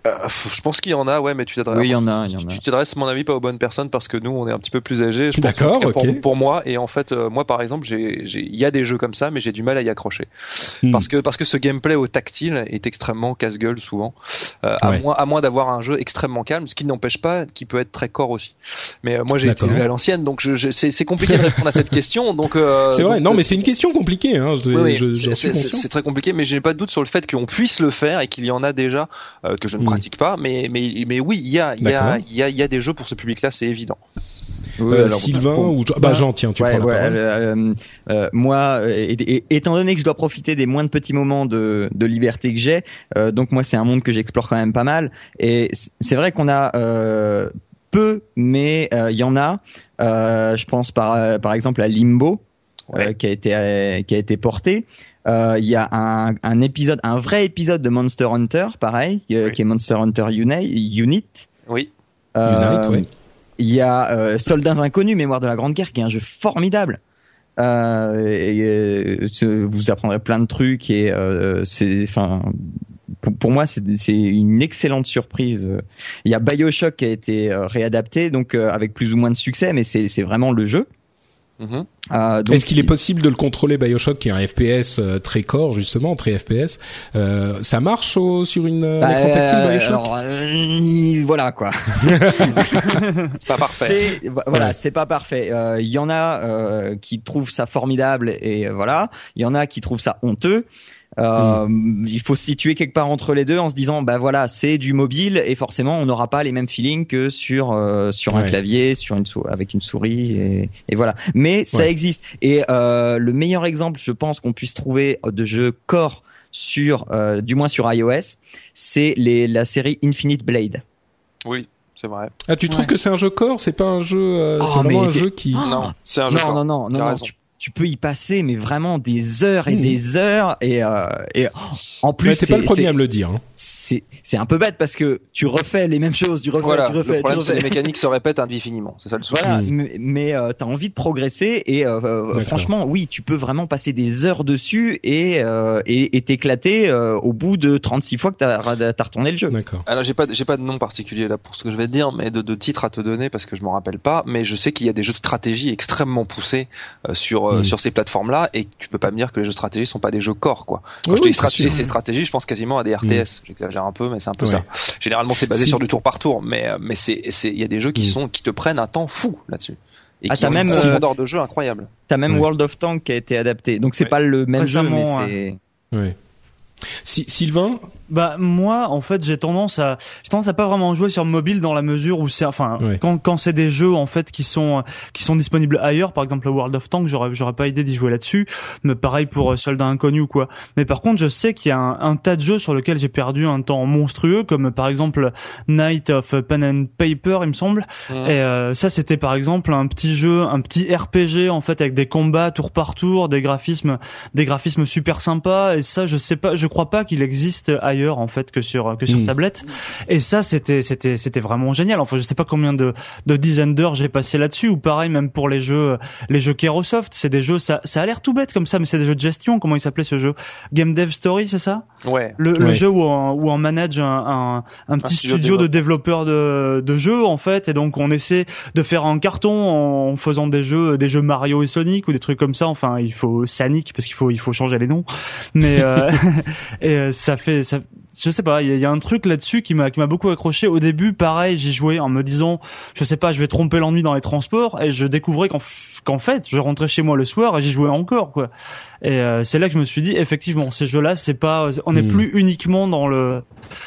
Euh, je pense qu'il y en a, ouais, mais tu t'adresses. Oui, il y en a. Tu t'adresses, mon avis, pas aux bonnes personnes parce que nous, on est un petit peu plus âgés. D'accord, ok. Pour, moi, et en fait, euh, moi, par exemple, j'ai, il y a des jeux comme ça, mais j'ai du mal à y accrocher hmm. parce que parce que ce gameplay au tactile est extrêmement casse-gueule souvent. Euh, à moins à moins d'avoir un jeu extrêmement calme, ce qui n'empêche pas qu'il peut être très corps aussi. Mais moi, j'ai été élevé à l'ancienne, donc je, je, c'est compliqué de répondre à cette question. Donc c'est vrai. Non, mais c'est une question compliquée. Hein. Oui, c'est très compliqué, mais j'ai pas de doute sur le fait qu'on puisse le faire et qu'il y en a déjà que je ne hmm. Pratique pas, mais mais, mais oui, il y a, il y, a, y, a, y a des jeux pour ce public-là, c'est évident. Euh, Sylvain ou bah Jean tiens tu prends la euh, euh, moi étant donné que je dois profiter des moins de petits moments de, de liberté que j'ai donc moi c'est un monde que j'explore quand même pas mal et c'est vrai qu'on a peu mais il y en a. Je pense par par exemple à Limbo qui a été qui a été porté il y a un, un, épisode, un vrai épisode de Monster Hunter, pareil, qui est Monster Hunter Unite. Unit. Oui. Unite, oui. Il y a euh, Soldats inconnus, Mémoire de la Grande Guerre, qui est un jeu formidable. Euh, et, euh, vous apprendrez plein de trucs et euh, c'est, enfin, pour, moi, c'est une excellente surprise. Il y a Bioshock qui a été réadapté, donc avec plus ou moins de succès, mais c'est vraiment le jeu. Mm-hmm. Euh, Est-ce qu'il est possible de le contrôler Bioshock qui est un FPS euh, très core justement très FPS euh, ça marche sur une bah, tactile Bioshock alors, voilà quoi. C'est pas parfait. Voilà c'est pas parfait. Il y en a qui trouvent ça formidable et voilà. Il y en a qui trouvent ça honteux Euh, Il faut se situer quelque part entre les deux en se disant bah voilà c'est du mobile et forcément on n'aura pas les mêmes feelings que sur euh, sur un Ouais. clavier, sur une sou- avec une souris et, et voilà. Mais ça Ouais. existe et euh, le meilleur exemple je pense qu'on puisse trouver de jeu core sur euh, du moins sur iOS c'est les la série Infinite Blade. Oui, c'est vrai. Ah, tu trouves que c'est un jeu corps? C'est pas un jeu. euh, Oh, c'est vraiment mais un jeu qui. Non, c'est un jeu. non, fort. non, non, non, non, tu, tu peux y passer, mais vraiment des heures et Mmh. des heures, et, euh, et en plus, t'es pas le c'est- premier c'est- à me le dire. hein. c'est c'est un peu bête parce que tu refais les mêmes choses, tu refais, Voilà, tu refais, le problème tu c'est les mécaniques se répètent indéfiniment, c'est ça le souci. Voilà, Mm. mais, mais euh, t'as envie de progresser et euh, euh, franchement, oui, tu peux vraiment passer des heures dessus et euh, et et t'éclater euh, au bout de 36 fois que t'as t'as retourné le jeu. D'accord. Alors j'ai pas j'ai pas de nom particulier là pour ce que je vais te dire, mais de, de titre à te donner parce que je m'en rappelle pas. Mais je sais qu'il y a des jeux de stratégie extrêmement poussés euh, sur euh, Mm. sur ces plateformes là et tu peux pas me dire que les jeux de stratégie sont pas des jeux corps quoi. Quand Oui, je dis oui, stratégie, c'est stratégie, je pense quasiment à des RTS. J'exagère un peu, mais c'est un peu Ouais. ça. Généralement c'est basé Si- sur du tour par tour, mais euh, mais c'est c'est il y a des jeux qui Mm. sont qui te prennent un temps fou là-dessus. Et Ah, qui t'as ont une même, euh, profondeur de jeu incroyable. T'as même Ouais. World of Tanks qui a été adapté, donc c'est Ouais. pas le même jeu, mais c'est Ouais. Si, Sylvain, Bah moi en fait j'ai tendance à j'ai tendance à pas vraiment jouer sur mobile dans la mesure où c'est enfin quand quand c'est des jeux en fait qui sont qui sont disponibles ailleurs par exemple le World of Tanks j'aurais j'aurais pas idée d'y jouer là-dessus. Mais pareil pour euh, Soldat inconnu ou quoi. Mais par contre je sais qu'il y a un, un tas de jeux sur lesquels j'ai perdu un temps monstrueux comme par exemple Night of Pen and Paper il me semble. Mhm. et euh, ça c'était par exemple un petit jeu un petit RPG en fait avec des combats tour par tour des graphismes des graphismes super sympas. Et ça je sais pas je crois pas qu'il existe ailleurs en fait que sur que sur Mm. tablette. Et ça c'était c'était c'était vraiment génial. Enfin je sais pas combien de de dizaines d'heures j'ai passé là-dessus ou pareil même pour les jeux les jeux Kerosoft c'est des jeux ça ça a l'air tout bête comme ça mais c'est des jeux de gestion comment il s'appelait ce jeu? Game Dev Story c'est ça? Ouais. le, le Ouais. jeu où on, où on manage un, un, un petit studio studio, de de développeurs de, de jeux en fait et donc on essaie de faire un carton en faisant des jeux des jeux Mario et Sonic ou des trucs comme ça. Enfin il faut Sonic parce qu'il faut il faut changer les noms. Mais euh, et euh, ça fait ça je sais pas il y, a- il y a un truc là-dessus qui m'a qui m'a beaucoup accroché au début pareil j'y jouais en me disant je sais pas je vais tromper l'ennui dans les transports et je découvrais qu'en qu'en fait je rentrais chez moi le soir et j'y jouais encore quoi et euh, c'est là que je me suis dit effectivement ces jeux-là c'est pas on n'est Hmm. plus uniquement dans le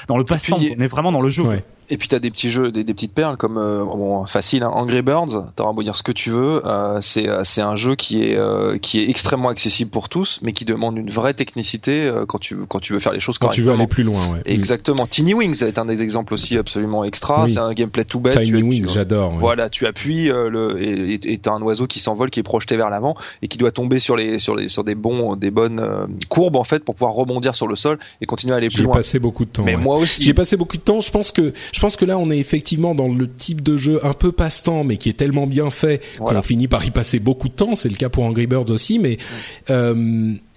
dans le passe-temps puis, on est vraiment dans le jeu Ouais. Et puis t'as des petits jeux, des, des petites perles comme euh, bon facile, hein, Angry Birds. T'auras beau dire ce que tu veux, euh, c'est euh, c'est un jeu qui est euh, qui est extrêmement accessible pour tous, mais qui demande une vraie technicité euh, quand tu veux quand tu veux faire les choses quand tu veux aller plus loin, ouais. Exactement. Tiny Wings est un des exemples aussi absolument extra. Oui. C'est un gameplay tout bête. Tiny Tu- Wings, j'adore. ouais. Voilà, tu appuies euh, le et et- t'as un oiseau qui s'envole, qui est projeté vers l'avant et qui doit tomber sur les sur les sur des bons des bonnes euh, courbes en fait pour pouvoir rebondir sur le sol et continuer à aller plus J'ai loin. passé beaucoup de temps. Mais ouais. moi aussi. J'ai passé beaucoup de temps. Je pense que je pense que là on est effectivement dans le type de jeu un peu passe-temps, mais qui est tellement bien fait Voilà. qu'on finit par y passer beaucoup de temps. C'est le cas pour Angry Birds aussi, mais euh,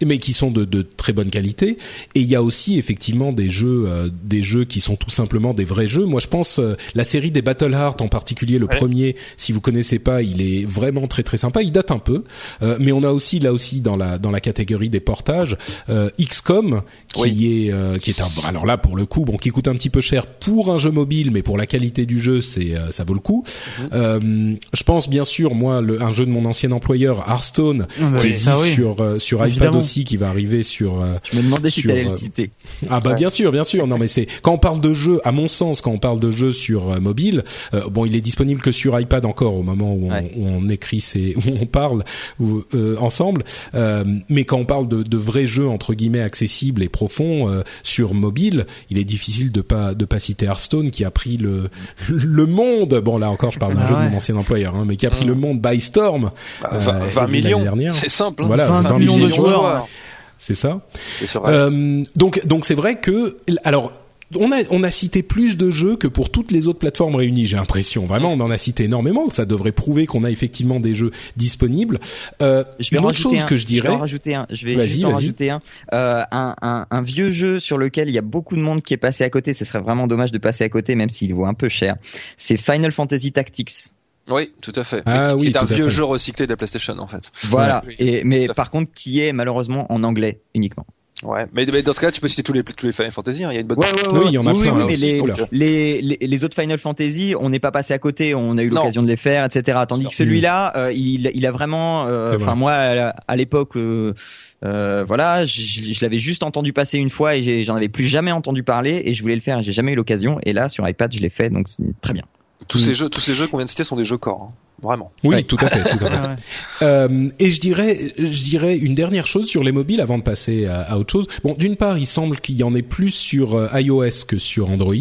mais qui sont de, de très bonne qualité. Et il y a aussi effectivement des jeux euh, des jeux qui sont tout simplement des vrais jeux. Moi je pense euh, la série des Battle Heart en particulier, le Ouais. premier. Si vous connaissez pas, il est vraiment très très sympa. Il date un peu, Euh, mais on a aussi là aussi dans la dans la catégorie des portages euh, XCOM qui Oui. est euh, qui est un alors là pour le coup bon qui coûte un petit peu cher pour un jeu mobile mais pour la qualité du jeu c'est euh, ça vaut le coup euh, je pense bien sûr moi le, un jeu de mon ancien employeur Hearthstone Ah bah qui oui, existe ça, oui. sur euh, sur iPad Évidemment. aussi qui va arriver sur euh, Je me demandais si Sur, t'allais le citer. ah bah bien sûr, bien sûr. Non mais c'est quand on parle de jeu, à mon sens, quand on parle de jeu sur euh, mobile, euh, bon, il est disponible que sur iPad encore au moment où on, Ouais. où on écrit, ces, où on parle où, euh, ensemble. Euh, mais quand on parle de, de vrais jeux entre guillemets accessibles et profonds euh, sur mobile, il est difficile de pas de pas citer Hearthstone qui a pris le le monde. Bon là encore, je parle d'un Ah jeu de ouais. mon ancien employeur, hein, mais qui a pris Mm. le monde by storm. Bah, Euh, 20, et 20 l'année millions. dernière. C'est simple. hein. Voilà, 20 20 millions de millions de joueurs. C'est ça. Euh, donc donc c'est vrai que alors on a on a cité plus de jeux que pour toutes les autres plateformes réunies. J'ai l'impression vraiment on en a cité énormément. Ça devrait prouver qu'on a effectivement des jeux disponibles. Euh, Je vais une autre rajouter chose un. que je Je dirais. vais en rajouter un. Je vais Vas-y, juste en vas-y. rajouter un. Euh, un, un. Un vieux jeu sur lequel il y a beaucoup de monde qui est passé à côté. Ce serait vraiment dommage de passer à côté, même s'il vaut un peu cher. C'est Final Fantasy Tactics. Oui, tout à fait. Ah oui, c'est un vieux fait. jeu recyclé de la PlayStation en fait. Voilà. Oui. Et mais par contre, qui est malheureusement en anglais uniquement. Ouais, mais, mais dans ce cas, tu peux citer tous les tous les Final Fantasy. hein, Il y a une bonne. Ouais, ouais, ouais. Oui, il y en a oui, plein, oui, mais les, Oula. les, les, les autres Final Fantasy, on n'est pas passé à côté, on a eu l'occasion de les faire, etc. Tandis que celui-là, euh, il, il a vraiment, euh, enfin moi, à, l'époque, euh, euh, voilà, je, je- je l'avais juste entendu passer une fois et j'ai- j'en avais plus jamais entendu parler et je voulais le faire, et j'ai jamais eu l'occasion. Et là, sur iPad, je l'ai fait, donc c'est très bien. Tous ces jeux, tous ces jeux qu'on vient de citer sont des jeux corps, hein. vraiment. Oui, Ouais. tout à fait, tout à fait. Euh, et je dirais, je dirais une dernière chose sur les mobiles avant de passer à, à autre chose. Bon, d'une part, il semble qu'il y en ait plus sur euh, iOS que sur Android,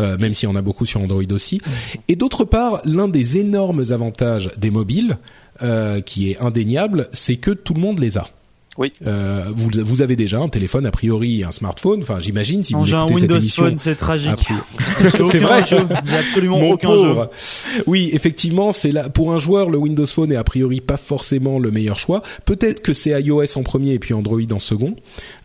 euh, même s'il y en a beaucoup sur Android aussi. Et d'autre part, l'un des énormes avantages des mobiles, euh, qui est indéniable, c'est que tout le monde les a. Oui. Euh, vous, vous avez déjà un téléphone, a priori un smartphone. Enfin, j'imagine si Non, vous un écoutez cette Windows émission. Phone, c'est tragique. C'est vrai. jeu. Absolument Mon aucun pauvre. jeu. Oui, effectivement, c'est là pour un joueur le Windows Phone est a priori pas forcément le meilleur choix. Peut-être que c'est iOS en premier et puis Android en second.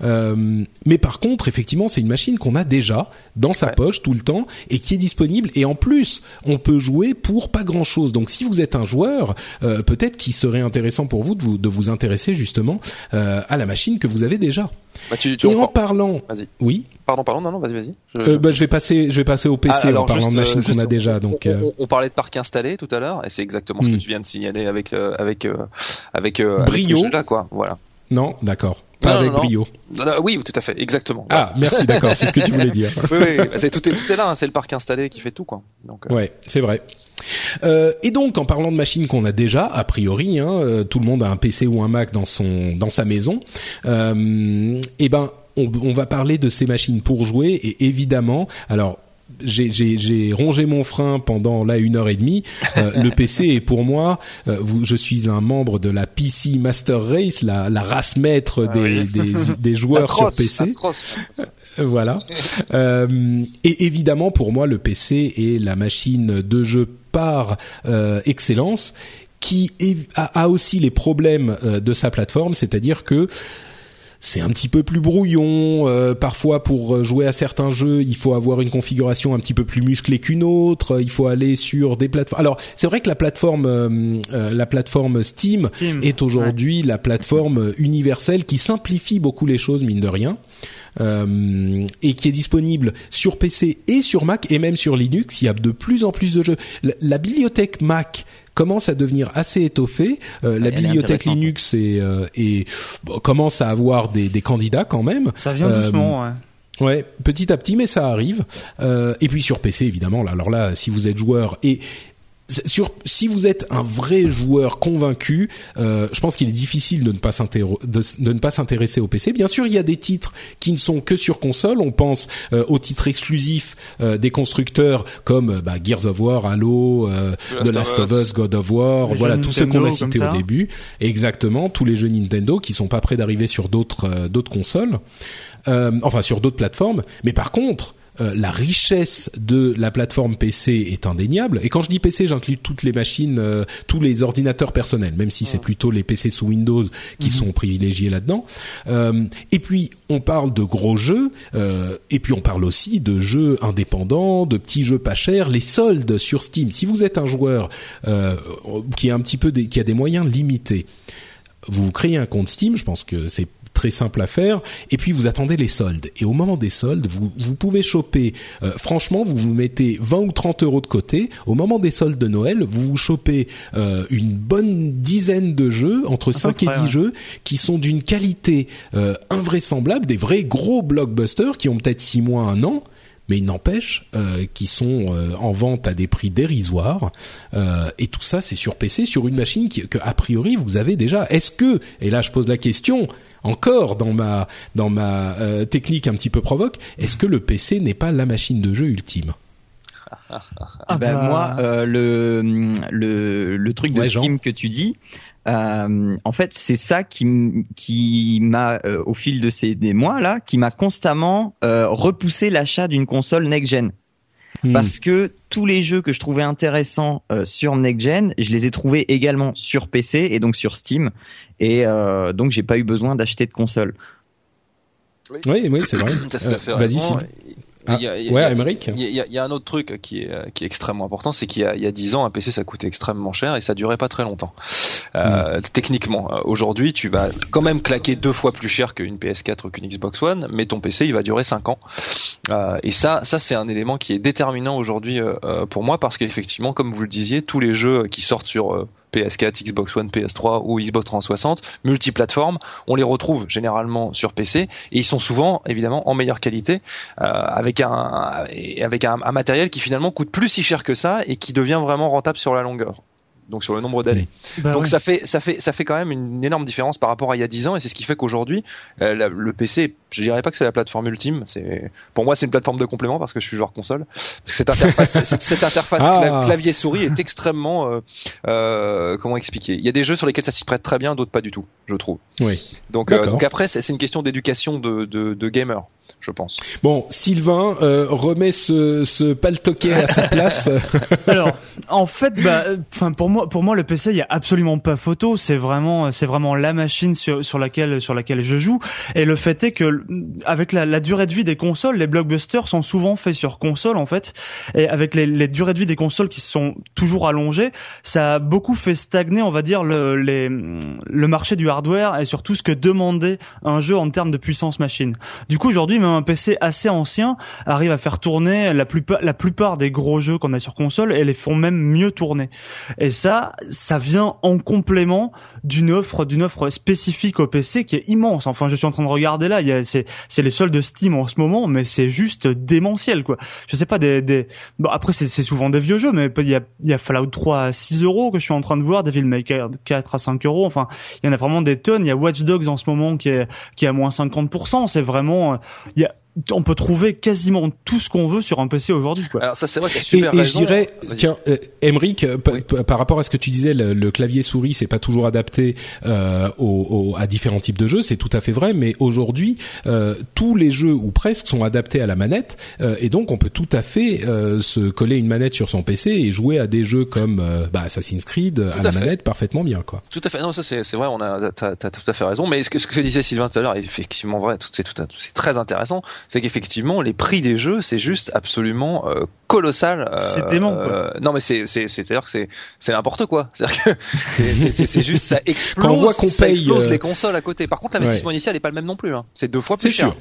Euh, mais par contre, effectivement, c'est une machine qu'on a déjà dans sa Ouais. poche tout le temps et qui est disponible. Et en plus, on peut jouer pour pas grand-chose. Donc, si vous êtes un joueur, euh, peut-être qu'il serait intéressant pour vous de vous, de vous intéresser justement euh, à la machine que vous avez déjà. Bah, tu, tu Et en parlant, oui, Pardon, pardon, non, non, vas-y, vas-y. Je- euh, bah, je vais passer, je vais passer au PC Ah, alors, en parlant juste, de machines euh, qu'on a déjà. on- Donc, on, on, on parlait de parc installé tout à l'heure, et c'est exactement ce Hmm. que tu viens de signaler avec avec avec Brio. là quoi. Voilà. non, d'accord, pas Non, avec non. brio. Non, oui, tout à fait, exactement. Ah, merci, d'accord, c'est ce que tu voulais dire. oui, oui, c'est tout est tout est là, hein, c'est le parc installé qui fait tout quoi. Donc Ouais, c'est vrai. Euh, et donc, en parlant de machines qu'on a déjà, a priori, hein, euh, tout le monde a un PC ou un Mac dans son dans sa maison. Euh, et ben, on, on va parler de ces machines pour jouer. Et évidemment, alors. J'ai, rongé mon frein pendant là une heure et demie. Euh, le PC est pour moi. euh, vous, je suis un membre de la PC Master Race, la, la race maître des, des, des joueurs sur PC. Atroce. Voilà. Euh, et évidemment, pour moi, le PC est la machine de jeu par euh, excellence qui est- a, a aussi les problèmes euh, de sa plateforme, c'est-à-dire que c'est un petit peu plus brouillon. euh, parfois, pour jouer à certains jeux, il faut avoir une configuration un petit peu plus musclée qu'une autre. Il faut aller sur des plateformes. Alors, c'est vrai que la plateforme, euh, euh, la plateforme Steam, Steam. est aujourd'hui la plateforme universelle qui simplifie beaucoup les choses, mine de rien. Euh, et qui est disponible sur PC et sur Mac et même sur Linux. Il y a de plus en plus de jeux. La, la bibliothèque Mac commence à devenir assez étoffée. Euh, la bibliothèque. Linux est, euh, bon, commence à avoir des, des candidats quand même. Ça vient Euh, doucement, ouais. Ouais, petit à petit, mais ça arrive. Euh, et puis sur PC, évidemment. Là, alors là, si vous êtes joueur et sur, si vous êtes un vrai joueur convaincu, euh, je pense qu'il est difficile de ne pas s'intéro- de, de ne pas s'intéresser au PC. Bien sûr, il y a des titres qui ne sont que sur console. On pense euh, aux titres exclusifs euh, des constructeurs comme euh, bah, Gears of War, Halo, euh, The The Last of Us, God of War, Les voilà tous ceux qu'on a cités au début. Exactement, tous les jeux Nintendo qui sont pas prêts d'arriver sur d'autres euh, d'autres consoles, euh, enfin sur d'autres plateformes. Mais par contre, euh, la richesse de la plateforme PC est indéniable. Et quand je dis PC, j'inclus toutes les machines, euh, tous les ordinateurs personnels, même si c'est plutôt les PC sous Windows qui sont privilégiés là-dedans. Euh, et puis, on parle de gros jeux, et puis on parle aussi de jeux indépendants, de petits jeux pas chers, les soldes sur Steam. Si vous êtes un joueur qui a un petit peu des, qui a des moyens limités, vous créez un compte Steam, je pense que c'est très simple à faire, et puis vous attendez les soldes. Et au moment des soldes, vous, vous pouvez choper, euh, franchement, vous vous mettez 20 ou 30 euros de côté, au moment des soldes de Noël, vous vous chopez euh, une bonne dizaine de jeux, entre 5 et 10 près, ouais. jeux, qui sont d'une qualité euh, invraisemblable, des vrais gros blockbusters qui ont peut-être 6 mois, un an, mais il n'empêche euh, qui sont euh, en vente à des prix dérisoires Euh, et tout ça c'est sur PC sur une machine qui, que a priori vous avez déjà est-ce que et là je pose la question encore dans ma dans ma euh, technique un petit peu provoque est-ce que le PC n'est pas la machine de jeu ultime? Ah ben, bah. moi, euh, le, le le truc de Ouais, Jean. Steam que tu dis, euh, en fait, c'est ça qui qui m'a euh, au fil de ces des mois là, qui m'a constamment euh, repoussé l'achat d'une console next gen. Hmm. Parce que tous les jeux que je trouvais intéressants euh, sur next gen, je les ai trouvés également sur PC et donc sur Steam, et euh, donc j'ai pas eu besoin d'acheter de console. oui oui c'est vrai Euh, vas-y. Ah, Il y a- il y a- ouais, il y a- Il y, a, il y a un autre truc qui est, qui est extrêmement important, c'est qu'il y a, il y a 10 ans, un PC ça coûtait extrêmement cher et ça durait pas très longtemps. Euh, Techniquement, Euh, aujourd'hui, tu vas quand même claquer deux fois plus cher qu'une PS4 ou qu'une Xbox One, mais ton PC il va durer 5 ans. Euh, et ça, ça c'est un élément qui est déterminant aujourd'hui euh, euh, pour moi parce qu'effectivement, comme vous le disiez, tous les jeux qui sortent sur euh, PS4, Xbox One, PS3 ou Xbox 360, multiplateformes, on les retrouve généralement sur PC et ils sont souvent évidemment en meilleure qualité euh, avec un avec un matériel qui finalement coûte plus si cher que ça et qui devient vraiment rentable sur la longueur. Donc sur le nombre d'années. Bah Donc ouais. ça fait ça fait ça fait quand même une énorme différence par rapport à il y a 10 ans et c'est ce qui fait qu'aujourd'hui euh, le PC, je dirais pas que c'est la plateforme ultime, c'est pour moi c'est une plateforme de complément parce que je suis joueur console. Parce que cette interface cette, cette interface Ah. clavier souris est extrêmement euh, euh, comment expliquer? Il y a des jeux sur lesquels ça s'y prête très bien, d'autres pas du tout, je trouve. Oui. Donc, euh, donc après c'est une question d'éducation de, de de gamers, je pense. Bon, Sylvain euh, remet ce, ce paltoquet à sa place. Alors, en fait, bah, enfin pour moi, pour moi, le PC, il y a absolument pas photo. C'est vraiment, c'est vraiment la machine sur, sur laquelle, sur laquelle je joue. Et le fait est que, avec la, la durée de vie des consoles, les blockbusters sont souvent faits sur console, en fait. Et avec les, les durées de vie des consoles qui sont toujours allongées, ça a beaucoup fait stagner, on va dire, le, les, le marché du hardware et surtout ce que demandait un jeu en termes de puissance machine. Du coup, aujourd'hui, même un PC assez ancien arrive à faire tourner la plupart, la plupart des gros jeux qu'on a sur console et les font même mieux tourner. Et ça, ça vient en complément d'une offre, d'une offre spécifique au PC qui est immense. Enfin, je suis en train de regarder là, c'est, c'est les soldes de Steam en ce moment, mais c'est juste démentiel, quoi. Je sais pas, des, des, bon, après, c'est, souvent des vieux jeux, mais il y a, y a Fallout 3 à 6 euros que je suis en train de voir, Devil May Cry 4 à 5 euros. Enfin, il y en a vraiment des tonnes. Il y a Watch Dogs en ce moment qui est, qui est à moins 50%. C'est vraiment, il on peut trouver quasiment tout ce qu'on veut sur un PC aujourd'hui, quoi. Alors ça c'est vrai Et, super et dirais, Vas-y. tiens, euh, Emric, euh, pa- pa- par rapport à ce que tu disais, le, le clavier souris, c'est pas toujours adapté euh, au- au- à différents types de jeux, c'est tout à fait vrai. Mais aujourd'hui, euh, tous les jeux ou presque sont adaptés à la manette, euh, et donc on peut tout à fait euh, se coller une manette sur son PC et jouer à des jeux comme euh, bah, Assassin's Creed à, à la fait. manette parfaitement bien, quoi. Tout à fait. Non, ça c'est c'est vrai. On a, t'as, t'as tout à fait raison. Mais ce que ce que disait Sylvain tout à l'heure est effectivement vrai. Tout c'est tout, à- c'est très intéressant. C'est qu'effectivement les prix des jeux c'est juste absolument euh, colossal. euh, C'est dément, quoi. euh, non, mais c'est c'est c'est à dire que c'est c'est n'importe quoi. C'est-à-dire que c'est c'est- c'est c'est juste ça explose. Quand on voit qu'on ça paye, explose euh, les consoles à côté. Par contre, l'investissement initial est pas le même non plus. Hein. C'est deux fois plus cher. sûr.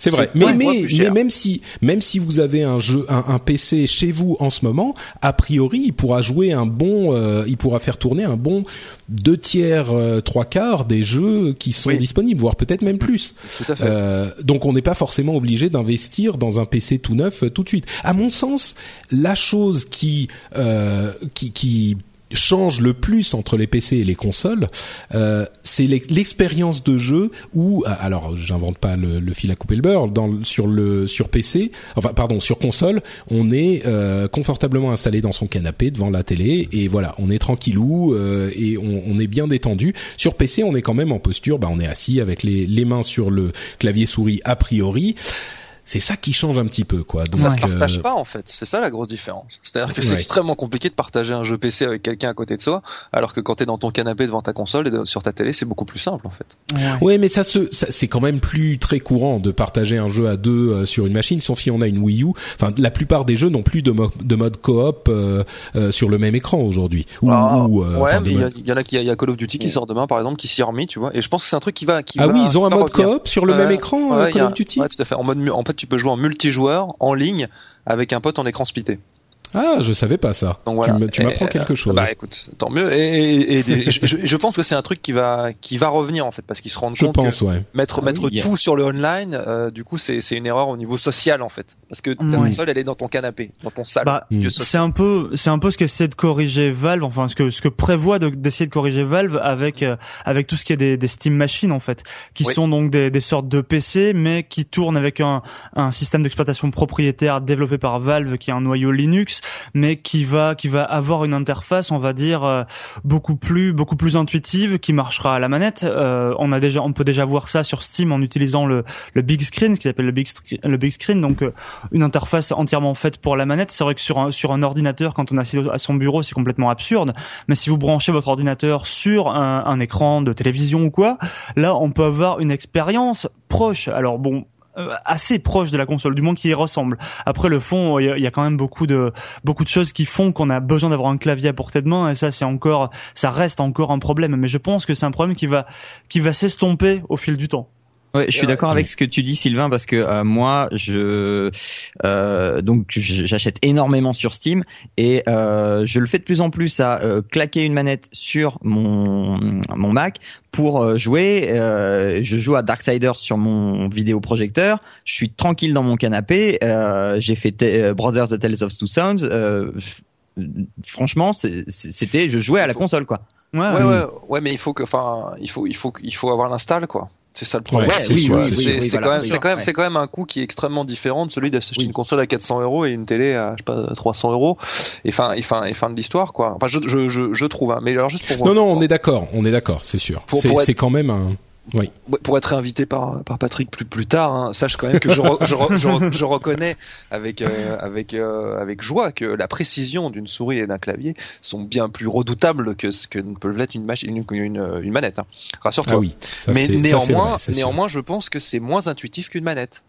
C'est vrai, mais mais, mais même si même si vous avez un jeu un, un PC chez vous en ce moment, a priori il pourra jouer un bon, euh, il pourra faire tourner un bon deux tiers, euh, trois quarts des jeux qui sont Oui. disponibles, voire peut-être même plus. Tout à fait. Euh, donc on n'est pas forcément obligé d'investir dans un PC tout neuf euh, tout de suite. À mon sens, la chose qui euh, qui, qui change le plus entre les PC et les consoles, euh, c'est l'ex- l'expérience de jeu où, euh, alors j'invente pas le, fil à couper le beurre, dans, sur le sur PC, enfin pardon sur console, on est euh, confortablement installé dans son canapé devant la télé et voilà, on est tranquillou euh, et on, est bien détendu. Sur PC, on est quand même en posture, bah on est assis avec les mains sur le clavier souris a priori. C'est ça qui change un petit peu quoi. Donc, ça se euh, partage pas en fait, c'est ça la grosse différence. C'est-à-dire que c'est Ouais. extrêmement compliqué de partager un jeu PC avec quelqu'un à côté de soi, alors que quand t'es dans ton canapé devant ta console et sur ta télé, c'est beaucoup plus simple en fait. Ouais, mais ça se, ça- c'est quand même plus très courant de partager un jeu à deux euh, sur une machine. Sauf si on a une Wii U. Enfin, la plupart des jeux n'ont plus de, mo- de mode coop euh, euh, sur le même écran aujourd'hui. Ou, Ah, ou, euh, ouais, il y, a- y en a qui, il y a Call of Duty qui sort demain par exemple, qui s'y est remis, tu vois. Et je pense que c'est un truc qui va, qui Ah va- oui, ils ont un mode coop sur le même écran, euh, Call a of Duty. Ouais, tout à fait. En mode, mu- en fait, tu peux jouer en multijoueur, en ligne, avec un pote en écran splitté. Ah, je savais pas ça. Donc Tu voilà. me- Tu m'apprends Et, quelque chose. Bah écoute, tant mieux. Et, et- et- et je, pense que c'est un truc qui va, qui va revenir en fait, parce qu'ils se rendent je compte pense, que ouais. mettre Ah mettre oui, tout sur le online, euh, du coup, c'est c'est une erreur au niveau social en fait, parce que ta Ouais. console, elle est dans ton canapé, dans ton salon. Bah, Mm. c'est un peu, c'est un peu ce qu'essaie de corriger Valve, enfin ce que ce que prévoit de- d'essayer de corriger Valve avec euh, avec tout ce qui est des, des Steam Machines en fait, qui Oui. sont donc des, des sortes de PC mais qui tournent avec un un système d'exploitation propriétaire développé par Valve qui est un noyau Linux, mais qui va qui va avoir une interface, on va dire euh, beaucoup plus beaucoup plus intuitive, qui marchera à la manette. Euh, on a déjà, on peut déjà voir ça sur Steam en utilisant le le big screen, ce qui s'appelle le big le big screen, donc euh, une interface entièrement faite pour la manette. C'est vrai que sur un, sur un ordinateur, quand on est assis à son bureau, c'est complètement absurde. Mais si vous branchez votre ordinateur sur un, un écran de télévision ou quoi, là, on peut avoir une expérience proche. Alors bon. Euh, assez proche de la console, du moins qui y ressemble. Après le fond, il y, a- quand même beaucoup de beaucoup de choses qui font qu'on a besoin d'avoir un clavier à portée de main et ça c'est encore ça reste encore un problème. Mais je pense que c'est un problème qui va qui va s'estomper au fil du temps. Ouais, je suis d'accord avec ce que tu dis, Sylvain, parce que euh, moi, je euh, donc j'achète énormément sur Steam et euh, je le fais de plus en plus à euh, claquer une manette sur mon mon Mac pour euh, jouer. Euh, je joue à Darksiders sur mon vidéoprojecteur. Je suis tranquille dans mon canapé. Euh, J'ai fait euh, Brothers the Tales of Two Sons. Euh, franchement, c'était je jouais à la console quoi. Ouais, Ouais, ouais, ouais, mais il faut que, enfin, il faut, il faut, il faut avoir l'install, quoi. C'est ça le problème. Ouais, c'est oui, sûr, oui, c'est oui, sûr. oui, c'est voilà, quand même, sûr, quand même, ouais. quand même un coût qui est extrêmement différent de celui d'acheter Oui. une console à 400 euros et une télé à, je sais pas, 300 euros. Et fin, et fin, et fin de l'histoire, quoi. Enfin, je, je, je, je trouve, hein. Mais alors, juste pour Non, non, on est d'accord, on est d'accord, c'est sûr. Être- c'est quand même un. Oui. Pour être invité par par Patrick plus plus tard, hein, sache quand même que je re- je, re- je, re- je reconnais avec euh, avec euh, avec joie que la précision d'une souris et d'un clavier sont bien plus redoutables que ce que ne peuvent l'être une machine une, une, une manette. Hein. Rassure-toi. Ah oui. Mais ça, néanmoins, vrai, néanmoins, je pense que c'est moins intuitif qu'une manette.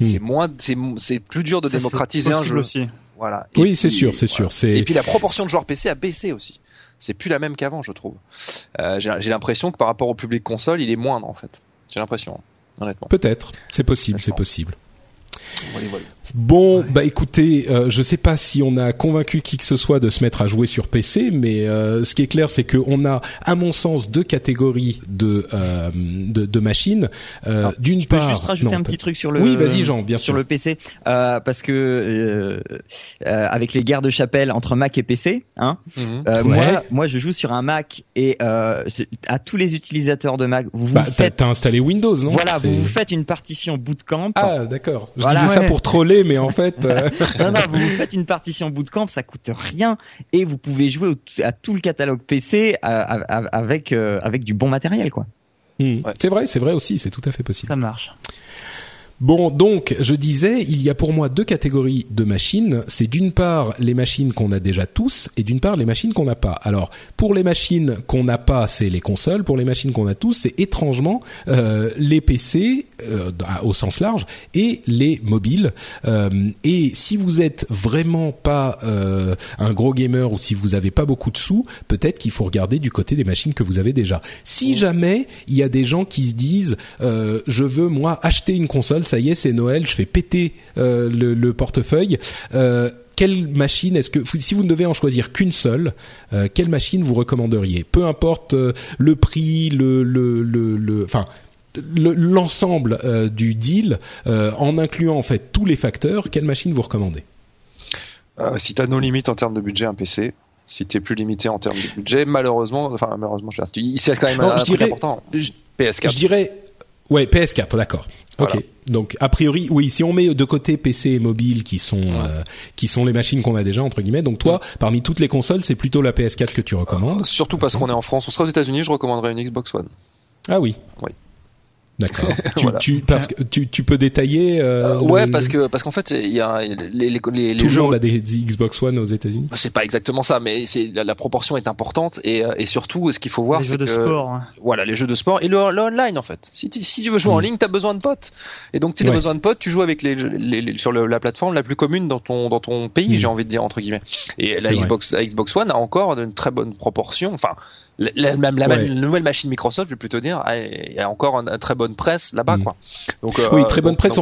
Hmm. C'est moins, c'est c'est plus dur de Ça, démocratiser un jeu. aussi. Voilà. Et Oui, c'est sûr, c'est voilà. sûr. C'est Et puis la proportion de joueurs PC a baissé aussi. C'est plus la même qu'avant, je trouve. Euh, J'ai l'impression que par rapport au public console, il est moindre en fait. J'ai l'impression, honnêtement. peut-être, c'est possible, c'est possible. Voilà, voilà. Bon, bah écoutez, euh, je sais pas si on a convaincu qui que ce soit de se mettre à jouer sur PC, mais euh, ce qui est clair, c'est qu'on a, à mon sens, deux catégories de euh, de, de machines. Euh, D'une Je peux part, juste rajouter non, un petit truc sur le Oui, vas-y, Jean, bien sur sûr. le PC euh, parce que euh, euh, avec les guerres de chapelle entre Mac et PC, hein, Mhm. euh, Ouais. moi moi je joue sur un Mac et euh, à tous les utilisateurs de Mac, vous Bah, vous t'as faites t'as installé Windows, non? Voilà, vous vous faites une partition bootcamp. Ah, d'accord. Je Voilà. disais ça pour troller, mais en fait, euh, non, non, vous vous faites une partition bootcamp, ça coûte rien et vous pouvez jouer à tout le catalogue PC à- à- à- avec euh, avec du bon matériel quoi. hmm, Ouais. c'est vrai, c'est vrai aussi, c'est tout à fait possible. Ça marche. Bon, donc, je disais, il y a pour moi deux catégories de machines. C'est d'une part les machines qu'on a déjà tous, et d'une part les machines qu'on n'a pas. Alors, pour les machines qu'on n'a pas, c'est les consoles. Pour les machines qu'on a tous, c'est étrangement euh, les PC euh, au sens large et les mobiles. Euh, et si vous êtes vraiment pas euh, un gros gamer ou si vous avez pas beaucoup de sous, peut-être qu'il faut regarder du côté des machines que vous avez déjà. Si jamais il y a des gens qui se disent, euh, je veux moi acheter une console, ça y est, c'est Noël, je fais péter euh, le, le portefeuille. Euh, quelle machine est-ce que si vous ne devez en choisir qu'une seule, euh, quelle machine vous recommanderiez? Peu importe le prix, le le le, enfin le- l'ensemble du deal, en incluant en fait tous les facteurs, quelle machine vous recommandez? Si t'as nos limites en termes de budget, un PC. Si t'es plus limité en termes de budget, malheureusement, enfin malheureusement, tu- c'est quand même Non, un je dirais- important. je- PS4. Je dirais ouais PS4, d'accord. Voilà. Ok. Donc a priori, oui, si on met de côté PC et mobile qui sont euh, qui sont les machines qu'on a déjà entre guillemets. Donc toi, parmi toutes les consoles, c'est plutôt la PS4 que tu recommandes. Surtout parce qu'on est en France. On serait aux États-Unis, je recommanderais une Xbox One. Ah oui. Oui. D'accord. tu, Voilà. tu parce que tu tu peux détailler. euh, Euh, ouais, le- parce que parce qu'en fait, il y a les les les, les tout le monde a des Xbox One aux États-Unis. C'est pas exactement ça, mais c'est la, la proportion est importante et, euh, et surtout, ce qu'il faut voir, les c'est jeux de que sport. hein. voilà les jeux de sport et le, le online en fait. Si, tu- si tu veux jouer en Mm. ligne, t'as besoin de potes. Et donc, si t'as Ouais. besoin de potes, tu joues avec les, les- les- sur le- la plateforme la plus commune dans ton dans ton pays, Mm. j'ai envie de dire entre guillemets. Et la. Xbox la Xbox One a encore une très bonne proportion. Enfin, la, la- la, Ouais. la nouvelle machine Microsoft, je vais plutôt dire, a, il y a encore une, très bonne presse là-bas, Mm. quoi. Donc euh, Oui, très bonne donc- presse.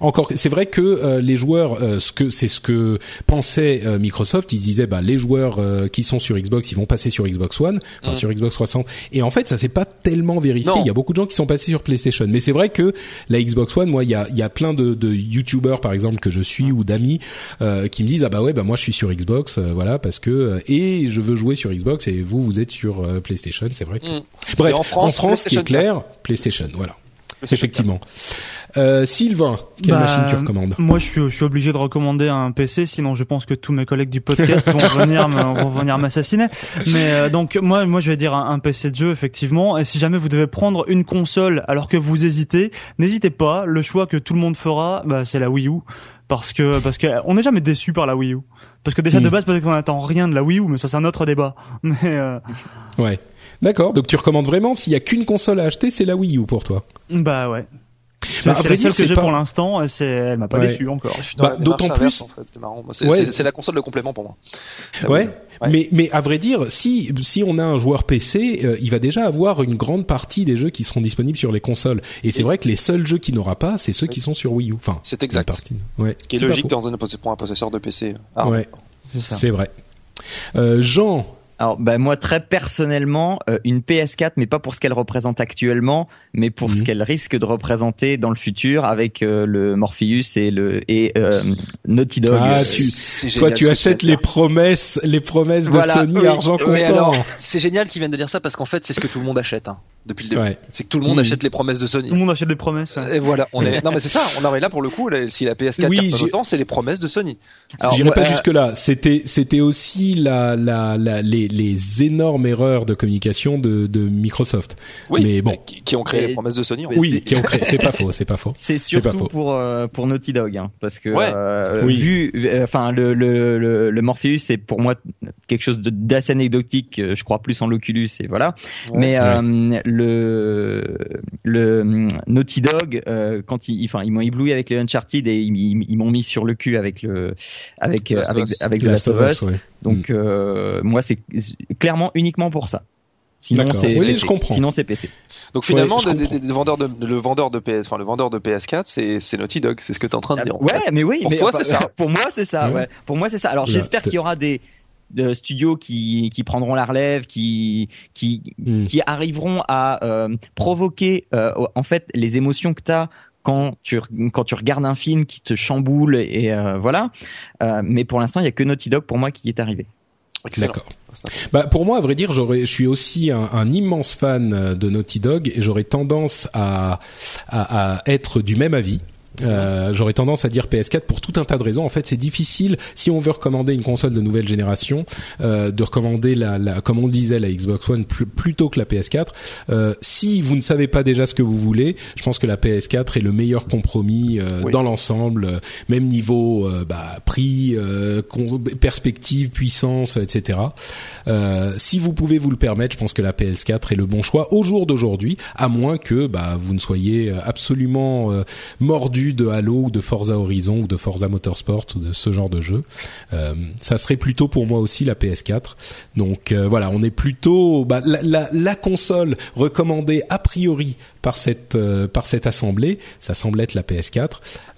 Encore, c'est vrai que euh, les joueurs, euh, ce que c'est ce que pensait euh, Microsoft, ils disaient bah les joueurs euh, qui sont sur Xbox, ils vont passer sur Xbox One, enfin sur Xbox 360. Et en fait, ça s'est pas tellement vérifié. Non. Il y a beaucoup de gens qui sont passés sur PlayStation, mais c'est vrai que la Xbox One, moi, il y a il y a plein de, de YouTubers par exemple que je suis ou d'amis euh, qui me disent ah bah ouais bah moi je suis sur Xbox, euh, voilà parce que euh, et je veux jouer sur Xbox et vous vous êtes sur euh, PlayStation, c'est vrai. que- Mm. Bref, Et en en France, France, ce qui est clair, PlayStation, voilà. Effectivement. Euh, Sylvain, quelle Bah, machine tu recommandes? Moi, je suis, je suis obligé de recommander un PC, sinon je pense que tous mes collègues du podcast vont venir, me- vont venir m'assassiner. Mais euh, donc moi, moi, je vais dire un, un PC de jeu effectivement. Et si jamais vous devez prendre une console alors que vous hésitez, n'hésitez pas. Le choix que tout le monde fera, bah, c'est la Wii U, parce que parce que on n'est jamais déçu par la Wii U. Parce que déjà Hmm. de base, peut-être qu'on n'attend rien de la Wii U, mais ça c'est un autre débat. Mais euh, Ouais. D'accord. Donc tu recommandes vraiment s'il y a qu'une console à acheter, c'est la Wii U pour toi? bah ouais. C'est Bah, c'est vrai la seule que j'ai pas- pour l'instant. elle m'a pas Ouais. déçu encore. Bah, d'autant plus- en fait, c'est marrant. Ouais. la console de complément pour moi. Ouais. Ouais. Mais mais à vrai dire, si si on a un joueur PC, euh, il va déjà avoir une grande partie des jeux qui seront disponibles sur les consoles. Et c'est vrai que les seuls jeux qu'il n'aura pas, c'est ceux qui sont sur Wii U. Enfin, C'est exact. partie. Ouais. Ce qui est logique dans un pour un possesseur de PC. Ah, Ouais, C'est ça. c'est vrai. Euh, Jean, Alors, bah, moi, très personnellement, euh, une PS4, mais pas pour ce qu'elle représente actuellement, mais pour Mhm. ce qu'elle risque de représenter dans le futur avec euh, le Morpheus et le et euh, Naughty Dog. Ah, tu- toi tu achètes les promesses, les promesses de Voilà, Sony oui. argent comptant. Oui, alors, c'est génial qu'ils viennent de dire ça parce qu'en fait, c'est ce que tout le monde achète hein, depuis le début. Ouais. C'est que tout le monde Mhm. achète les promesses de Sony. Tout le monde achète des promesses. ouais. Et voilà, on est. Non mais c'est ça. On aurait là pour le coup, là, si la PS4 Oui, autant, c'est les promesses de Sony. Alors, J'irai pas euh, jusque là. C'était c'était aussi la, la, la les, les énormes erreurs de communication de, de Microsoft. Oui, Mais bon. qui, qui ont créé Mais- les promesses de Sony. en fait. Oui, c'est- qui ont créé. C'est pas faux, c'est pas faux. C'est pas surtout faux. pour euh, pour Naughty Dog, hein, parce que Ouais. euh, Oui. vu, euh, enfin le, le le le Morpheus c'est pour moi quelque chose d'assez anecdotique. Je crois plus en l'Oculus et voilà. Ouais. Mais euh, le le hum, Naughty Dog, euh, quand ils, enfin ils m'ont ébloui avec les Uncharted et ils, ils- ils m'ont mis sur le cul avec le avec euh, Last of avec Us. avec The The Last of Us. Donc euh, moi c'est clairement uniquement pour ça. Sinon c'est Oui, PC. je comprends. Sinon c'est PC. Donc finalement, Ouais, des vendeurs de, le vendeur de PS, enfin le vendeur de PS4, c'est c'est Naughty Dog. C'est ce que t'es en train de dire. Ouais, fait. mais oui. Pour mais toi, c'est ça. Pour moi, c'est ça. Ouais. Ouais. Pour moi, c'est ça. Alors, j'espère qu'il y aura des de studios qui qui prendront la relève, qui qui Hmm. qui arriveront à euh, provoquer euh, en fait les émotions que t'as quand tu quand tu regardes un film qui te chamboule et euh, voilà. Euh, mais pour l'instant, il y a que Naughty Dog pour moi qui est arrivé. D'accord. Bah pour moi, à vrai dire, j'aurais, je suis aussi un, un immense fan euh, de Naughty Dog et j'aurais tendance à, à, à être du même avis. Euh, j'aurais tendance à dire PS4 pour tout un tas de raisons. En fait, c'est difficile si on veut recommander une console de nouvelle génération, euh, de recommander la, la, comme on le disait, la Xbox One pl- plutôt que la PS4. Euh, si vous ne savez pas déjà ce que vous voulez, je pense que la PS4 est le meilleur compromis euh, Oui. dans l'ensemble, euh, même niveau bah, prix, euh, perspective, puissance, etc. Euh, si vous pouvez vous le permettre, je pense que la PS4 est le bon choix au jour d'aujourd'hui, à moins que bah, vous ne soyez absolument euh, de Halo ou de Forza Horizon ou de Forza Motorsport ou de ce genre de jeu. Euh, ça serait plutôt pour moi aussi la PS4. Donc euh, voilà, on est plutôt bah, la, la, la console recommandée a priori par cette euh, par cette assemblée, ça semble être la PS4.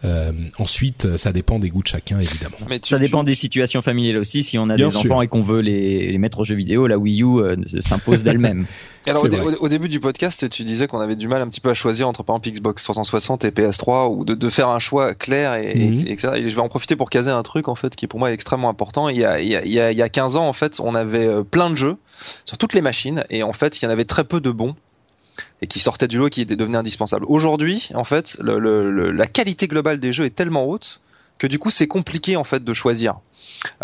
Euh, ensuite, ça dépend des goûts de chacun évidemment. Mais tu- Ça dépend tu- des situations familiales aussi. Si on a Bien des sûr. enfants et qu'on veut les, les mettre aux jeux vidéo, la Wii U euh, s'impose d'elle-même. Alors au, dé- début du podcast, tu disais qu'on avait du mal un petit peu à choisir entre par exemple Xbox 360 et PS3 ou de, de faire un choix clair et, et- et etc. Et je vais en profiter pour caser un truc en fait qui pour moi est extrêmement important. Il y a, il y a, il y a, il y a 15 ans en fait, on avait euh, plein de jeux sur toutes les machines et en fait il y en avait très peu de bons et qui sortaient du lot et qui devenaient indispensables. Aujourd'hui, en fait, le, le- le- la qualité globale des jeux est tellement haute que du coup c'est compliqué en fait de choisir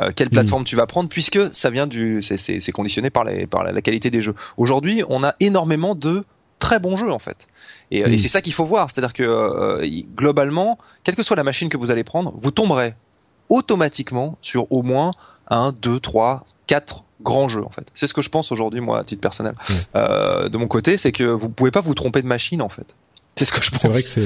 euh, quelle plateforme tu vas prendre puisque ça vient du c'est conditionné par les par la, la qualité des jeux. Aujourd'hui, on a énormément de très bons jeux en fait. Et, euh, Mm. et c'est ça qu'il faut voir, c'est-à-dire que euh, globalement, quelle que soit la machine que vous allez prendre, vous tomberez automatiquement sur au moins un, deux, trois, quatre grands jeux en fait. C'est ce que je pense aujourd'hui moi à titre personnel. Mm. Euh, de mon côté, c'est que vous pouvez pas vous tromper de machine en fait. C'est ce que je pense. C'est vrai que c'est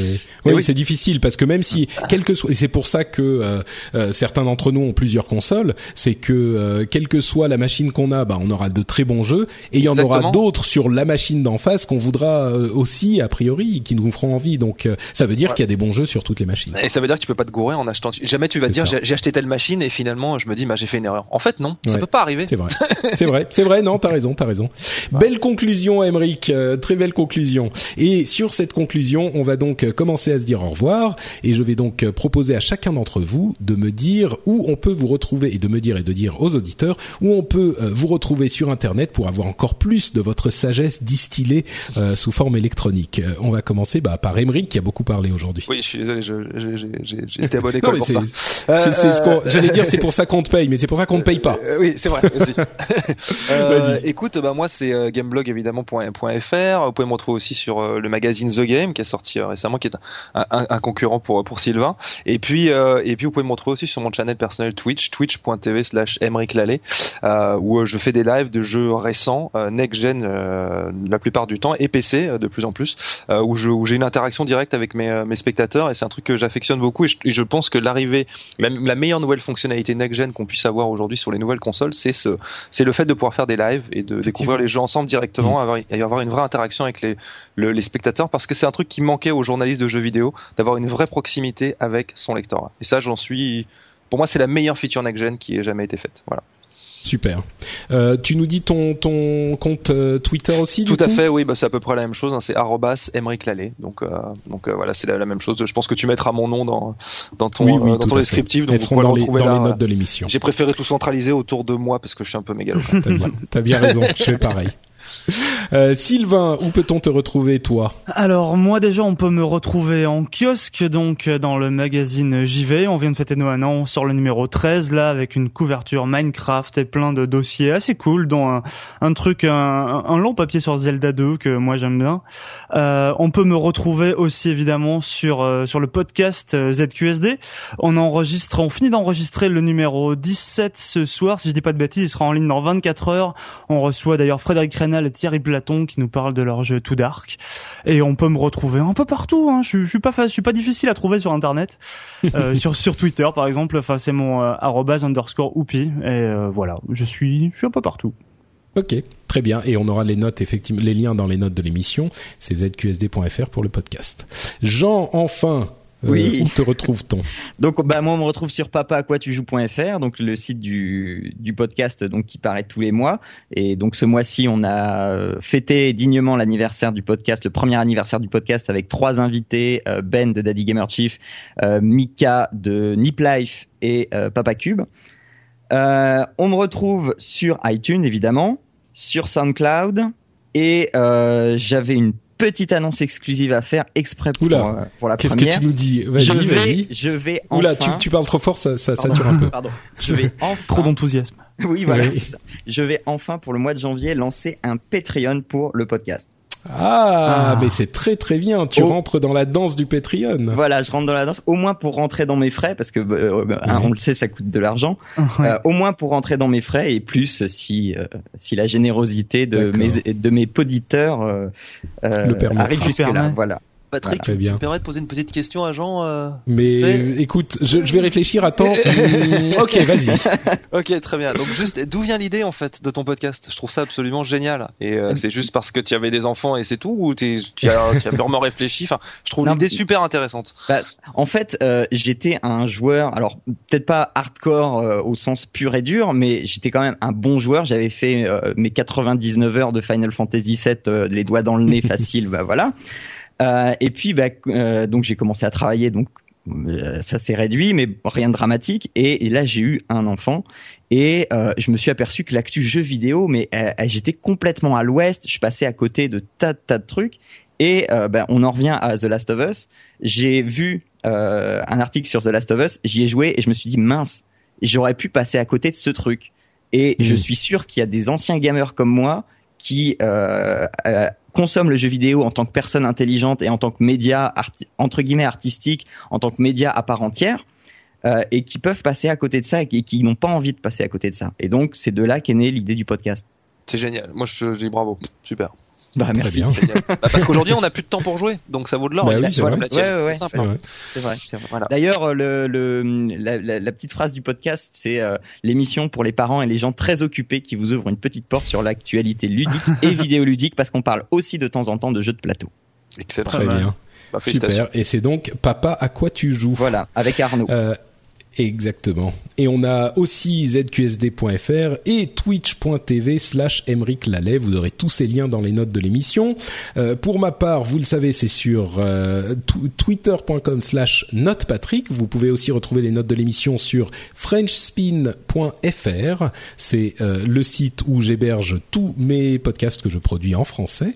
oui, oui. c'est difficile parce que même si quel que soit et c'est pour ça que euh, euh, certains d'entre nous ont plusieurs consoles, c'est que euh, quelle que soit la machine qu'on a, bah on aura de très bons jeux et il y en aura d'autres sur la machine d'en face qu'on voudra euh, aussi a priori qui nous feront envie. Donc euh, ça veut dire Ouais. qu'il y a des bons jeux sur toutes les machines. Et ça veut dire que tu peux pas te gourer en achetant. Jamais tu vas dire ça. j'ai acheté telle machine et finalement je me dis bah j'ai fait une erreur. En fait non, ça Ouais. peut pas arriver. C'est vrai, c'est vrai, c'est vrai. Non, t'as raison, t'as raison. Belle conclusion, Emeric. euh, très belle conclusion. Et sur cette conclusion, on va donc commencer à se dire au revoir. Et je vais donc proposer à chacun d'entre vous de me dire où on peut vous retrouver et de me dire et de dire aux auditeurs où on peut euh, vous retrouver sur Internet pour avoir encore plus de votre sagesse distillée euh, sous forme électronique. Euh, on va commencer bah, par Emeric qui a beaucoup parlé aujourd'hui. Oui, je suis désolé, j'ai- été à bonne Non, pour ça. Euh, J'allais dire c'est pour ça qu'on te paye, mais c'est pour ça qu'on ne paye pas. Euh, oui, c'est vrai. aussi. Écoute, bah moi c'est gameblog évidemment point- point .fr. Vous pouvez me retrouver aussi sur le magazine The Game Game qui est sorti récemment, qui est un, un, concurrent pour pour Sylvain. Et puis et puis vous pouvez me retrouver aussi sur mon channel personnel Twitch, twitch.tv slash où je fais des lives de jeux récents, next gen la plupart du temps, et PC de plus en plus, où je où j'ai une interaction directe avec mes mes spectateurs et c'est un truc que j'affectionne beaucoup et je, pense que l'arrivée la, la meilleure nouvelle fonctionnalité next gen qu'on puisse avoir aujourd'hui sur les nouvelles consoles, c'est ce, c'est le fait de pouvoir faire des lives et de découvrir les jeux ensemble directement, mmh. avoir, avoir une vraie interaction avec les, les spectateurs, parce que c'est un truc qui manquait aux journalistes de jeux vidéo, d'avoir une vraie proximité avec son lectorat. Et ça, j'en suis, pour moi, c'est la meilleure feature next gen qui ait jamais été faite. Voilà. Super. Euh, tu nous dis ton ton compte euh, Twitter aussi Tout à fait, oui, bah c'est à peu près la même chose. Hein, c'est @emeric Donc euh, donc euh, voilà, c'est la, même chose. Je pense que tu mettras mon nom dans dans ton oui, dans ton descriptif. Donc vous dans, les, dans les notes de l'émission. J'ai préféré tout centraliser autour de moi parce que je suis un peu mégalo. T'as bien, as bien raison. Je fais pareil. Euh, Sylvain, où peut-on te retrouver, toi? Alors moi déjà, on peut me retrouver en kiosque, donc dans le magazine JV. On vient de fêter nos un an, sort le numéro 13 là avec une couverture Minecraft et plein de dossiers assez cool, dont un, truc, un, long papier sur Zelda 2 que moi j'aime bien. Euh, on peut me retrouver aussi évidemment sur euh, sur le podcast euh, ZQSD. On enregistre, on finit d'enregistrer le numéro 17 ce soir, si je dis pas de bêtises, il sera en ligne dans 24 heures. On reçoit d'ailleurs Frédéric Renal et Thierry Platon qui nous parlent de leur jeu Too Dark. Et on peut me retrouver un peu partout. Hein. Je, je suis pas, je suis pas difficile à trouver sur Internet, euh, sur sur Twitter par exemple. Enfin, c'est mon euh, underscore oupi. Et euh, voilà, je suis, je suis un peu partout. Ok, très bien. Et on aura les notes, effectivement, les liens dans les notes de l'émission. C'est zqsd.fr pour le podcast. Jean, enfin, oui. où te retrouve-t-on? Donc bah moi on me retrouve sur papa-à-quoi-tu-joues.fr, donc le site du, du podcast donc qui paraît tous les mois et donc ce mois-ci on a euh, fêté dignement l'anniversaire du podcast, le premier anniversaire du podcast avec trois invités euh, Ben de Daddy Gamer Chief, Mika de Nip Life et Papa Cube. on me retrouve sur iTunes évidemment, sur SoundCloud et j'avais une petite annonce exclusive à faire exprès pour, euh, pour la première. Qu'est-ce que tu nous dis? Vas-y, je vais, vas-y. Je vais enfin... Oula, tu, tu parles trop fort, ça, ça sature un peu. Pardon. Je vais enfin... Trop d'enthousiasme. Oui, voilà. Ça. Je vais enfin, pour le mois de janvier, lancer un Patreon pour le podcast. Ah, ah, mais c'est très très bien. Tu oh. rentres dans la danse du Patreon. Voilà, je rentre dans la danse, au moins pour rentrer dans mes frais, parce que euh, euh, hein, on le sait, ça coûte de l'argent. euh, au moins pour rentrer dans mes frais et plus si euh, si la générosité de mes de mes poditeurs euh, arrive jusqu'à là. Voilà. Patrick, tu me permets de poser une petite question à Jean euh, Mais écoute, je, je, vais réfléchir. Attends. ok, vas-y. ok, très bien. Donc juste, d'où vient l'idée en fait de ton podcast? Je trouve ça absolument génial. Et euh, c'est juste parce que tu avais des enfants et c'est tout, ou tu as, tu as purement réfléchi? Enfin, je trouve l'idée super intéressante. Bah, en fait, euh, j'étais un joueur. Alors peut-être pas hardcore euh, au sens pur et dur, mais j'étais quand même un bon joueur. J'avais fait euh, mes 99 heures de Final Fantasy VII, les doigts dans le nez facile. bah voilà. Euh, et puis, bah, euh, donc j'ai commencé à travailler, donc euh, ça s'est réduit, mais rien de dramatique. Et, et là, j'ai eu un enfant et euh, je me suis aperçu que l'actu jeu vidéo, mais j'étais complètement à l'ouest. Je passais à côté de tas de tas de trucs. Et ben, on en revient à The Last of Us. J'ai vu un article sur The Last of Us, j'y ai joué et je me suis dit mince, j'aurais pu passer à côté de ce truc. Et je mmh. suis sûr qu'il y a des anciens gamers comme moi qui euh, consomme le jeu vidéo en tant que personne intelligente et en tant que média entre guillemets artistique, en tant que média à part entière, euh, et qui peuvent passer à côté de ça et qui, n'ont pas envie de passer à côté de ça. Et donc c'est de là qu'est née l'idée du podcast. C'est génial. Moi je, dis bravo, super. Bah, merci. Bien. bah, parce qu'aujourd'hui, on n'a plus de temps pour jouer, donc ça vaut de l'or. Bah, oui, c'est vrai. Ouais, ouais, c'est vrai. C'est vrai. Voilà. D'ailleurs, le, le la, la, la, petite phrase du podcast, c'est euh, l'émission pour les parents et les gens très occupés qui vous ouvrent une petite porte sur l'actualité ludique et vidéoludique, parce qu'on parle aussi de temps en temps de jeux de plateau. Excellent. Très bien. Bah, Super. Et c'est donc Papa à quoi tu joues? Voilà, avec Arnaud. Euh, Exactement. Et on a aussi zqsd.fr et twitch.tv slash Lallet. Vous aurez tous ces liens dans les notes de l'émission. Euh, pour ma part, vous le savez, c'est sur euh, twitter.com slash notepatrick. Vous pouvez aussi retrouver les notes de l'émission sur frenchspin.fr. C'est euh, le site où j'héberge tous mes podcasts que je produis en français.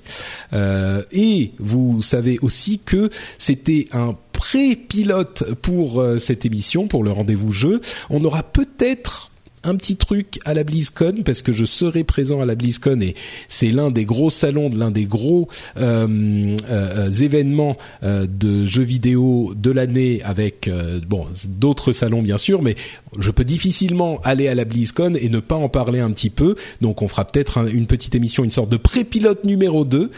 Et vous savez aussi que c'était un pré-pilote pour euh, cette émission, pour le rendez-vous jeu. On aura peut-être un petit truc à la BlizzCon parce que je serai présent à la BlizzCon et c'est l'un des gros salons, l'un des gros euh, euh, événements de jeux vidéo de l'année avec bon d'autres salons bien sûr, mais je peux difficilement aller à la BlizzCon et ne pas en parler un petit peu. Donc on fera peut-être une petite émission, une sorte de pré-pilote numéro 2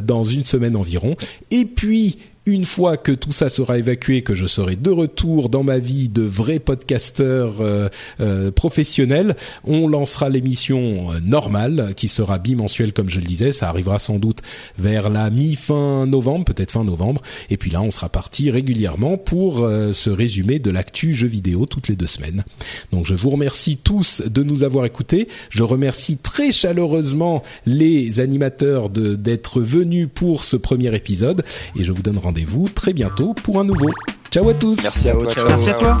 dans une semaine environ. Et puis une fois que tout ça sera évacué, que je serai de retour dans ma vie de vrai podcasteur euh, euh, professionnel, on lancera l'émission euh, normale qui sera bimensuelle comme je le disais. Ça arrivera sans doute vers la mi-fin novembre, peut-être fin novembre. Et puis là, on sera parti régulièrement pour se résumer de l'actu jeux vidéo toutes les deux semaines. Donc je vous remercie tous de nous avoir écoutés. Je remercie très chaleureusement les animateurs d'être venus pour ce premier épisode et je vous donne rendez-vous vous très bientôt pour un nouveau. Ciao à tous. Merci à toi. Merci à toi.